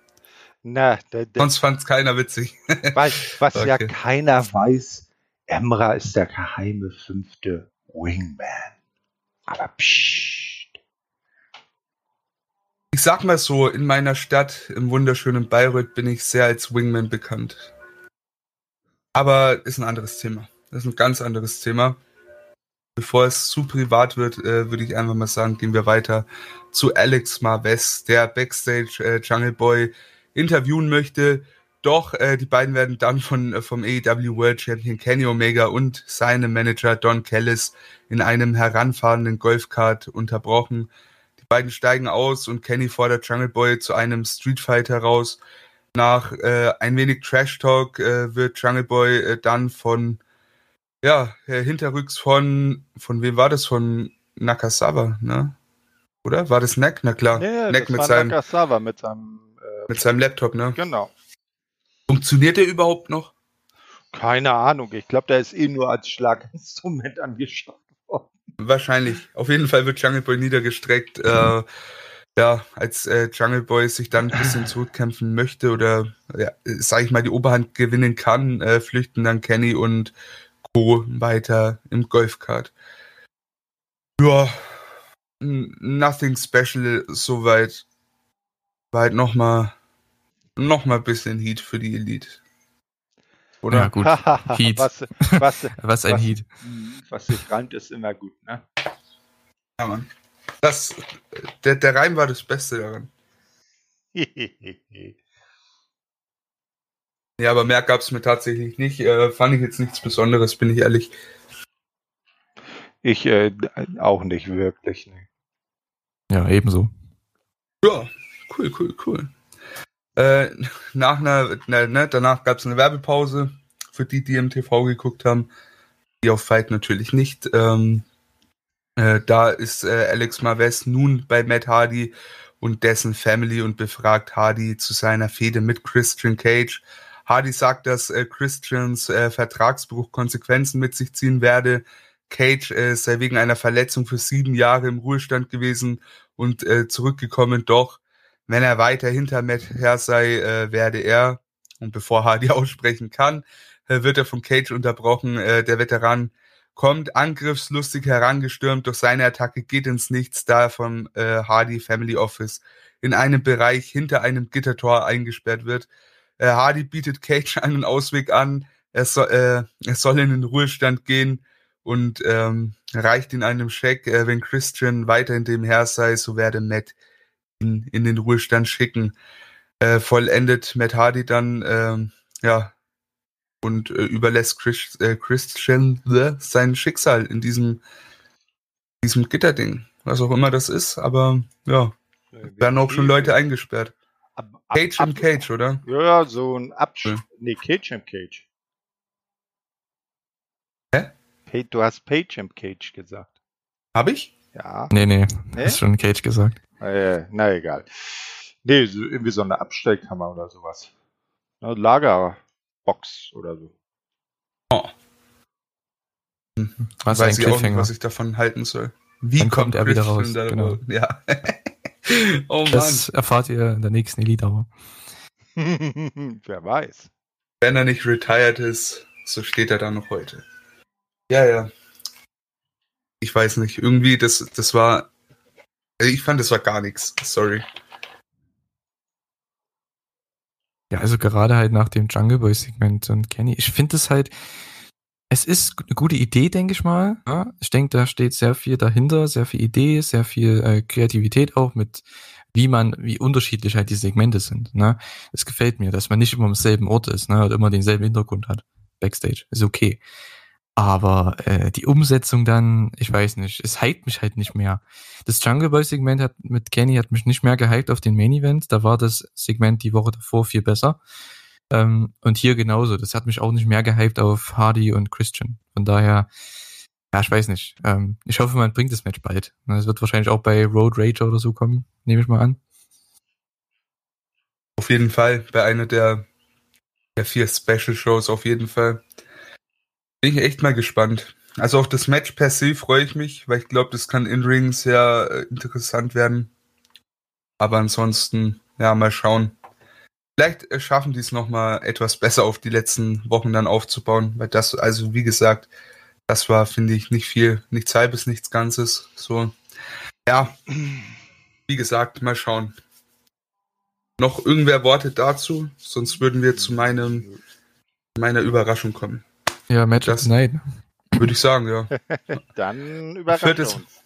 Na, der, der, Sonst fand es keiner witzig. *laughs* Was, was okay. ja keiner weiß, Emra ist der geheime fünfte Wingman. Aber pssst. Ich sag mal so, in meiner Stadt, im wunderschönen Bayreuth, bin ich sehr als Wingman bekannt. Aber ist ein anderes Thema. Das ist ein ganz anderes Thema. Bevor es zu privat wird, äh, würde ich einfach mal sagen, gehen wir weiter zu Alex Marves, der Backstage äh, Jungle Boy interviewen möchte. Doch äh, die beiden werden dann von äh, vom AEW World Champion Kenny Omega und seinem Manager Don Kellis in einem heranfahrenden Golfkart unterbrochen. Die beiden steigen aus und Kenny fordert Jungle Boy zu einem Street Fight heraus. Nach äh, ein wenig Trash Talk äh, wird Jungle Boy äh, dann von ja, hinterrücks von, von wem war das? Von Nakasawa, ne? Oder? War das Neck? Na klar. Ja, ja, Neck mit war seinem, Nakasawa mit seinem, äh, mit seinem Laptop, ne? genau. Funktioniert der überhaupt noch? Keine Ahnung. Ich glaube, der ist eh nur als Schlaginstrument *laughs* angeschafft worden. Wahrscheinlich. Auf jeden Fall wird Jungle Boy niedergestreckt. Äh, ja, als äh, Jungle Boy sich dann ein bisschen zurückkämpfen möchte oder, ja, sag ich mal, die Oberhand gewinnen kann, äh, flüchten dann Kenny und Co. weiter im Golfkart. Ja, nothing special soweit. War halt nochmal noch mal ein bisschen Heat für die Elite. Oder? Ja, gut. *laughs* Heat. was, was, *laughs* Was ein Was? Heat. was sich reimt, ist immer gut, ne? Ja, Mann. Das, der, der Reim war das Beste daran. *laughs* Ja, aber mehr gab's mir tatsächlich nicht. Äh, fand ich jetzt nichts Besonderes, bin ich ehrlich. ich äh, auch nicht wirklich. Ne. Ja, ebenso. Ja, cool, cool, cool. Äh, nach einer, ne, ne, danach gab's eine Werbepause für die, die im TV geguckt haben. Die auf Fight natürlich nicht. Ähm, äh, da ist äh, Alex Marvez nun bei Matt Hardy und dessen Family und befragt Hardy zu seiner Fehde mit Christian Cage. Hardy sagt, dass äh, Christians äh, Vertragsbruch Konsequenzen mit sich ziehen werde. Cage äh, sei wegen einer Verletzung für sieben Jahre im Ruhestand gewesen und äh, zurückgekommen. Doch wenn er weiter hinter Matt her sei, äh, werde er, und bevor Hardy *laughs* aussprechen kann, äh, wird er von Cage unterbrochen. Äh, der Veteran kommt angriffslustig herangestürmt, doch seine Attacke geht ins Nichts, da er vom äh, Hardy Family Office in einem Bereich hinter einem Gittertor eingesperrt wird. Äh, Hardy bietet Cage *laughs* einen Ausweg an, er, so, äh, er soll in den Ruhestand gehen und ähm, reicht ihn einem Scheck, äh, wenn Christian weiter in dem Herr sei, so werde Matt ihn in den Ruhestand schicken. Äh, vollendet Matt Hardy dann, ähm, ja, und äh, überlässt Chris, äh, Christian äh, sein Schicksal in diesem, diesem Gitterding. Was auch immer das ist, aber ja, werden auch schon Leute eingesperrt. Cage ab, im Cage, oder? Ja, so ein Absch... Ja. Nee, Cage im Cage. Hä? Pa- Du hast Page im Cage gesagt. Hab ich? Ja. Nee, nee, Nee? hast schon Cage gesagt. Äh, na egal. Nee, so, irgendwie so eine Abstellkammer oder sowas. Eine Lagerbox oder so. Was Weiß ein ich auch nicht, was ich davon halten soll. Wie Dann kommt er wieder raus, genau. Ja. *laughs* *laughs* oh Mann. Das erfahrt ihr in der nächsten Elite aber. *laughs* Wer weiß. Wenn er nicht retired ist, so steht er da noch heute. Ja, ja. Ich weiß nicht. Irgendwie, das, das war. also Ich fand, das war gar nichts. Sorry. Ja, also gerade halt nach dem Jungle Boy Segment und Kenny. Ich finde es halt, es ist eine gute Idee, denke ich mal. Ja, ich denke, da steht sehr viel dahinter, sehr viel Idee, sehr viel äh, Kreativität auch mit, wie man, wie unterschiedlich halt die Segmente sind. Ne? Es gefällt mir, dass man nicht immer am selben Ort ist, ne, und immer denselben Hintergrund hat. Backstage ist okay. Aber äh, die Umsetzung dann, ich weiß nicht, es hypt mich halt nicht mehr. Das Jungle Boy Segment hat mit Kenny hat mich nicht mehr gehypt auf den Main Event. Da war das Segment die Woche davor viel besser. Ähm, und hier genauso. Das hat mich auch nicht mehr gehypt auf Hardy und Christian. Von daher, ja, ich weiß nicht. Ähm, ich hoffe, man bringt das Match bald. Es wird wahrscheinlich auch bei Road Rage oder so kommen, nehme ich mal an. Auf jeden Fall. Bei einer der, der vier Special Shows auf jeden Fall. Bin ich echt mal gespannt. Also auf das Match per se freue ich mich, weil ich glaube, das kann in Ring sehr äh, interessant werden. Aber ansonsten, ja, mal schauen. Vielleicht äh, schaffen die es nochmal etwas besser auf die letzten Wochen dann aufzubauen, weil das, also wie gesagt, das war, finde ich, nicht viel, nichts halbes, nichts Ganzes. So, ja, wie gesagt, mal schauen. Noch irgendwer Worte dazu? Sonst würden wir zu meinem, meiner Überraschung kommen. Ja, Match of Das- the Night. Würde ich sagen, ja. *laughs* Dann überrascht Viertes- uns.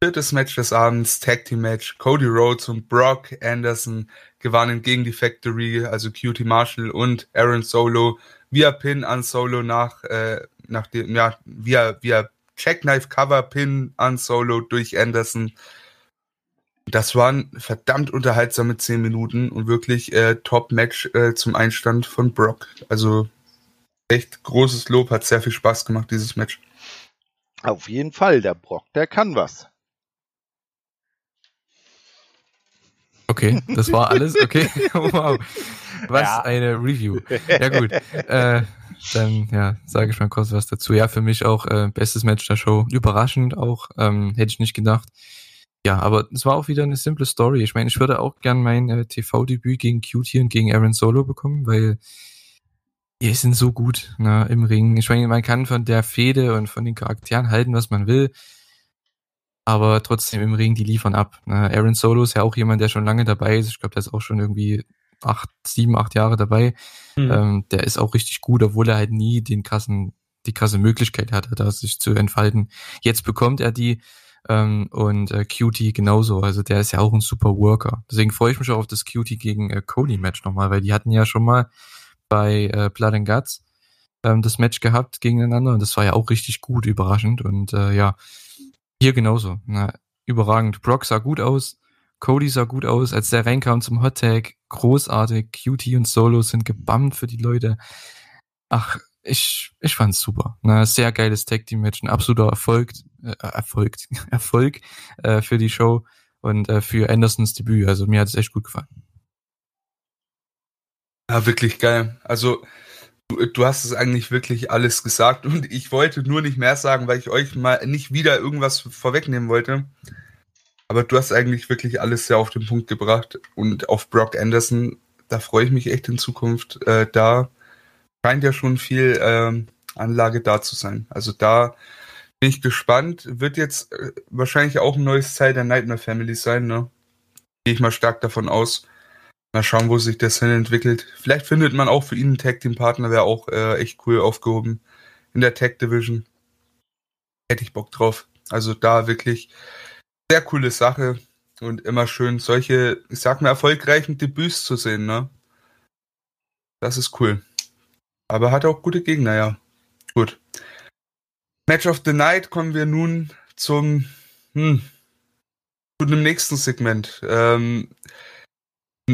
Viertes Match des Abends, Tag Team Match. Cody Rhodes und Brock Anderson gewannen gegen die Factory, also QT Marshall und Aaron Solo via Pin an Solo nach, äh, nach dem, ja, via, via Jackknife Cover Pin an Solo durch Anderson. Das waren verdammt unterhaltsame 10 Minuten und wirklich äh, Top-Match äh, zum Einstand von Brock. Also echt großes Lob, hat sehr viel Spaß gemacht, dieses Match. Auf jeden Fall, der Brock, der kann was. Okay, das war alles. Okay, *laughs* wow. Was ja. eine Review. Ja gut. Äh, dann ja, sage ich mal kurz was dazu. Ja, für mich auch äh, bestes Match der Show. Überraschend auch, ähm, hätte ich nicht gedacht. Ja, aber es war auch wieder eine simple Story. Ich meine, ich würde auch gern mein äh, TV-Debüt gegen Cutie und gegen Aaron Solo bekommen, weil die sind so gut ne, im Ring. Ich meine, man kann von der Fehde und von den Charakteren halten, was man will, aber trotzdem im Ring, die liefern ab. Ne. Aaron Solo ist ja auch jemand, der schon lange dabei ist. Ich glaube, der ist auch schon irgendwie acht, sieben, acht Jahre dabei. Mhm. Ähm, der ist auch richtig gut, obwohl er halt nie den krassen, die krasse Möglichkeit hatte, da sich zu entfalten. Jetzt bekommt er die ähm, und äh, Cutie genauso. Also der ist ja auch ein super Worker. Deswegen freue ich mich auch auf das Cutie gegen äh, Cody Match nochmal, weil die hatten ja schon mal bei äh, Blood and Guts ähm, das Match gehabt gegeneinander und das war ja auch richtig gut, überraschend und äh, ja, hier genauso. Na, überragend. Brock sah gut aus, Cody sah gut aus, als der reinkam zum Hot Tag, großartig, Cutie und Solo sind gebammt für die Leute. Ach, ich, ich fand's super. Na, sehr geiles Tag Team Match, ein absoluter Erfolg, äh, Erfolg, *laughs* Erfolg äh, für die Show und äh, für Andersons Debüt. Also mir hat es echt gut gefallen. Ja, wirklich geil. Also du, hast es eigentlich wirklich alles gesagt und ich wollte nur nicht mehr sagen, weil ich euch mal nicht wieder irgendwas vorwegnehmen wollte. Aber du hast eigentlich wirklich alles sehr auf den Punkt gebracht und auf Brock Anderson, da freue ich mich echt in Zukunft. Äh, da scheint ja schon viel ähm, Anlage da zu sein. Also da bin ich gespannt. Wird jetzt äh, wahrscheinlich auch ein neues Teil der Nightmare Family sein, ne? Gehe ich mal stark davon aus. Mal schauen, wo sich das hin entwickelt. Vielleicht findet man auch für ihn einen Tag Team Partner, wäre auch äh, echt cool aufgehoben in der Tag Division. Hätte ich Bock drauf. Also da wirklich sehr coole Sache und immer schön solche, ich sag mal, erfolgreichen Debüts zu sehen, ne? Das ist cool. Aber hat auch gute Gegner, ja. Gut. Match of the Night kommen wir nun zum, hm, zu dem nächsten Segment. Ähm,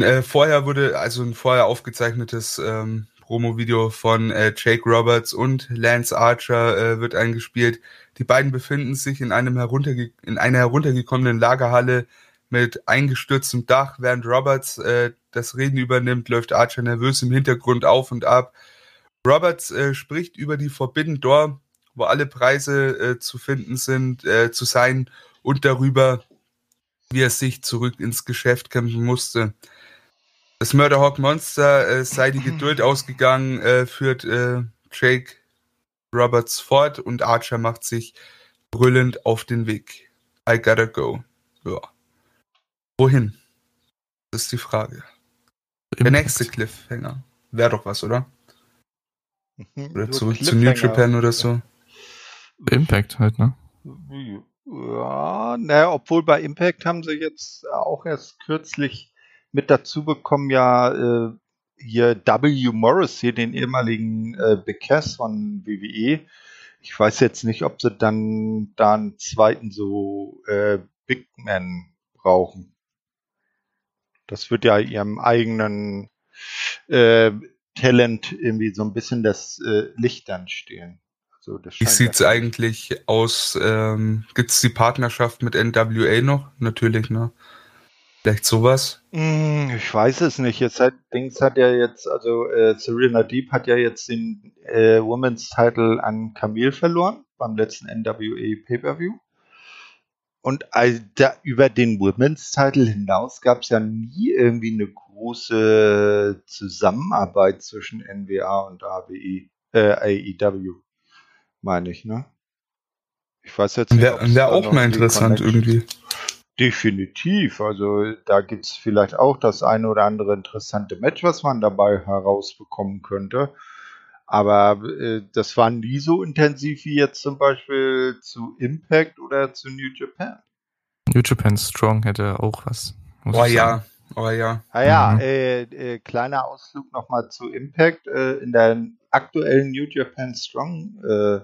äh, vorher wurde, also ein vorher aufgezeichnetes ähm, Promo-Video von äh, Jake Roberts und Lance Archer äh, wird eingespielt. Die beiden befinden sich in, einem herunterge in einer heruntergekommenen Lagerhalle mit eingestürztem Dach. Während Roberts äh, das Reden übernimmt, läuft Archer nervös im Hintergrund auf und ab. Roberts äh, spricht über die Forbidden Door, wo alle Preise äh, zu finden sind, äh, zu sein und darüber, wie er sich zurück ins Geschäft kämpfen musste. Das Murderhawk Monster äh, sei die Geduld *clears throat* ausgegangen, äh, führt äh, Jake Roberts fort und Archer macht sich brüllend auf den Weg. I gotta go. Ja. Wohin? Das ist die Frage. Der nächste Cliffhanger. Wäre doch was, oder? Mhm. Oder zurück zu New Japan oder so. Impact halt, ne? Ja, naja, obwohl bei Impact haben sie jetzt auch erst kürzlich mit dazu bekommen, ja, äh, hier W. Morris, hier den ehemaligen äh, Big Cass von WWE. Ich weiß jetzt nicht, ob sie dann da einen zweiten so äh, Big Man brauchen. Das wird ja ihrem eigenen äh, Talent irgendwie so ein bisschen das äh, Licht dann stehlen. Also Wie sieht's ja eigentlich aus? Ähm, gibt's die Partnerschaft mit NWA noch? Natürlich, ne? Vielleicht sowas? Hm, ich weiß es nicht. Jetzt hat Dings hat ja jetzt, also äh, Serena Deep hat ja jetzt den äh, Women's Title an Camille verloren beim letzten NWA Pay-Per-View. Und also, da, über den Women's Title hinaus gab es ja nie irgendwie eine große Zusammenarbeit zwischen NWA und AWE, äh, AEW, meine ich, ne? Ich weiß jetzt nicht. Wäre wär auch mal interessant irgendwie. Definitiv. Also da gibt es vielleicht auch das eine oder andere interessante Match, was man dabei herausbekommen könnte. Aber äh, das war nie so intensiv wie jetzt zum Beispiel zu Impact oder zu New Japan. New Japan Strong hätte auch was. Oh ja, oh ja. Ah ja, mhm. äh, äh, kleiner Ausflug nochmal zu Impact. Äh, in der aktuellen New Japan Strong äh,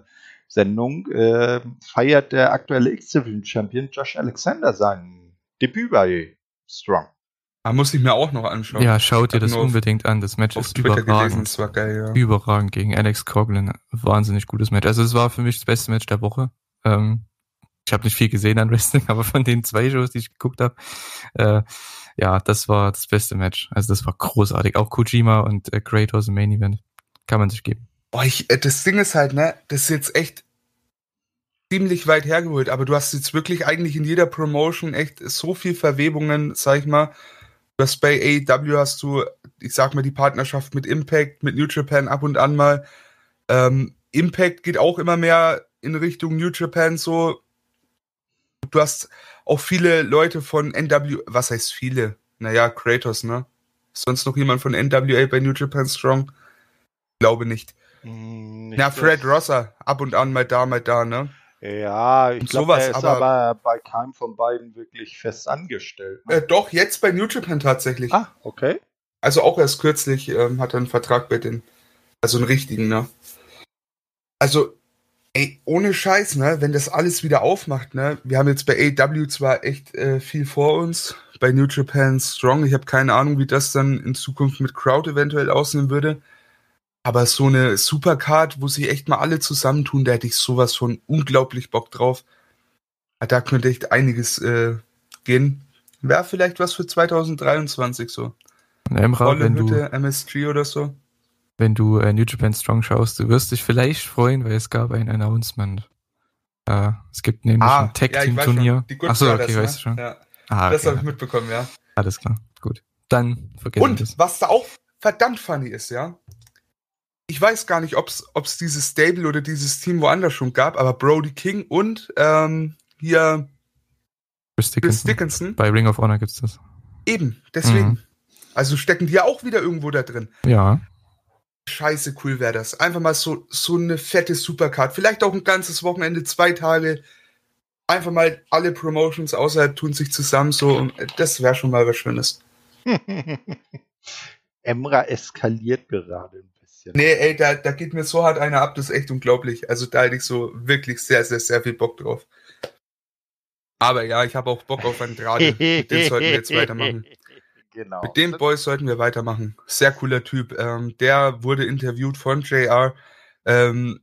Sendung äh, feiert der aktuelle X-Division Champion Josh Alexander sein Debüt bei Strong. Da muss ich mir auch noch anschauen. Ja, schaut dir das unbedingt an. Das Match ist Twitter überragend. Gelesen, war geil, ja. Überragend gegen Alex Coughlin. Wahnsinnig gutes Match. Also es war für mich das beste Match der Woche. Ähm, ich habe nicht viel gesehen an Wrestling, *laughs* aber von den zwei Shows, die ich geguckt habe, äh, ja, das war das beste Match. Also das war großartig. Auch Kojima und äh, Kratos im Main Event. Kann man sich geben. Oh, ich, äh, das Ding ist halt, ne, das ist jetzt echt ziemlich weit hergeholt, aber du hast jetzt wirklich eigentlich in jeder Promotion echt so viel Verwebungen, sag ich mal. Du hast bei AEW hast du, ich sag mal, die Partnerschaft mit Impact, mit New Japan ab und an mal. Ähm, Impact geht auch immer mehr in Richtung New Japan so. Du hast auch viele Leute von NW, was heißt viele? Naja, Kratos, ne? Ist sonst noch jemand von NWA bei New Japan Strong? Glaube nicht. Hm, nicht Na, Fred Rosser, ab und an mal da, mal da, ne? Ja, ich glaube, er ist aber, aber, bei keinem von beiden wirklich fest angestellt. Ne? Äh, doch, jetzt bei New Japan tatsächlich. Ah, okay. Also auch erst kürzlich ähm, hat er einen Vertrag bei den, also einen richtigen, ne? Also Ey, ohne Scheiß, ne, wenn das alles wieder aufmacht, ne, wir haben jetzt bei AW zwar echt äh, viel vor uns, bei New Japan Strong, ich habe keine Ahnung, wie das dann in Zukunft mit Crowd eventuell aussehen würde, aber so eine Supercard, wo sie echt mal alle zusammentun, da hätte ich sowas von unglaublich Bock drauf. Da könnte echt einiges äh, gehen. Wäre vielleicht was für 2023 so. Emra, wenn du, MSG oder so wenn du äh, New Japan Strong schaust. Du wirst dich vielleicht freuen, weil es gab ein Announcement. Äh, es gibt nämlich ah, ein Tag Team Turnier. Ja, Achso, okay, ne? weißt du schon. Ja. Ah, okay, das habe ich mitbekommen, ja. Alles klar, gut. Dann vergessen Und was da auch verdammt funny ist, ja. Ich weiß gar nicht, ob es dieses Stable oder dieses Team woanders schon gab, aber Brody King und ähm, hier Chris Dickinson. Chris Dickinson. Bei Ring of Honor gibt es das. Eben, deswegen. Mhm. Also stecken die ja auch wieder irgendwo da drin. Ja scheiße cool wäre das. Einfach mal so, so eine fette Supercard. Vielleicht auch ein ganzes Wochenende, zwei Tage. Einfach mal alle Promotions außerhalb tun sich zusammen so. Und das wäre schon mal was Schönes. *laughs* Emra eskaliert gerade ein bisschen. Nee, ey, da, da geht mir so hart einer ab, das ist echt unglaublich. Also da hätte ich so wirklich sehr, sehr, sehr viel Bock drauf. Aber ja, ich habe auch Bock auf Andrade. Mit dem sollten wir jetzt weitermachen. *laughs* Genau. Mit dem Boys sollten wir weitermachen. Sehr cooler Typ. Ähm, der wurde interviewt von JR, ähm,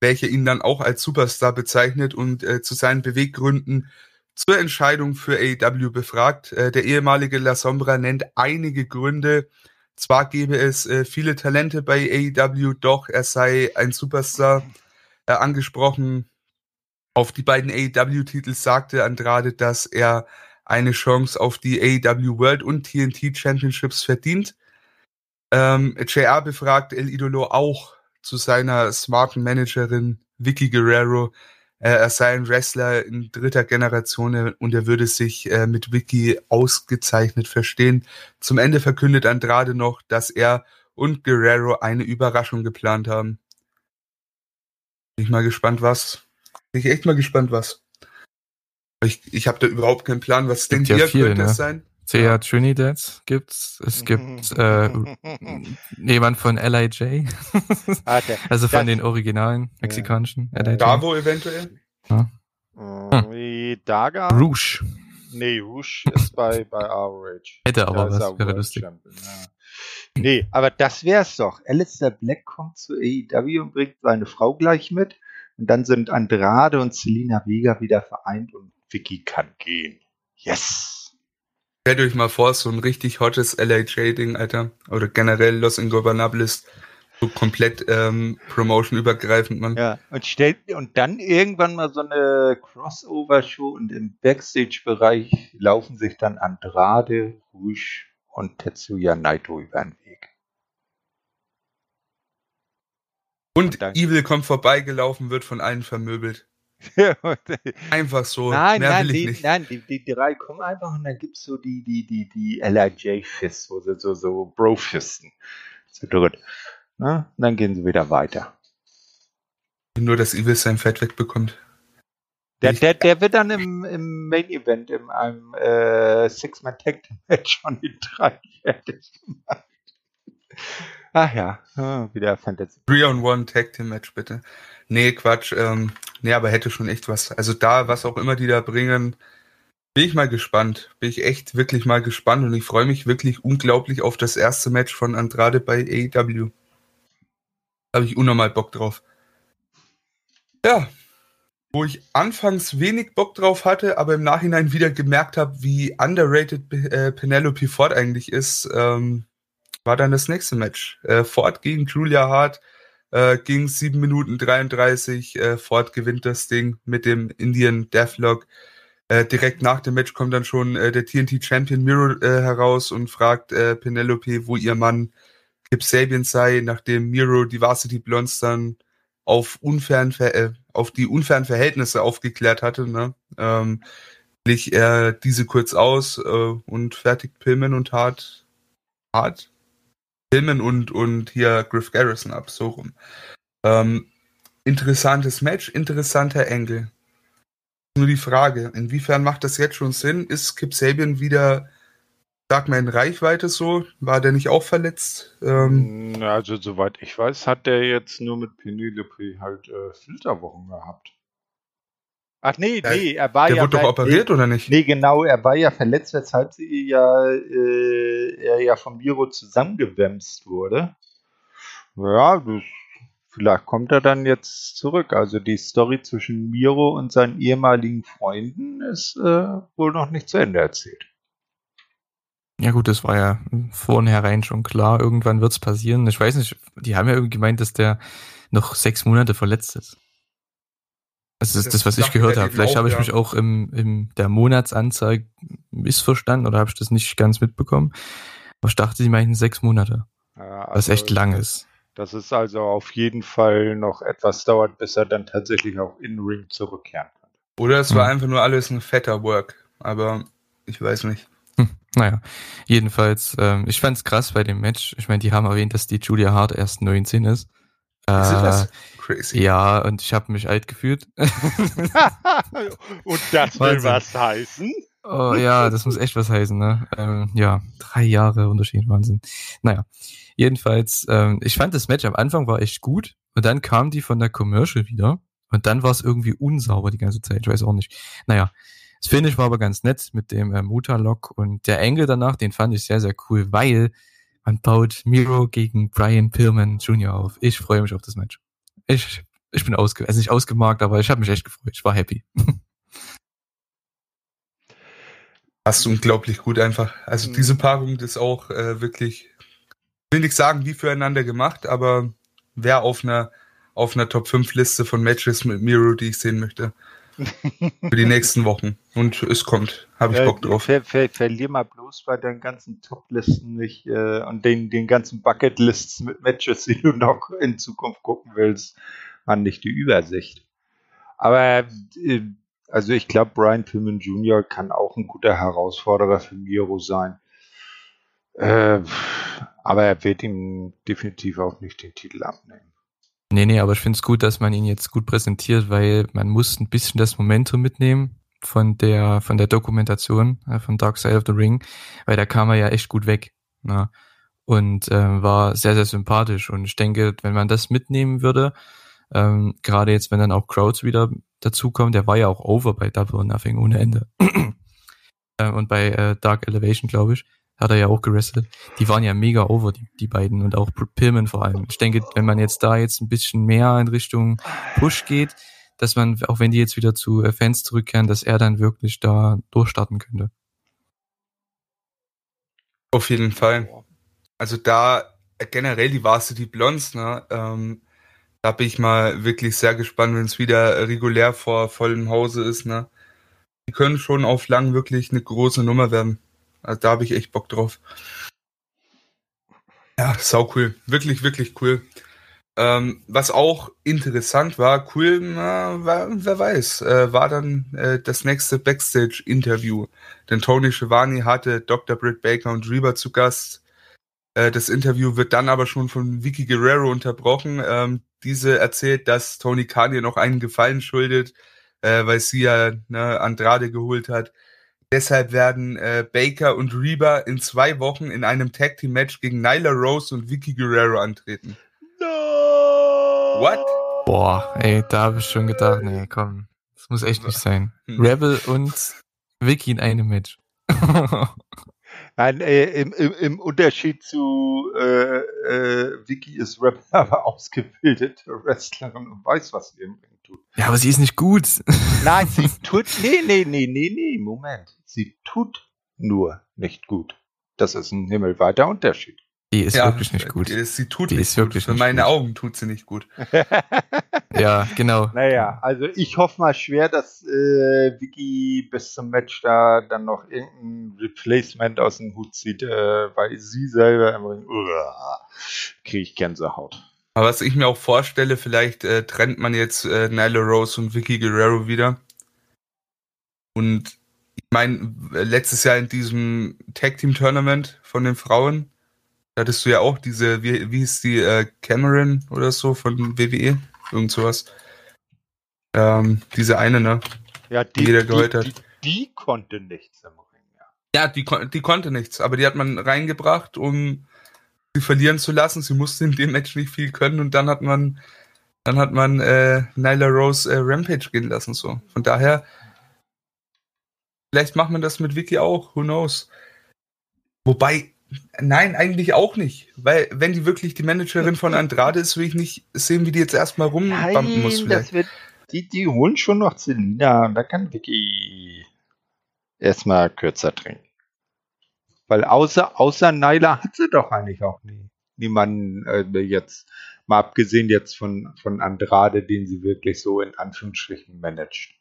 welcher ihn dann auch als Superstar bezeichnet und äh, zu seinen Beweggründen zur Entscheidung für AEW befragt. Äh, der ehemalige La Sombra nennt einige Gründe. Zwar gäbe es äh, viele Talente bei AEW, doch er sei ein Superstar. Äh, angesprochen auf die beiden AEW-Titel sagte Andrade, dass er eine Chance auf die AEW World und TNT Championships verdient. Ähm, JR befragt El Idolo auch zu seiner smarten Managerin Vicky Guerrero. Äh, er sei ein Wrestler in dritter Generation und er würde sich äh, mit Vicky ausgezeichnet verstehen. Zum Ende verkündet Andrade noch, dass er und Guerrero eine Überraschung geplant haben. Bin ich mal gespannt, was. Bin ich echt mal gespannt, was. Ich, ich habe da überhaupt keinen Plan. Was denkt ja ihr, könnte ne? es sein? CA Trinidad gibt's. Es gibt äh, jemand von LIJ. Ah, *laughs* also von den originalen mexikanischen ja. LIJ. Davo eventuell? Ja. Hm. Daga? Rouge. Nee, Rouge ist bei, bei ROH. Hätte aber da was, wäre lustig. Ja. Nee, aber das wär's doch. Alistair Black kommt zu AEW und bringt seine Frau gleich mit. Und dann sind Andrade und Selina Vega wieder vereint und Vicky kann gehen. Yes! Stellt euch mal vor, so ein richtig hottes LAJ-Ding, Alter. Oder generell Los Ingobernables. So komplett ähm, Promotion-übergreifend, man. Ja, und stellt und dann irgendwann mal so eine Crossover-Show und im Backstage-Bereich laufen sich dann Andrade, Rouge und Tetsuya Naito über den Weg. Und, und Evil kommt vorbeigelaufen, wird von allen vermöbelt. *laughs* einfach so. Nein, nein, die, nein, die, die drei kommen einfach und dann gibt es so die, die, die, die LIJ-Fists, wo sie so, so Bro-Fisten zu dritt. Ne? Und dann gehen sie wieder weiter. Nur, dass Evil sein Fett wegbekommt. Der, der, der wird dann im, im Main Event, in einem äh, Six-Man-Tag-Match von den drei fertig gemacht. Ach ja, ah, wieder Fantasy. 3-on-1 Tag Team Match, bitte. Nee, Quatsch. Ähm, nee, aber hätte schon echt was. Also da, was auch immer die da bringen, bin ich mal gespannt. Bin ich echt wirklich mal gespannt und ich freue mich wirklich unglaublich auf das erste Match von Andrade bei AEW. Da habe ich unnormal Bock drauf. Ja. wo ich anfangs wenig Bock drauf hatte, aber im Nachhinein wieder gemerkt habe, wie underrated äh, Penelope Ford eigentlich ist, ähm, war dann das nächste Match. Äh, Ford gegen Julia Hart äh, ging 7 Minuten 33. Äh, Ford gewinnt das Ding mit dem Indian Deathlock. Äh, direkt nach dem Match kommt dann schon äh, der TNT Champion Miro äh, heraus und fragt äh, Penelope, wo ihr Mann Kip Sabian sei, nachdem Miro die Varsity Blondes dann auf unfairen, äh, auf die unfairen Verhältnisse aufgeklärt hatte, ne? ähm, er diese kurz aus äh, und fertigt Pillman und Hart, Hart? Pillman und, und hier Griff Garrison ab, so rum. Ähm, interessantes Match, interessanter Engel. Nur die Frage, inwiefern macht das jetzt schon Sinn? Ist Kip Sabian wieder sag mal in Reichweite so? War der nicht auch verletzt? Ähm, also soweit ich weiß, hat der jetzt nur mit Penelope halt äh, Filterwochen gehabt. Ach nee, nee, er war der ja. Der wurde doch operiert nee, oder nicht? Nee, genau, er war ja verletzt, weshalb sie ja, äh, er ja vom Miro zusammengewämst wurde. Ja, das, vielleicht kommt er dann jetzt zurück. Also die Story zwischen Miro und seinen ehemaligen Freunden ist äh, wohl noch nicht zu Ende erzählt. Ja gut, das war ja vornherein schon klar. Irgendwann wird's passieren. Ich weiß nicht, die haben ja irgendwie gemeint, dass der noch sechs Monate verletzt ist. Das ist das, was ich gehört habe. Vielleicht habe ich ja. mich auch im, im der Monatsanzeige missverstanden oder habe ich das nicht ganz mitbekommen. Aber ich dachte, die meinten sechs Monate. Ja, also was echt lang ist. Das ist also auf jeden Fall noch etwas dauert, bis er dann tatsächlich auch in Ring zurückkehren kann. Oder es war hm. einfach nur alles ein fetter Work. Aber ich weiß nicht. Hm, naja, jedenfalls, ähm, ich fand's krass bei dem Match. Ich meine, die haben erwähnt, dass die Julia Hart erst 19 ist. Äh, ist das crazy? Ja, und ich habe mich alt gefühlt. *laughs* und das will was heißen? Oh ja, das muss echt was heißen, ne? Ähm, ja, drei Jahre Unterschied, Wahnsinn. Naja, jedenfalls, ähm, ich fand das Match am Anfang war echt gut und dann kam die von der Commercial wieder und dann war es irgendwie unsauber die ganze Zeit, ich weiß auch nicht. Naja, das Finish war aber ganz nett mit dem äh, Muta-Lock und der Engel danach, den fand ich sehr, sehr cool, weil man baut Miro gegen Brian Pillman Jr. auf. Ich freue mich auf das Match. Ich, ich bin ausge, also nicht ausgemarkt, aber ich habe mich echt gefreut. Ich war happy. *laughs* Hast du unglaublich gut einfach. Also diese mhm. Paarung ist auch äh, wirklich, will nicht sagen, wie füreinander gemacht, aber wer auf einer auf einer Top 5 Liste von Matches mit Miro, die ich sehen möchte. Für die nächsten Wochen. Und es kommt. Habe ich Bock drauf. Ver, ver, verlier mal bloß bei deinen ganzen Top-Listen nicht äh, und den, den ganzen Bucket-Lists mit Matches, die du noch in Zukunft gucken willst, an nicht die Übersicht. Aber äh, also ich glaube, Brian Pillman Jr. kann auch ein guter Herausforderer für Miro sein. Äh, aber er wird ihm definitiv auch nicht den Titel abnehmen. Nee, nee, aber ich finde es gut, dass man ihn jetzt gut präsentiert, weil man muss ein bisschen das Momentum mitnehmen von der, von der Dokumentation äh, von Dark Side of the Ring, weil da kam er ja echt gut weg. Ne? Und äh, war sehr, sehr sympathisch. Und ich denke, wenn man das mitnehmen würde, ähm, gerade jetzt, wenn dann auch Crowds wieder dazukommen, der war ja auch over bei Double Nothing ohne Ende. *clears throat* äh, und bei äh, Dark Elevation, glaube ich, hat er ja auch gewrestelt. Die waren ja mega over, die, die beiden und auch Pillman vor allem. Ich denke, wenn man jetzt da jetzt ein bisschen mehr in Richtung Push geht, dass man, auch wenn die jetzt wieder zu äh, Fans zurückkehren, dass er dann wirklich da durchstarten könnte. Auf jeden Fall. Also da äh, generell die Varsity Blondes, ne, ähm, da bin ich mal wirklich sehr gespannt, wenn es wieder regulär vor vollem Hause ist, ne. Die können schon auf lang wirklich eine große Nummer werden. Also da habe ich echt Bock drauf. Ja, sau cool. Wirklich, wirklich cool. Ähm, was auch interessant war, cool, na, war, wer weiß, äh, war dann äh, das nächste Backstage-Interview. Denn Tony Schiavone hatte Dr. Britt Baker und Reba zu Gast. Äh, das Interview wird dann aber schon von Vicky Guerrero unterbrochen. Ähm, diese erzählt, dass Tony Khan ihr noch einen Gefallen schuldet, äh, weil sie ja ne, Andrade geholt hat. Deshalb werden äh, Baker und Reba in zwei Wochen in einem Tag Team Match gegen Nyla Rose und Vicky Guerrero antreten. No! What? Boah, ey, da habe ich schon gedacht, nee, komm, das muss echt nicht sein. Hm. Rebel und Vicky in einem Match. *laughs* Nein, äh, im, im, im, Unterschied zu äh, äh, Vicky ist Rebel *laughs* aber ausgebildete Wrestlerin und weiß, was sie im Ring tut. Ja, aber sie ist nicht gut. *laughs* Nein, sie tut, nee, nee, nee, nee, nee, Moment. Sie tut nur nicht gut. Das ist ein himmelweiter Unterschied. Die ist wirklich nicht gut. Die, sie tut Die nicht ist wirklich gut. Für nicht meine gut. Augen tut sie nicht gut. *laughs* Ja, genau. Naja, also ich hoffe mal schwer, dass äh, Vicky bis zum Match da dann noch irgendein Replacement aus dem Hut zieht, äh, weil sie selber im Ring, kriege ich Gänsehaut. Aber was ich mir auch vorstelle, vielleicht äh, trennt man jetzt äh, Nyla Rose und Vicky Guerrero wieder. Und ich meine, letztes Jahr in diesem Tag Team Tournament von den Frauen, da hattest du ja auch diese, wie, wie hieß die, äh, Cameron oder so von WWE? Irgend sowas. Ähm, diese eine, ne? Ja, Die jeder geheult die, hat. die, die konnte nichts im Ring. Ja. Ja, die, die konnte nichts, aber die hat man reingebracht, um sie verlieren zu lassen. Sie musste in dem Match nicht viel können und dann hat man, dann hat man äh, Nyla Rose äh, Rampage gehen lassen. So. Von daher, vielleicht macht man das mit Vicky auch, who knows. Wobei, nein, eigentlich auch nicht. Weil, wenn die wirklich die Managerin von Andrade ist, will ich nicht sehen, wie die jetzt erstmal rumbumpen muss. Vielleicht. das wird, die, die holen schon noch Selina und da kann Vicky erstmal kürzer trinken. Weil außer, außer Nyla hat sie doch eigentlich auch nie. Niemanden äh, jetzt, mal abgesehen jetzt von, von Andrade, den sie wirklich so in Anführungsstrichen managt.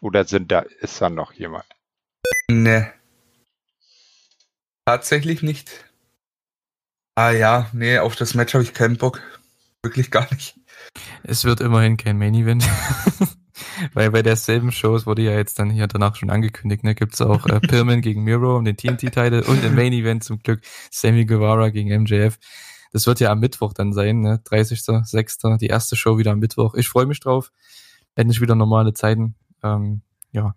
Oder sind da, ist da noch jemand? Nee. Tatsächlich nicht. Ah ja, nee, auf das Match habe ich keinen Bock. Wirklich gar nicht. Es wird immerhin kein Main Event. *laughs* Weil bei derselben Shows wurde ja jetzt dann hier danach schon angekündigt, ne, gibt's auch äh, Pillman gegen Miro um den TNT-Title und im Main Event zum Glück Sammy Guevara gegen MJF. Das wird ja am Mittwoch dann sein, ne, 30.06. Die erste Show wieder am Mittwoch. Ich freue mich drauf. Endlich wieder normale Zeiten. Ähm, ja,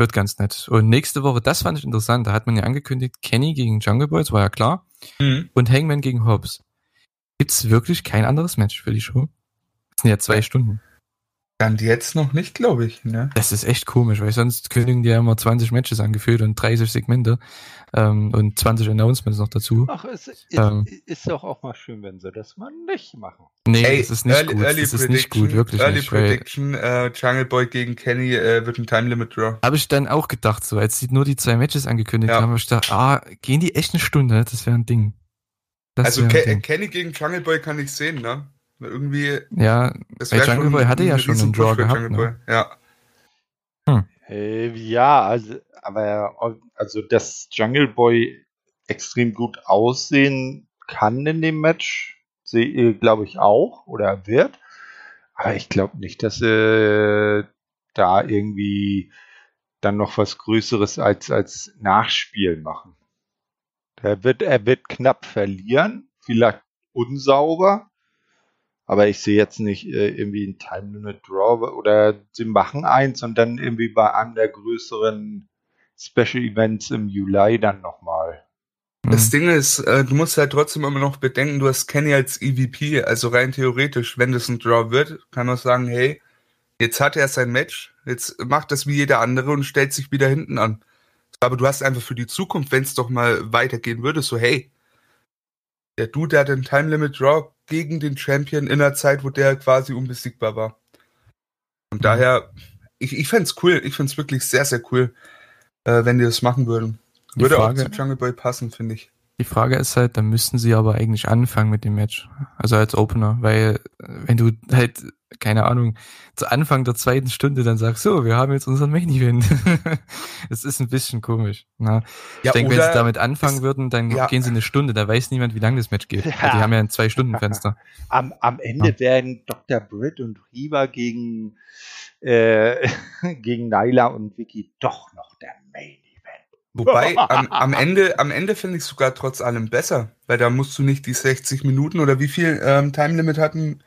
wird ganz nett. Und nächste Woche, das fand ich interessant, da hat man ja angekündigt, Kenny gegen Jungle Boys, war ja klar, und Hangman gegen Hobbs. Gibt's wirklich kein anderes Match für die Show? Das sind ja zwei Stunden. Dann jetzt noch nicht, glaube ich. Ne? Das ist echt komisch, weil sonst kündigen die ja immer 20 Matches angeführt und 30 Segmente ähm, und 20 Announcements noch dazu. Ach, es ist, Ähm. ist doch auch mal schön, wenn sie das mal nicht machen. Nee, Ey, das ist nicht Early, gut. Early das ist Prediction, nicht gut, wirklich Early nicht. Weil Prediction, äh, Jungle Boy gegen Kenny äh, wird ein Time Limit Draw. habe ich dann auch gedacht, so als sie nur die zwei Matches angekündigt Ja. haben, hab ich gedacht, ah, gehen die echt eine Stunde? Das wäre ein Ding. Das Also Ke ein Ding. Kenny gegen Jungle Boy kann ich sehen, ne? Weil Irgendwie, Ja, das Weil wäre Jungle Boy hatte ja schon einen Draw gehabt, ne? Boy. Ja. Äh, ja, also, aber also dass Jungle Boy extrem gut aussehen kann in dem Match, sehe glaube ich auch oder wird. Aber ich glaube nicht, dass äh, da irgendwie dann noch was Größeres als als Nachspiel machen. Er wird er wird knapp verlieren, vielleicht unsauber. Aber ich sehe jetzt nicht äh, irgendwie ein Time Limit Draw oder sie machen eins und dann irgendwie bei einem der größeren Special Events im Juli dann nochmal. Das hm. Ding ist, äh, du musst halt trotzdem immer noch bedenken, du hast Kenny als EVP, also rein theoretisch, wenn das ein Draw wird, kann man sagen, hey, jetzt hat er sein Match, jetzt macht das wie jeder andere und stellt sich wieder hinten an. Aber du hast einfach für die Zukunft, wenn es doch mal weitergehen würde, so hey, der Dude, der hat den Time Limit Draw gegen den Champion in einer Zeit, wo der quasi unbesiegbar war. Und daher, ich, ich fände cool, ich fände wirklich sehr, sehr cool, äh, wenn die das machen würden. Würde Frage- auch zu Jungle Boy passen, finde ich. Die Frage ist halt, dann müssten sie aber eigentlich anfangen mit dem Match. Also als Opener, weil wenn du halt, keine Ahnung, zu Anfang der zweiten Stunde dann sagst, so, wir haben jetzt unseren Main Event. das ist ein bisschen komisch. Na? Ich denke, wenn sie damit anfangen es- würden, dann ja. gehen sie eine Stunde, da weiß niemand, wie lang das Match geht. Ja. Die haben ja ein Zwei-Stunden-Fenster. *laughs* Am, am Ende werden Dr. Britt und Riva gegen, äh, *laughs* gegen Nyla und Vicky doch noch der Main Event. Wobei, *laughs* am, am Ende, am Ende finde ich sogar trotz allem besser, weil da musst du nicht die 60 Minuten oder wie viel ähm, Time Limit hatten,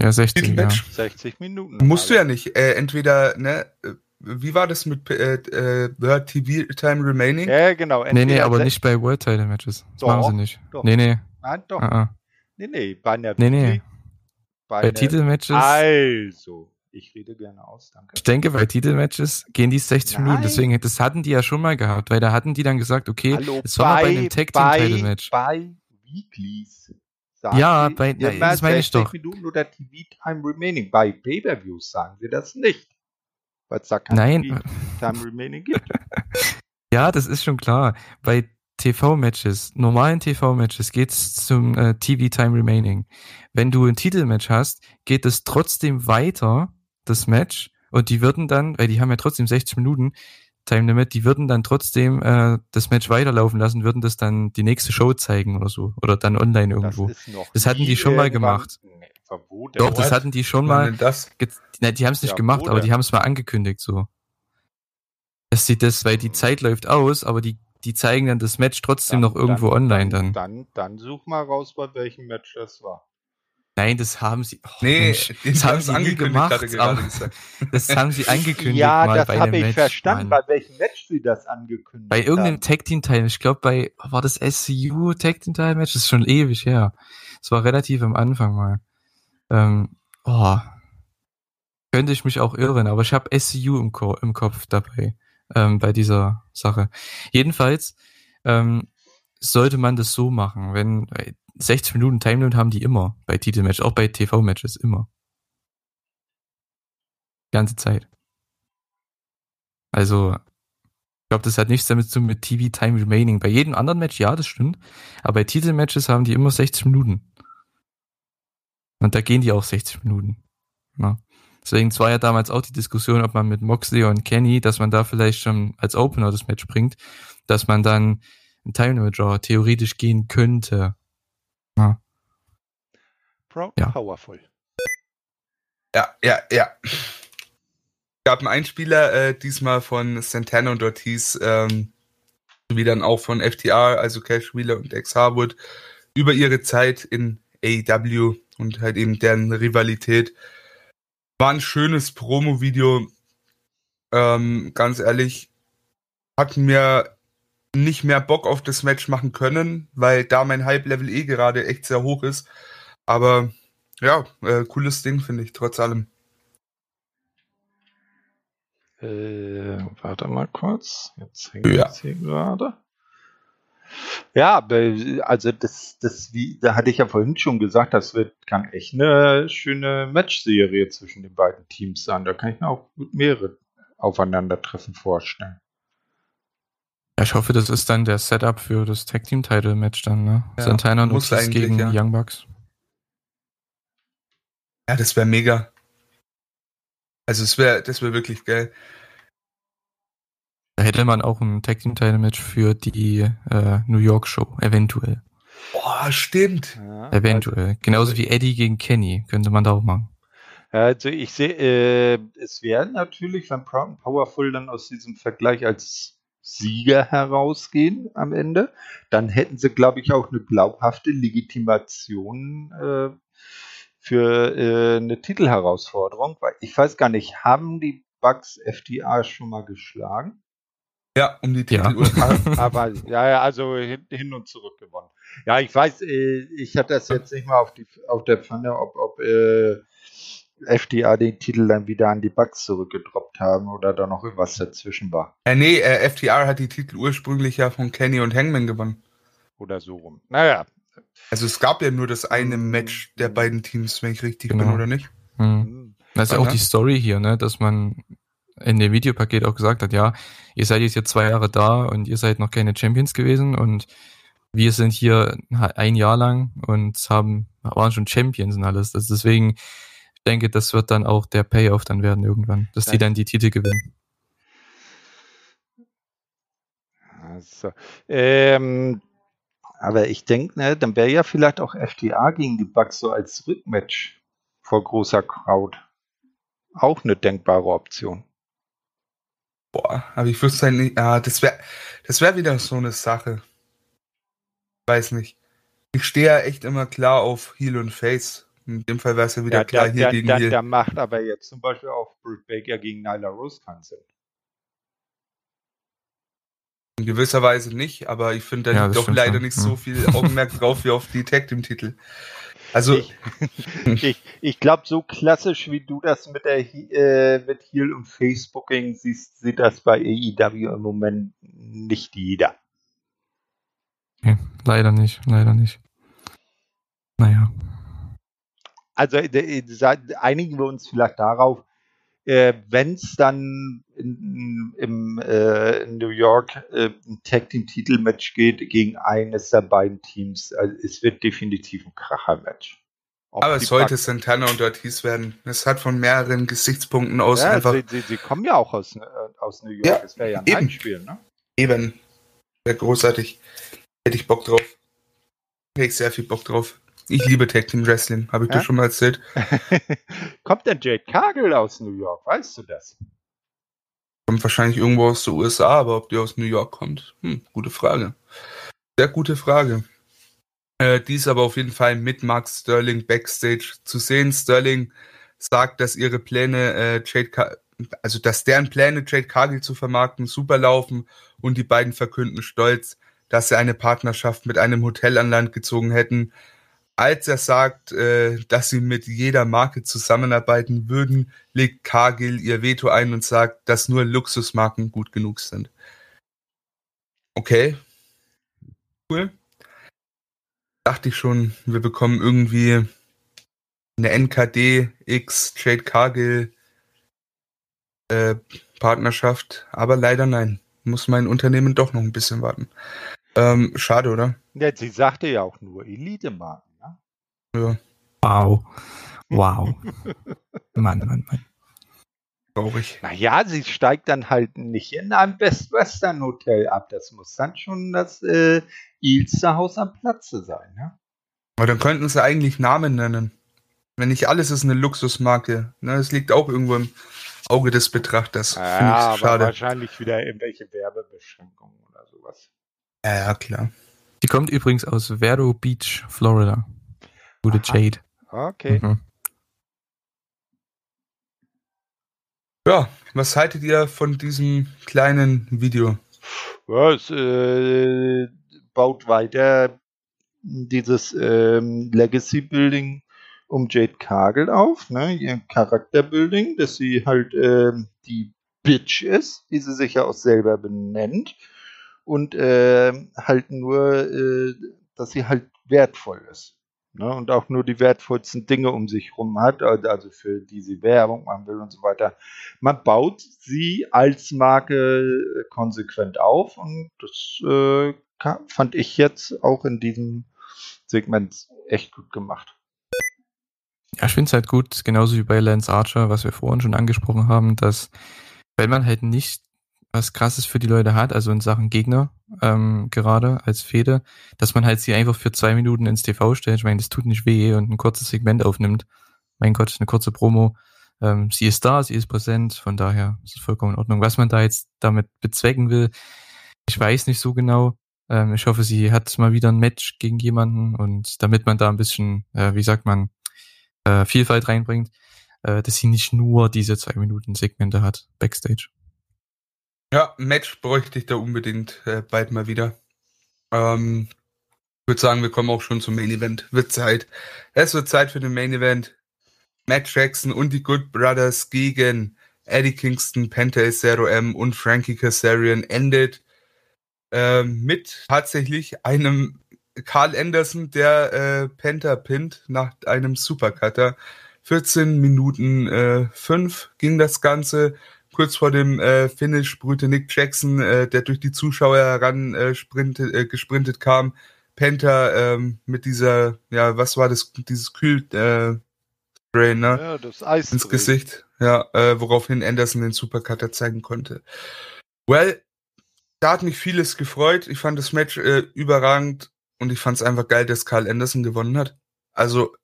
Ja, 16, ja. Titelmatch. 60 Minuten. Musst du ja nicht. Äh, entweder, ne, äh, wie war das mit äh, äh, World TV Time Remaining? Ja, genau. Nee, nee, aber nicht bei World Title Matches. Das Doch, machen sie nicht. doch. Nee, nee. Nein, doch. Ah, ah. Nee, nee, bei einer Nee, nee. Bei, Bei Titelmatches, Also, ich rede gerne aus, danke. ich denke, bei Titelmatches gehen die 60 Minuten. Nein. Deswegen, das hatten die ja schon mal gehabt, weil da hatten die dann gesagt, okay, Hallo, es war mal bei einem Tag Team Title Match. Bei Weeklies Sagen Ja, Sie bei- immer das meine ich 60 doch. Minuten oder TV-Time remaining. Bei Pay-Per-Views sagen Sie das nicht. Weil es da kein Nein. TV-Time remaining gibt. *laughs* Ja, das ist schon klar. Bei TV-Matches, normalen TV-Matches geht's zum äh, TV-Time Remaining. Wenn du ein Titelmatch hast, geht es trotzdem weiter, das Match, und die würden dann, weil die haben ja trotzdem 60 Minuten Time Limit, die würden dann trotzdem äh, das Match weiterlaufen lassen, würden das dann die nächste Show zeigen oder so. Oder dann online irgendwo. Das, Das hatten die schon mal gemacht. Nee, verboten. Doch, das hatten die schon mal das? Ne, die haben es nicht Ja, gemacht, aber die haben es mal angekündigt so. Dass sie das, weil die Zeit läuft aus, aber die, die zeigen dann das Match trotzdem noch irgendwo online dann. Dann, dann such mal raus, bei welchem Match das war. Nein, das haben sie. Oh, Nee, Mensch, das haben haben es sie nie angekündigt, gemacht. er Aber *laughs* das haben sie angekündigt ja, mal das bei habe ich Match. verstanden, Mann. bei welchem Match sie das angekündigt Bei irgendeinem haben. Tag Team Teil, ich glaube bei war das SCU Tag Team Teil Match, das ist schon ewig her. Das war relativ am Anfang mal. Ähm, oh, könnte ich mich auch irren, aber ich habe SCU im, Ko im Kopf dabei ähm, bei dieser Sache. Jedenfalls ähm, sollte man das so machen, wenn 60 Minuten Time haben die immer bei Titelmatch, auch bei TV Matches immer. Die ganze Zeit. Also ich glaube, das hat nichts damit zu tun mit TV Time Remaining. Bei jedem anderen Match, ja, das stimmt. Aber bei Titelmatches haben die immer 60 Minuten. Und da gehen die auch 60 Minuten. Ja. Deswegen war ja damals auch die Diskussion, ob man mit Moxley und Kenny, dass man da vielleicht schon als Opener das Match bringt, dass man dann ein Time Limit Draw theoretisch gehen könnte. Ja. Pro Ja. Powerful. Ja, ja, ja. gab einen Einspieler, äh, diesmal von Santana und Ortiz, ähm, sowie dann auch von FTR, also Cash Wheeler und Ex Harwood, über ihre Zeit in AEW und halt eben deren Rivalität. War ein schönes Promo-Video. Ähm, ganz ehrlich, hat mir nicht mehr Bock auf das Match machen können, weil da mein Hype-Level eh gerade echt sehr hoch ist. Aber ja, äh, cooles Ding, finde ich, trotz allem. Äh, warte mal kurz. Jetzt hängt Ja. hier gerade. Ja, also das, das, wie, da hatte ich ja vorhin schon gesagt, das wird, kann echt eine schöne Matchserie zwischen den beiden Teams sein. Da kann ich mir auch gut mehrere Aufeinandertreffen vorstellen. Ja, Ich hoffe, das ist dann der Setup für das Tag Team Title Match dann, ne? Ja, Santana und eigentlich, gegen ja. Young Bucks. Ja, das wäre mega. Also es wäre, das wäre wirklich geil. Da hätte man auch ein Tag Team Title Match für die äh, New York Show, eventuell. Boah, stimmt. Ja, Eventuell. Genauso wie Eddie gegen Kenny könnte man da auch machen. Also ich sehe, äh, es wäre natürlich, wenn Proud and Powerful dann aus diesem Vergleich als Sieger herausgehen am Ende, dann hätten sie, glaube ich, auch eine glaubhafte Legitimation äh, für äh, eine Titelherausforderung, weil ich weiß gar nicht, haben die Bugs FTA schon mal geschlagen? Ja, um die Ja. Titel. *laughs* Aber ja, ja, also hin, hin und zurück gewonnen. Ja, ich weiß, äh, ich hatte das jetzt nicht mal auf, die, auf der Pfanne, ob, ob äh, FDA den Titel dann wieder an die Bugs zurückgedroppt haben oder da noch irgendwas dazwischen war. äh, nee, äh, FTR hat die Titel ursprünglich ja von Kenny und Hangman gewonnen. Oder so rum. Naja. Also es gab ja nur das eine Mhm. Match der beiden Teams, wenn ich richtig Genau. bin, oder nicht? Hm. hm. Das ist ja auch die Story hier, ne, dass man in dem Videopaket auch gesagt hat, ja, ihr seid jetzt hier zwei Jahre da und ihr seid noch keine Champions gewesen und wir sind hier ein Jahr lang und haben, waren schon Champions und alles. Das deswegen, denke, das wird dann auch der Payoff dann werden irgendwann, dass die Ja. dann die Titel gewinnen. Also, ähm, aber ich denke, ne, dann wäre ja vielleicht auch FDA gegen die Bugs so als Rückmatch vor großer Crowd auch eine denkbare Option. Boah, aber ich wüsste halt nicht, ah, das wäre das wär wieder so eine Sache. Weiß nicht. Ich stehe ja echt immer klar auf Heel und Face. In dem Fall wäre es ja wieder Ja, klar da, hier da, gegen da, Heel. da macht aber jetzt zum Beispiel auch Britt Baker gegen Nyla Rose keinen Sinn. In gewisser Weise nicht, aber ich finde da Ja, liegt doch leider schon. nicht Hm. so viel Augenmerk drauf wie auf die Tag Team Titel. Also Ich, *laughs* ich, ich glaube, so klassisch wie du das mit der äh, mit Heel und Facebooking siehst, sieht das bei AEW im Moment nicht jeder. Nee, leider nicht, leider nicht. Naja. Also einigen wir uns vielleicht darauf, äh, wenn es dann in, im, äh, in New York äh, ein Tag Team Titelmatch geht gegen eines der beiden Teams, also es wird definitiv ein Kracher-Match. Aber es sollte Pack Santana und Ortiz werden. Es hat von mehreren Gesichtspunkten aus ja, einfach. Sie, sie, sie, kommen ja auch aus, äh, aus New York. Ja, das wäre ja ein eben. Heimspiel, ne? Eben. Wäre großartig. Hätte ich Bock drauf. Hätte ich sehr viel Bock drauf. Ich liebe Tag Team Wrestling, habe ich ja? dir schon mal erzählt. *laughs* Kommt denn Jade Cargill aus New York? Weißt du das? Kommt wahrscheinlich irgendwo aus den USA, aber ob die aus New York kommt, hm, gute Frage. Sehr gute Frage. Äh, die ist aber auf jeden Fall mit Max Sterling backstage zu sehen. Sterling sagt, dass ihre Pläne, äh, Jade Car also dass deren Pläne, Jade Cargill zu vermarkten, super laufen und die beiden verkünden stolz, dass sie eine Partnerschaft mit einem Hotel an Land gezogen hätten, als er sagt, äh, dass sie mit jeder Marke zusammenarbeiten würden, legt Cargill ihr Veto ein und sagt, dass nur Luxusmarken gut genug sind. Okay. Cool. Dachte ich schon, wir bekommen irgendwie eine NKD X Jade Cargill äh, Partnerschaft, aber leider nein. Muss mein Unternehmen doch noch ein bisschen warten. Ähm, schade, oder? Ja, sie sagte ja auch nur Elite-Marken. Ja. Wow. Wow. Mann, Mann, Mann. Traurig. Naja, sie steigt dann halt nicht in einem Best Western Hotel ab. Das muss dann schon das äh, Ilsterhaus am Platze sein, ne? Aber dann könnten sie eigentlich Namen nennen. Wenn nicht alles ist eine Luxusmarke. Ne? Es liegt auch irgendwo im Auge des Betrachters. Ja, aber schade. wahrscheinlich wieder irgendwelche Werbebeschränkungen oder sowas. Ja, ja, klar. Die kommt übrigens aus Vero Beach, Florida. Gute Aha. Jade. Okay. Mhm. Ja, was haltet ihr von diesem kleinen Video? Ja, es äh, baut weiter dieses ähm, Legacy Building um Jade Cargill auf, ne? ihr Charakterbuilding, dass sie halt ähm, die Bitch ist, die sie sich ja auch selber benennt und äh, halt nur, äh, dass sie halt wertvoll ist. Ne, und auch nur die wertvollsten Dinge um sich herum hat, also für die sie Werbung machen will und so weiter. Man baut sie als Marke konsequent auf und das äh, fand ich jetzt auch in diesem Segment echt gut gemacht. Ja, ich finde es halt gut, genauso wie bei Lance Archer, was wir vorhin schon angesprochen haben, dass wenn man halt nicht was krasses für die Leute hat, also in Sachen Gegner ähm, gerade als Fede, dass man halt sie einfach für zwei Minuten ins TV stellt. Ich meine, das tut nicht weh und ein kurzes Segment aufnimmt. Mein Gott, eine kurze Promo. Ähm, sie ist da, sie ist präsent, von daher ist es vollkommen in Ordnung. Was man da jetzt damit bezwecken will, ich weiß nicht so genau. Ähm, ich hoffe, sie hat mal wieder ein Match gegen jemanden und damit man da ein bisschen, äh, wie sagt man, äh, Vielfalt reinbringt, äh, dass sie nicht nur diese zwei Minuten Segmente hat, Backstage. Ja, Match bräuchte ich da unbedingt äh, bald mal wieder. Ähm, ich würde sagen, wir kommen auch schon zum Main Event. Wird Zeit. Es wird Zeit für den Main Event. Matt Jackson und die Good Brothers gegen Eddie Kingston, Penta Zero M und Frankie Kazarian endet äh, mit tatsächlich einem Carl Anderson, der äh, Penta pinnt nach einem Supercutter. 14 Minuten äh, 5 ging das Ganze kurz vor dem äh, Finish brühte Nick Jackson, äh, der durch die Zuschauer heran äh, sprintet, äh, gesprintet kam. Penta ähm, mit dieser, ja, was war das, dieses Kühl äh, Spray, ne? Ja, das Eis ins Gesicht. Ja, äh, woraufhin Anderson den Supercutter zeigen konnte. Well, da hat mich vieles gefreut. Ich fand das Match äh, überragend und ich fand es einfach geil, dass Carl Anderson gewonnen hat. Also,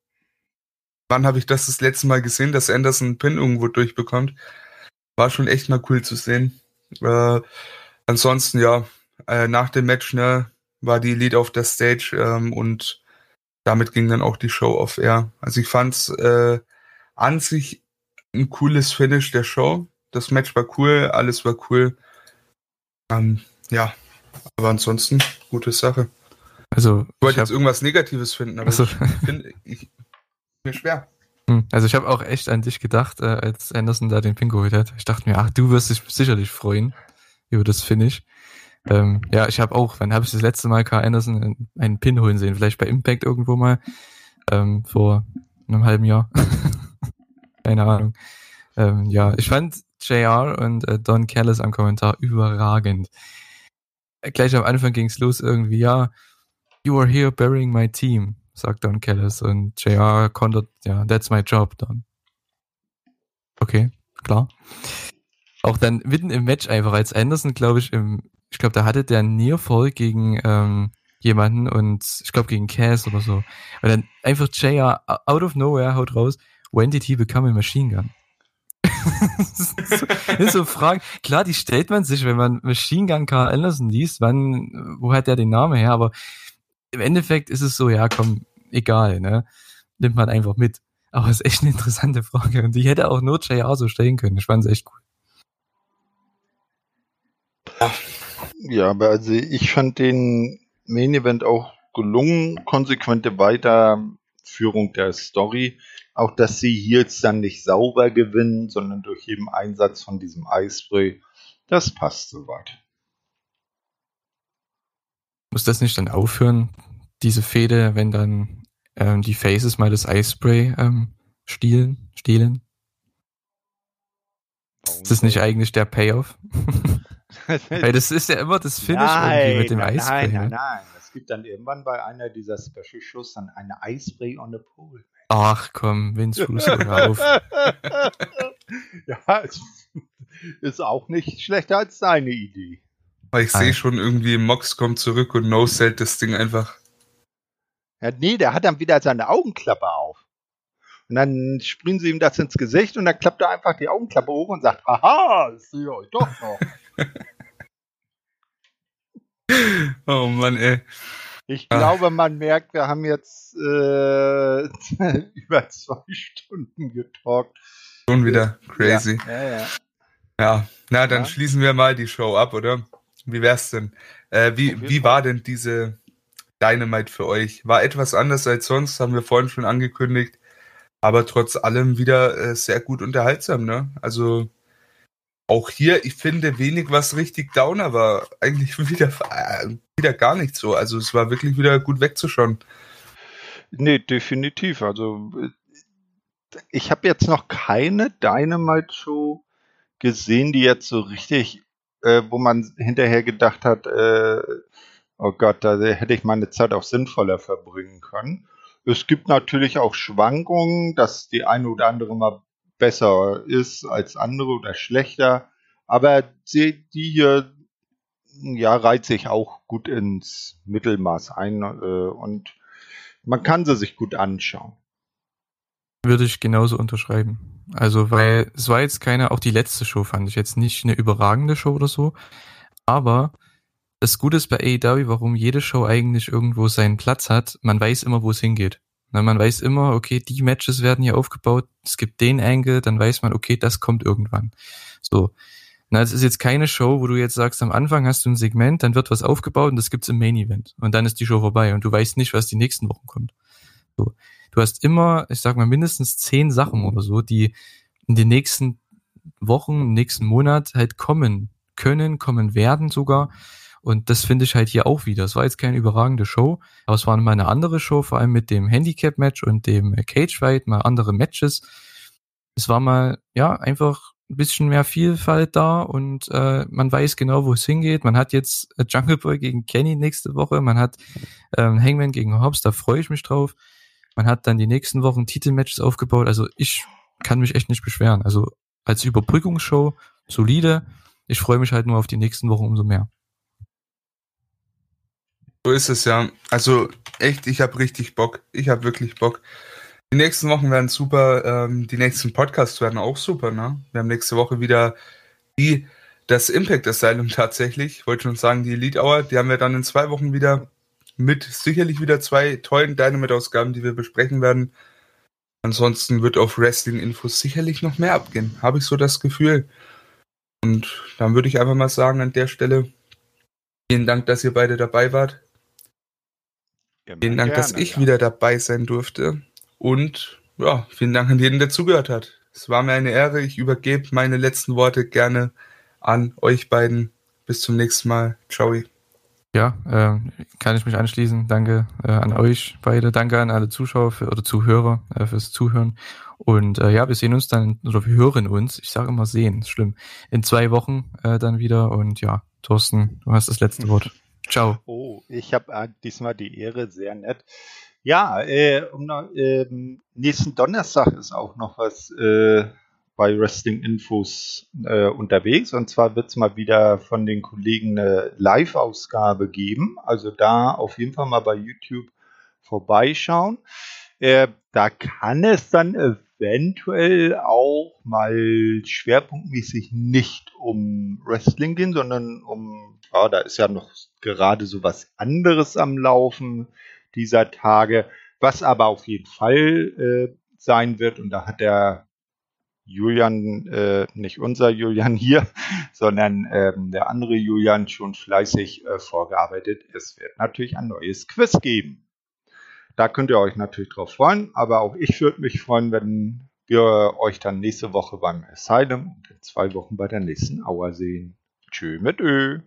wann habe ich das das letzte Mal gesehen, dass Anderson einen Pin irgendwo durchbekommt? War schon echt mal cool zu sehen. Äh, ansonsten, ja, äh, nach dem Match, ne, war die Elite auf der Stage ähm, und damit ging dann auch die Show off air. Also ich fand's äh, an sich ein cooles Finish der Show. Das Match war cool, alles war cool. Ähm, ja, aber ansonsten gute Sache. Also ich wollte jetzt irgendwas Negatives finden, aber also, ich finde ich, mir schwer. Hm, also ich habe auch echt an dich gedacht, äh, als Anderson da den Pin geholt hat. Ich dachte mir, ach, du wirst dich sicherlich freuen über das Finish. Ähm, ja, ich habe auch, wann habe ich das letzte Mal Carl Anderson einen Pin holen sehen? Vielleicht bei Impact irgendwo mal. ähm, vor einem halben Jahr. *laughs* Keine Ahnung. Ähm, ja, ich fand JR und äh, Don Callis am Kommentar überragend. Gleich am Anfang ging's los irgendwie, ja, you are here burying my team, sagt Don Callis und JR kontert, ja, that's my job, Don. Okay, klar. Auch dann mitten im Match einfach, als Anderson, glaube ich, im, ich glaube, da hatte der Nearfall gegen ähm, jemanden und ich glaube gegen Cass oder so. Und dann einfach JR out of nowhere haut raus, when did he become a machine gun? das, *laughs* ist so, Fragen. Klar, die stellt man sich, wenn man Machine Gun Carl Anderson liest, wann, wo hat der den Namen her? Aber im Endeffekt ist es so, ja, komm, egal, ne? Nimmt man einfach mit. Aber es ist echt eine interessante Frage. Und die hätte auch nur JR so stellen können. Ich fand es echt cool. Ja, aber also ich fand den Main Event auch gelungen, konsequente Weiterführung der Story. Auch dass sie hier jetzt dann nicht sauber gewinnen, sondern durch jeden Einsatz von diesem Eispray. Das passt soweit. Muss das nicht dann aufhören, diese Fehde, wenn dann ähm, die Faces mal das Eispray ähm, stehlen? stehlen? Ist das nicht eigentlich der Payoff? *laughs* Weil das ist ja immer das Finish nein, irgendwie mit dem nein, Eispray. Nein, nein, ne? nein. Es gibt dann irgendwann bei einer dieser Special Shows dann eine Eispray on the pole. Ach komm, Vince Russo, hör auf. *laughs* ja, es ist auch nicht schlechter als deine Idee. Aber ich sehe schon irgendwie, Mox kommt zurück und No selt das Ding einfach. Ja, nee, der hat dann wieder seine Augenklappe auf. Und dann sprühen sie ihm das ins Gesicht und dann klappt er einfach die Augenklappe hoch und sagt, haha, ich sehe euch doch noch. *laughs* Oh Mann, ey. Ich Ah. glaube, man merkt, wir haben jetzt äh, *laughs* über zwei Stunden getalkt. Schon wieder crazy. Ja, ja, ja. Ja, na, dann Ja. schließen wir mal die Show ab, oder? Wie wär's denn? Äh, wie wie war denn diese Dynamite für euch? War etwas anders als sonst, haben wir vorhin schon angekündigt, aber trotz allem wieder äh, sehr gut unterhaltsam, ne? Also auch hier, ich finde wenig, was richtig Downer war. Eigentlich *laughs* wieder, äh, wieder gar nicht so. Also es war wirklich wieder gut wegzuschauen. Nee, definitiv. Also äh, ich habe jetzt noch keine Dynamite-Show gesehen, die jetzt so richtig, äh, wo man hinterher gedacht hat, äh, oh Gott, da hätte ich meine Zeit auch sinnvoller verbringen können. Es gibt natürlich auch Schwankungen, dass die eine oder andere mal besser ist als andere oder schlechter. Aber die, hier ja, reiht sich auch gut ins Mittelmaß ein äh, und man kann sie sich gut anschauen. Würde ich genauso unterschreiben. Also, weil es war jetzt keine, auch die letzte Show fand ich jetzt nicht eine überragende Show oder so. Aber das Gute ist bei AEW, warum jede Show eigentlich irgendwo seinen Platz hat, man weiß immer, wo es hingeht. Na, man weiß immer, okay, die Matches werden hier aufgebaut, es gibt den Angle, dann weiß man, okay, das kommt irgendwann. So. Na, es ist jetzt keine Show, wo du jetzt sagst, am Anfang hast du ein Segment, dann wird was aufgebaut und das gibt's im Main Event. Und dann ist die Show vorbei und du weißt nicht, was die nächsten Wochen kommt. So. Du hast immer, ich sag mal, mindestens zehn Sachen oder so, die in den nächsten Wochen, im nächsten Monat halt kommen können, kommen werden sogar. Und das finde ich halt hier auch wieder. Es war jetzt keine überragende Show, aber es war mal eine andere Show, vor allem mit dem Handicap-Match und dem äh, Cage-Fight, mal andere Matches. Es war mal, ja, einfach ein bisschen mehr Vielfalt da und äh, man weiß genau, wo es hingeht. Man hat jetzt äh, Jungle Boy gegen Kenny nächste Woche, man hat ähm, Hangman gegen Hobbs, da freue ich mich drauf. Man hat dann die nächsten Wochen Titelmatches aufgebaut. Also ich kann mich echt nicht beschweren. Also als Überbrückungsshow solide. Ich freue mich halt nur auf die nächsten Wochen umso mehr. So ist es ja. Also echt, ich habe richtig Bock. Ich habe wirklich Bock. Die nächsten Wochen werden super. Ähm, die nächsten Podcasts werden auch super. Ne? Wir haben nächste Woche wieder die das Impact Asylum *laughs* tatsächlich. Ich wollte schon sagen, die Elite Hour. Die haben wir dann in zwei Wochen wieder mit sicherlich wieder zwei tollen Dynamite-Ausgaben, die wir besprechen werden. Ansonsten wird auf Wrestling-Infos sicherlich noch mehr abgehen. Habe ich so das Gefühl. Und dann würde ich einfach mal sagen an der Stelle, vielen Dank, dass ihr beide dabei wart. Vielen Dank, dass ich wieder dabei sein durfte. Und ja, vielen Dank an jeden, der zugehört hat. Es war mir eine Ehre. Ich übergebe meine letzten Worte gerne an euch beiden. Bis zum nächsten Mal. Ciao. Ja, äh, kann ich mich anschließen. Danke äh, an euch beide. Danke an alle Zuschauer für, oder Zuhörer äh, fürs Zuhören. Und äh, ja, wir sehen uns dann, oder wir hören uns, ich sage immer sehen, ist schlimm, in zwei Wochen äh, dann wieder. Und ja, Thorsten, du hast das letzte Wort. Ciao. *laughs* Oh, ich habe äh, diesmal die Ehre, sehr nett. Ja, um, äh, nächsten Donnerstag ist auch noch was bei Wrestling Infos äh, unterwegs. Und zwar wird es mal wieder von den Kollegen eine Live-Ausgabe geben. Also da auf jeden Fall mal bei YouTube vorbeischauen. Äh, da kann es dann eventuell auch mal schwerpunktmäßig nicht um Wrestling gehen, sondern um, ja, da ist ja noch gerade so was anderes am Laufen dieser Tage, was aber auf jeden Fall äh, sein wird. Und da hat der Julian, äh, nicht unser Julian hier, *laughs* sondern ähm, der andere Julian schon fleißig äh, vorgearbeitet. Es wird natürlich ein neues Quiz geben. Da könnt ihr euch natürlich drauf freuen, aber auch ich würde mich freuen, wenn wir euch dann nächste Woche beim Asylum und in zwei Wochen bei der nächsten Auer sehen. Tschö mit Ö.